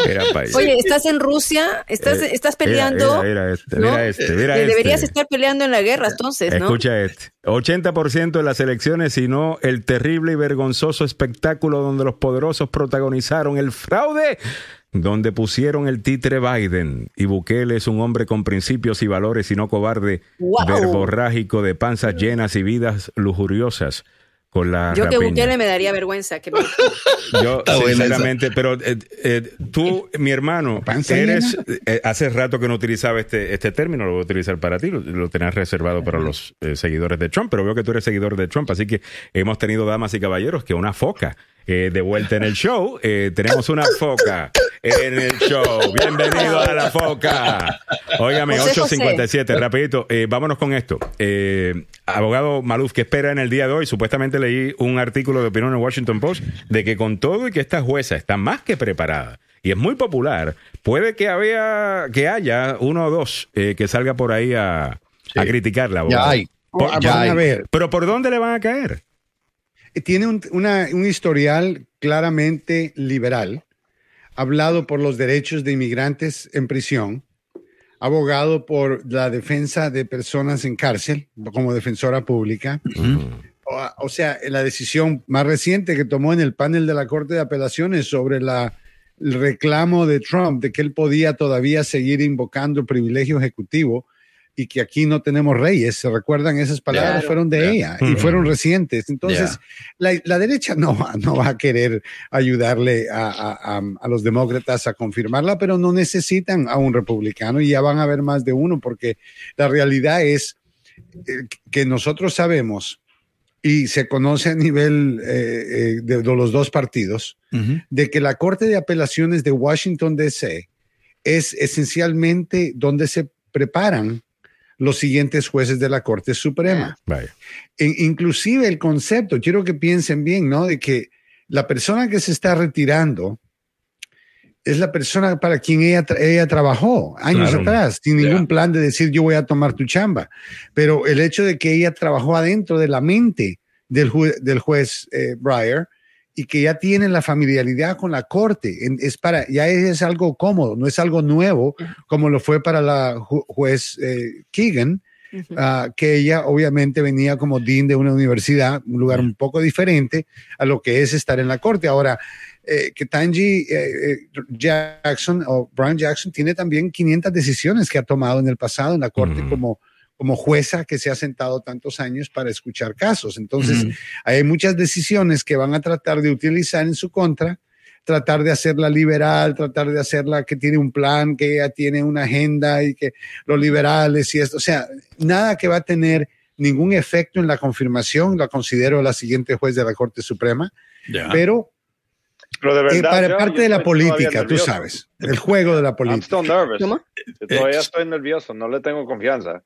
Oye, ¿estás en Rusia? ¿Estás, Eh, estás peleando? Mira este, ¿no? mira este, mira Que este. deberías estar peleando en la guerra, entonces, ¿no? Escucha este. 80% de las elecciones, sino el terrible y vergonzoso espectáculo donde los poderosos protagonizaron el fraude, donde pusieron el titre Biden. Y Bukele es un hombre con principios y valores y no cobarde, Wow. verborrágico de panzas llenas y vidas lujuriosas. Con la Yo que. Bukele me daría vergüenza. Que me- Yo, sinceramente, pero eh, eh, tú, mi hermano, ¿Panza eres, eh, hace rato que no utilizaba este, este término, lo voy a utilizar para ti, lo, lo tenías reservado para los eh, seguidores de Trump, pero veo que tú eres seguidor de Trump, así que hemos tenido damas y caballeros que una foca eh, de vuelta en el show. Eh, tenemos una foca en el show. Bienvenido a la foca. Óigame, José, 857, rapidito. Eh, vámonos con esto. Eh, abogado Maluf, ¿qué espera en el día de hoy? Supuestamente leí un artículo de opinión en Washington Post de que con todo y que esta jueza está más que preparada y es muy popular, puede que, había, que haya uno o dos eh, que salga por ahí a, a Sí. criticarla. Ya abogado. hay. Por- Ah, ya hay. a ver, pero ¿por dónde le van a caer? Tiene un, una- un historial claramente liberal, hablado por los derechos de inmigrantes en prisión, abogado por la defensa de personas en cárcel como defensora pública. O, o sea, la decisión más reciente que tomó en el panel de la Corte de Apelaciones sobre la, el reclamo de Trump de que él podía todavía seguir invocando el privilegio ejecutivo y que aquí no tenemos reyes. ¿Se recuerdan? Esas palabras Claro. fueron de ella y fueron recientes. Entonces, la, la derecha no, va- no va a querer ayudarle a, a- a- a los demócratas a confirmarla, pero no necesitan a un republicano y ya van a haber más de uno, porque la realidad es eh, que nosotros sabemos y se conoce a nivel eh, eh, de, de los dos partidos de que la Corte de Apelaciones de Washington, D.C. es esencialmente donde se preparan los siguientes jueces de la Corte Suprema. Inclusive el concepto, quiero que piensen bien, ¿no? De que la persona que se está retirando es la persona para quien ella, tra- ella trabajó años Claro. atrás, sin ningún plan de decir yo voy a tomar tu chamba. Pero el hecho de que ella trabajó adentro de la mente del, jue- del juez eh, Breyer y que ya tiene la familiaridad con la corte, es para, ya es algo cómodo, no es algo nuevo como lo fue para la ju- juez eh, Keegan, Ujú. ah, que ella obviamente venía como dean de una universidad, un lugar un poco diferente a lo que es estar en la corte. Ahora, eh, que Tanji eh, eh, Jackson o Brian Jackson tiene también 500 decisiones que ha tomado en el pasado en la corte Ujú. como, como jueza que se ha sentado tantos años para escuchar casos. Entonces, Ujú. hay muchas decisiones que van a tratar de utilizar en su contra, tratar de hacerla liberal, tratar de hacerla que tiene un plan, que ella tiene una agenda y que los liberales y esto, o sea, nada que va a tener ningún efecto en la confirmación, la considero la siguiente juez de la Corte Suprema, Ya. pero Pero de eh, verdad, para yo- parte yo de la política, tú sabes, el juego de la I'm política. still nervous. Todavía Eh, estoy nervioso, no le tengo confianza.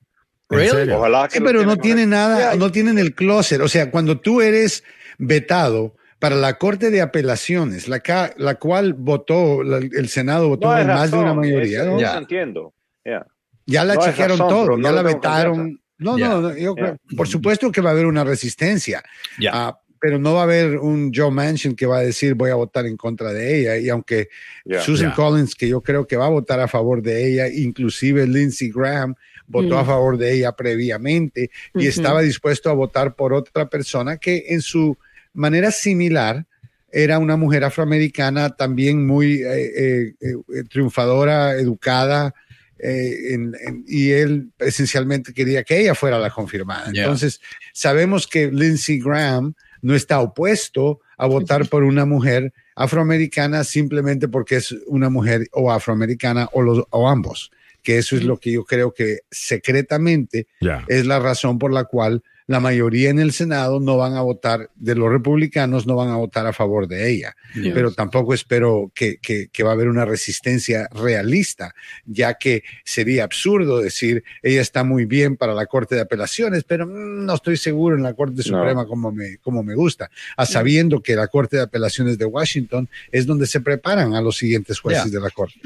¿En Really? serio? Ojalá que Sí, pero no tiene nada, Yeah. no tienen el closet. O sea, cuando tú eres vetado para la Corte de Apelaciones, la, ca- la cual votó, la- el Senado votó No en más de una razón, mayoría, eso- ¿no? Ya. entiendo. Yeah. ya la no chequearon razón, todo, ya la vetaron. No, Ya. no, no, yo creo- Ya. por supuesto que va a haber una resistencia, Ya. ah, pero no va a haber un Joe Manchin que va a decir voy a votar en contra de ella. Y aunque Yeah. Susan. Collins, que yo creo que va a votar a favor de ella, inclusive Lindsey Graham votó Mm. a favor de ella previamente y estaba dispuesto a votar por otra persona que en su manera similar era una mujer afroamericana también muy eh, eh, eh, triunfadora, educada, eh, en- en- y él esencialmente quería que ella fuera la confirmada. Entonces, sabemos que Lindsey Graham no está opuesto a votar por una mujer afroamericana simplemente porque es una mujer o afroamericana o, los, o ambos, que eso es lo que yo creo que secretamente es la razón por la cual la mayoría en el Senado no van a votar, de los republicanos no van a votar a favor de ella. Pero tampoco espero que, que- que va a haber una resistencia realista, ya que sería absurdo decir, ella está muy bien para la Corte de Apelaciones, pero mm, no estoy seguro en la Corte Suprema como, me, como me gusta, a sabiendo que la Corte de Apelaciones de Washington es donde se preparan a los siguientes jueces de la Corte.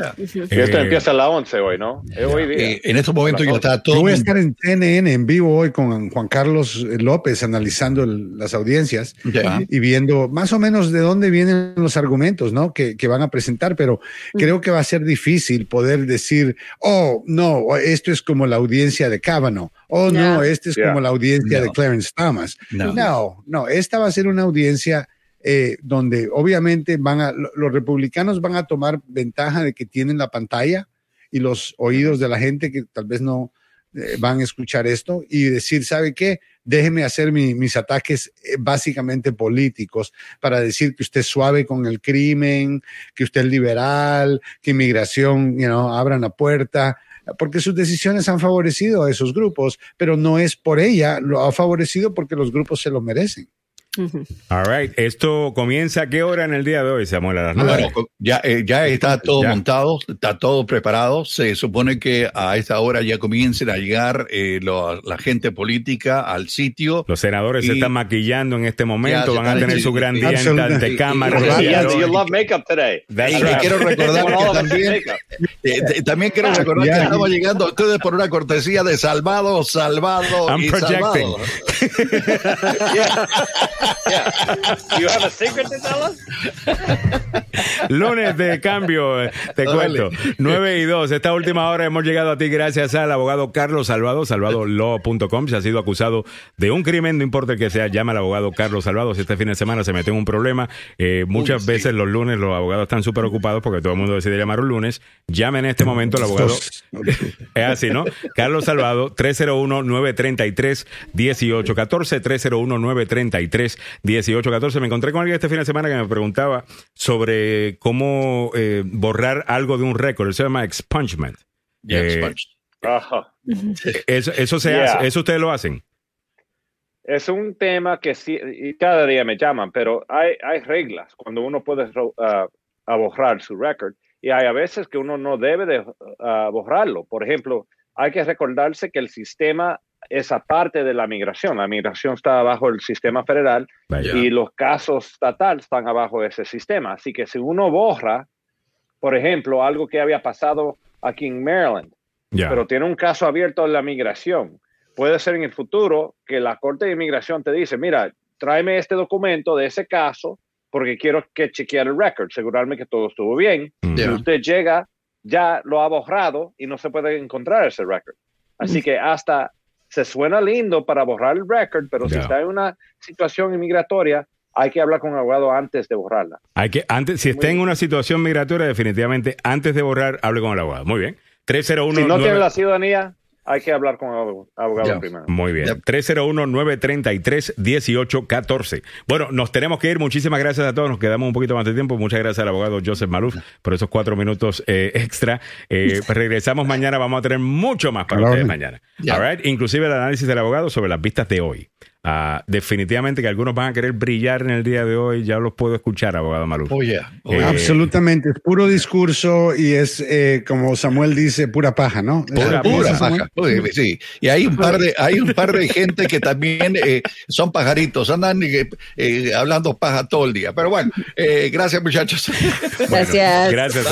Esto empieza a las 11 hoy, ¿no? Es hoy día. Eh, en estos momentos ya está todo. Yo voy a estar en CNN en vivo hoy con Juan Carlos López analizando el- las audiencias y viendo más o menos de dónde vienen los argumentos ¿no? que, que van a presentar, pero creo que va a ser difícil poder decir, oh, no, esto es como la audiencia de Kavanaugh, oh, no, este es como la audiencia No. de Clarence Thomas. No. No, no, esta va a ser una audiencia eh, donde obviamente van a, lo- los republicanos van a tomar ventaja de que tienen la pantalla y los oídos de la gente que tal vez no eh, van a escuchar esto y decir, ¿sabe qué? Déjeme hacer mi- mis ataques eh, básicamente políticos para decir que usted es suave con el crimen, que usted es liberal, que inmigración, abran la puerta, porque sus decisiones han favorecido a esos grupos, pero no es por ella, lo ha favorecido porque los grupos se lo merecen. Ujú. All right. Esto comienza a qué hora en el día de hoy, Samuel? A las nueve. Bueno, ya, eh, ya está todo Ya. montado, está todo preparado. Se supone que a esta hora ya comiencen a llegar eh, lo- la gente política al sitio. Los senadores se están maquillando en este momento, van a tener su gran día ante Y- cámara. y- Yeah, Yeah, you yeah. love makeup today. That's Y right. quiero recordar que también, eh, eh, también quiero recordar Ya. que estamos llegando a ustedes por una cortesía de Salvado, Salvado I'm y projecting. Salvado. yeah. You have a secret to tell us? Lunes de cambio, te cuento. 9 y 2. Esta última hora hemos llegado a ti gracias al abogado Carlos Salvado, salvadolaw.com. Se ha sido acusado de un crimen, no importa el que sea, llama al abogado Carlos Salvado. Si este fin de semana se mete en un problema, eh, muchas Uy, veces sí. los lunes los abogados están súper ocupados porque todo el mundo decide llamar un lunes. Llame en este momento al abogado. Es así, ¿no? Carlos Salvado, 301-933-1814, 301-933-1814. Me encontré con alguien este fin de semana que me preguntaba sobre cómo eh, borrar algo de un récord. Se llama expungement. Yeah, Eh. Ajá. Eso, eso se Yeah. hace, eso ustedes lo hacen. Es un tema que sí, y cada día me llaman, pero hay, hay reglas cuando uno puede a borrar su récord y hay a veces que uno no debe de ah, borrarlo. Por ejemplo, hay que recordarse que el sistema es aparte de la migración. La migración está bajo el sistema federal Vaya. y los casos estatales están abajo de ese sistema. Así que si uno borra, por ejemplo, algo que había pasado aquí en Maryland, pero tiene un caso abierto en la migración. Puede ser en el futuro que la Corte de Inmigración te dice, mira, tráeme este documento de ese caso porque quiero que chequear el record, asegurarme que todo estuvo bien. Mm. Ya. Y usted llega, ya lo ha borrado y no se puede encontrar ese record. Así que hasta se suena lindo para borrar el record, pero si está en una situación inmigratoria, hay que hablar con el abogado antes de borrarla. Hay que, antes, si está en una situación migratoria, definitivamente, antes de borrar, hable con el abogado. Muy bien. 301 Si no tiene la ciudadanía, hay que hablar con el abogado, abogado primero. Muy bien. Yep. 301-933-1814. Bueno, nos tenemos que ir. Muchísimas gracias a todos. Nos quedamos un poquito más de tiempo. Muchas gracias al abogado Joseph Maluf por esos cuatro minutos eh, extra. Eh, regresamos mañana. Vamos a tener mucho más para ustedes mañana. All right? Inclusive el análisis del abogado sobre las vistas de hoy. Ah, definitivamente que algunos van a querer brillar en el día de hoy. Ya los puedo escuchar, abogado Maluf. Oh, yeah. Oh, Eh. Absolutamente, es puro discurso y es, eh, como Samuel dice, pura paja, ¿no? Pura- paja. Uy, sí. Y hay un par de, hay un par de gente que también eh, son pajaritos, andan eh, eh, hablando paja todo el día. Pero bueno, eh, gracias muchachos. Gracias. Gracias.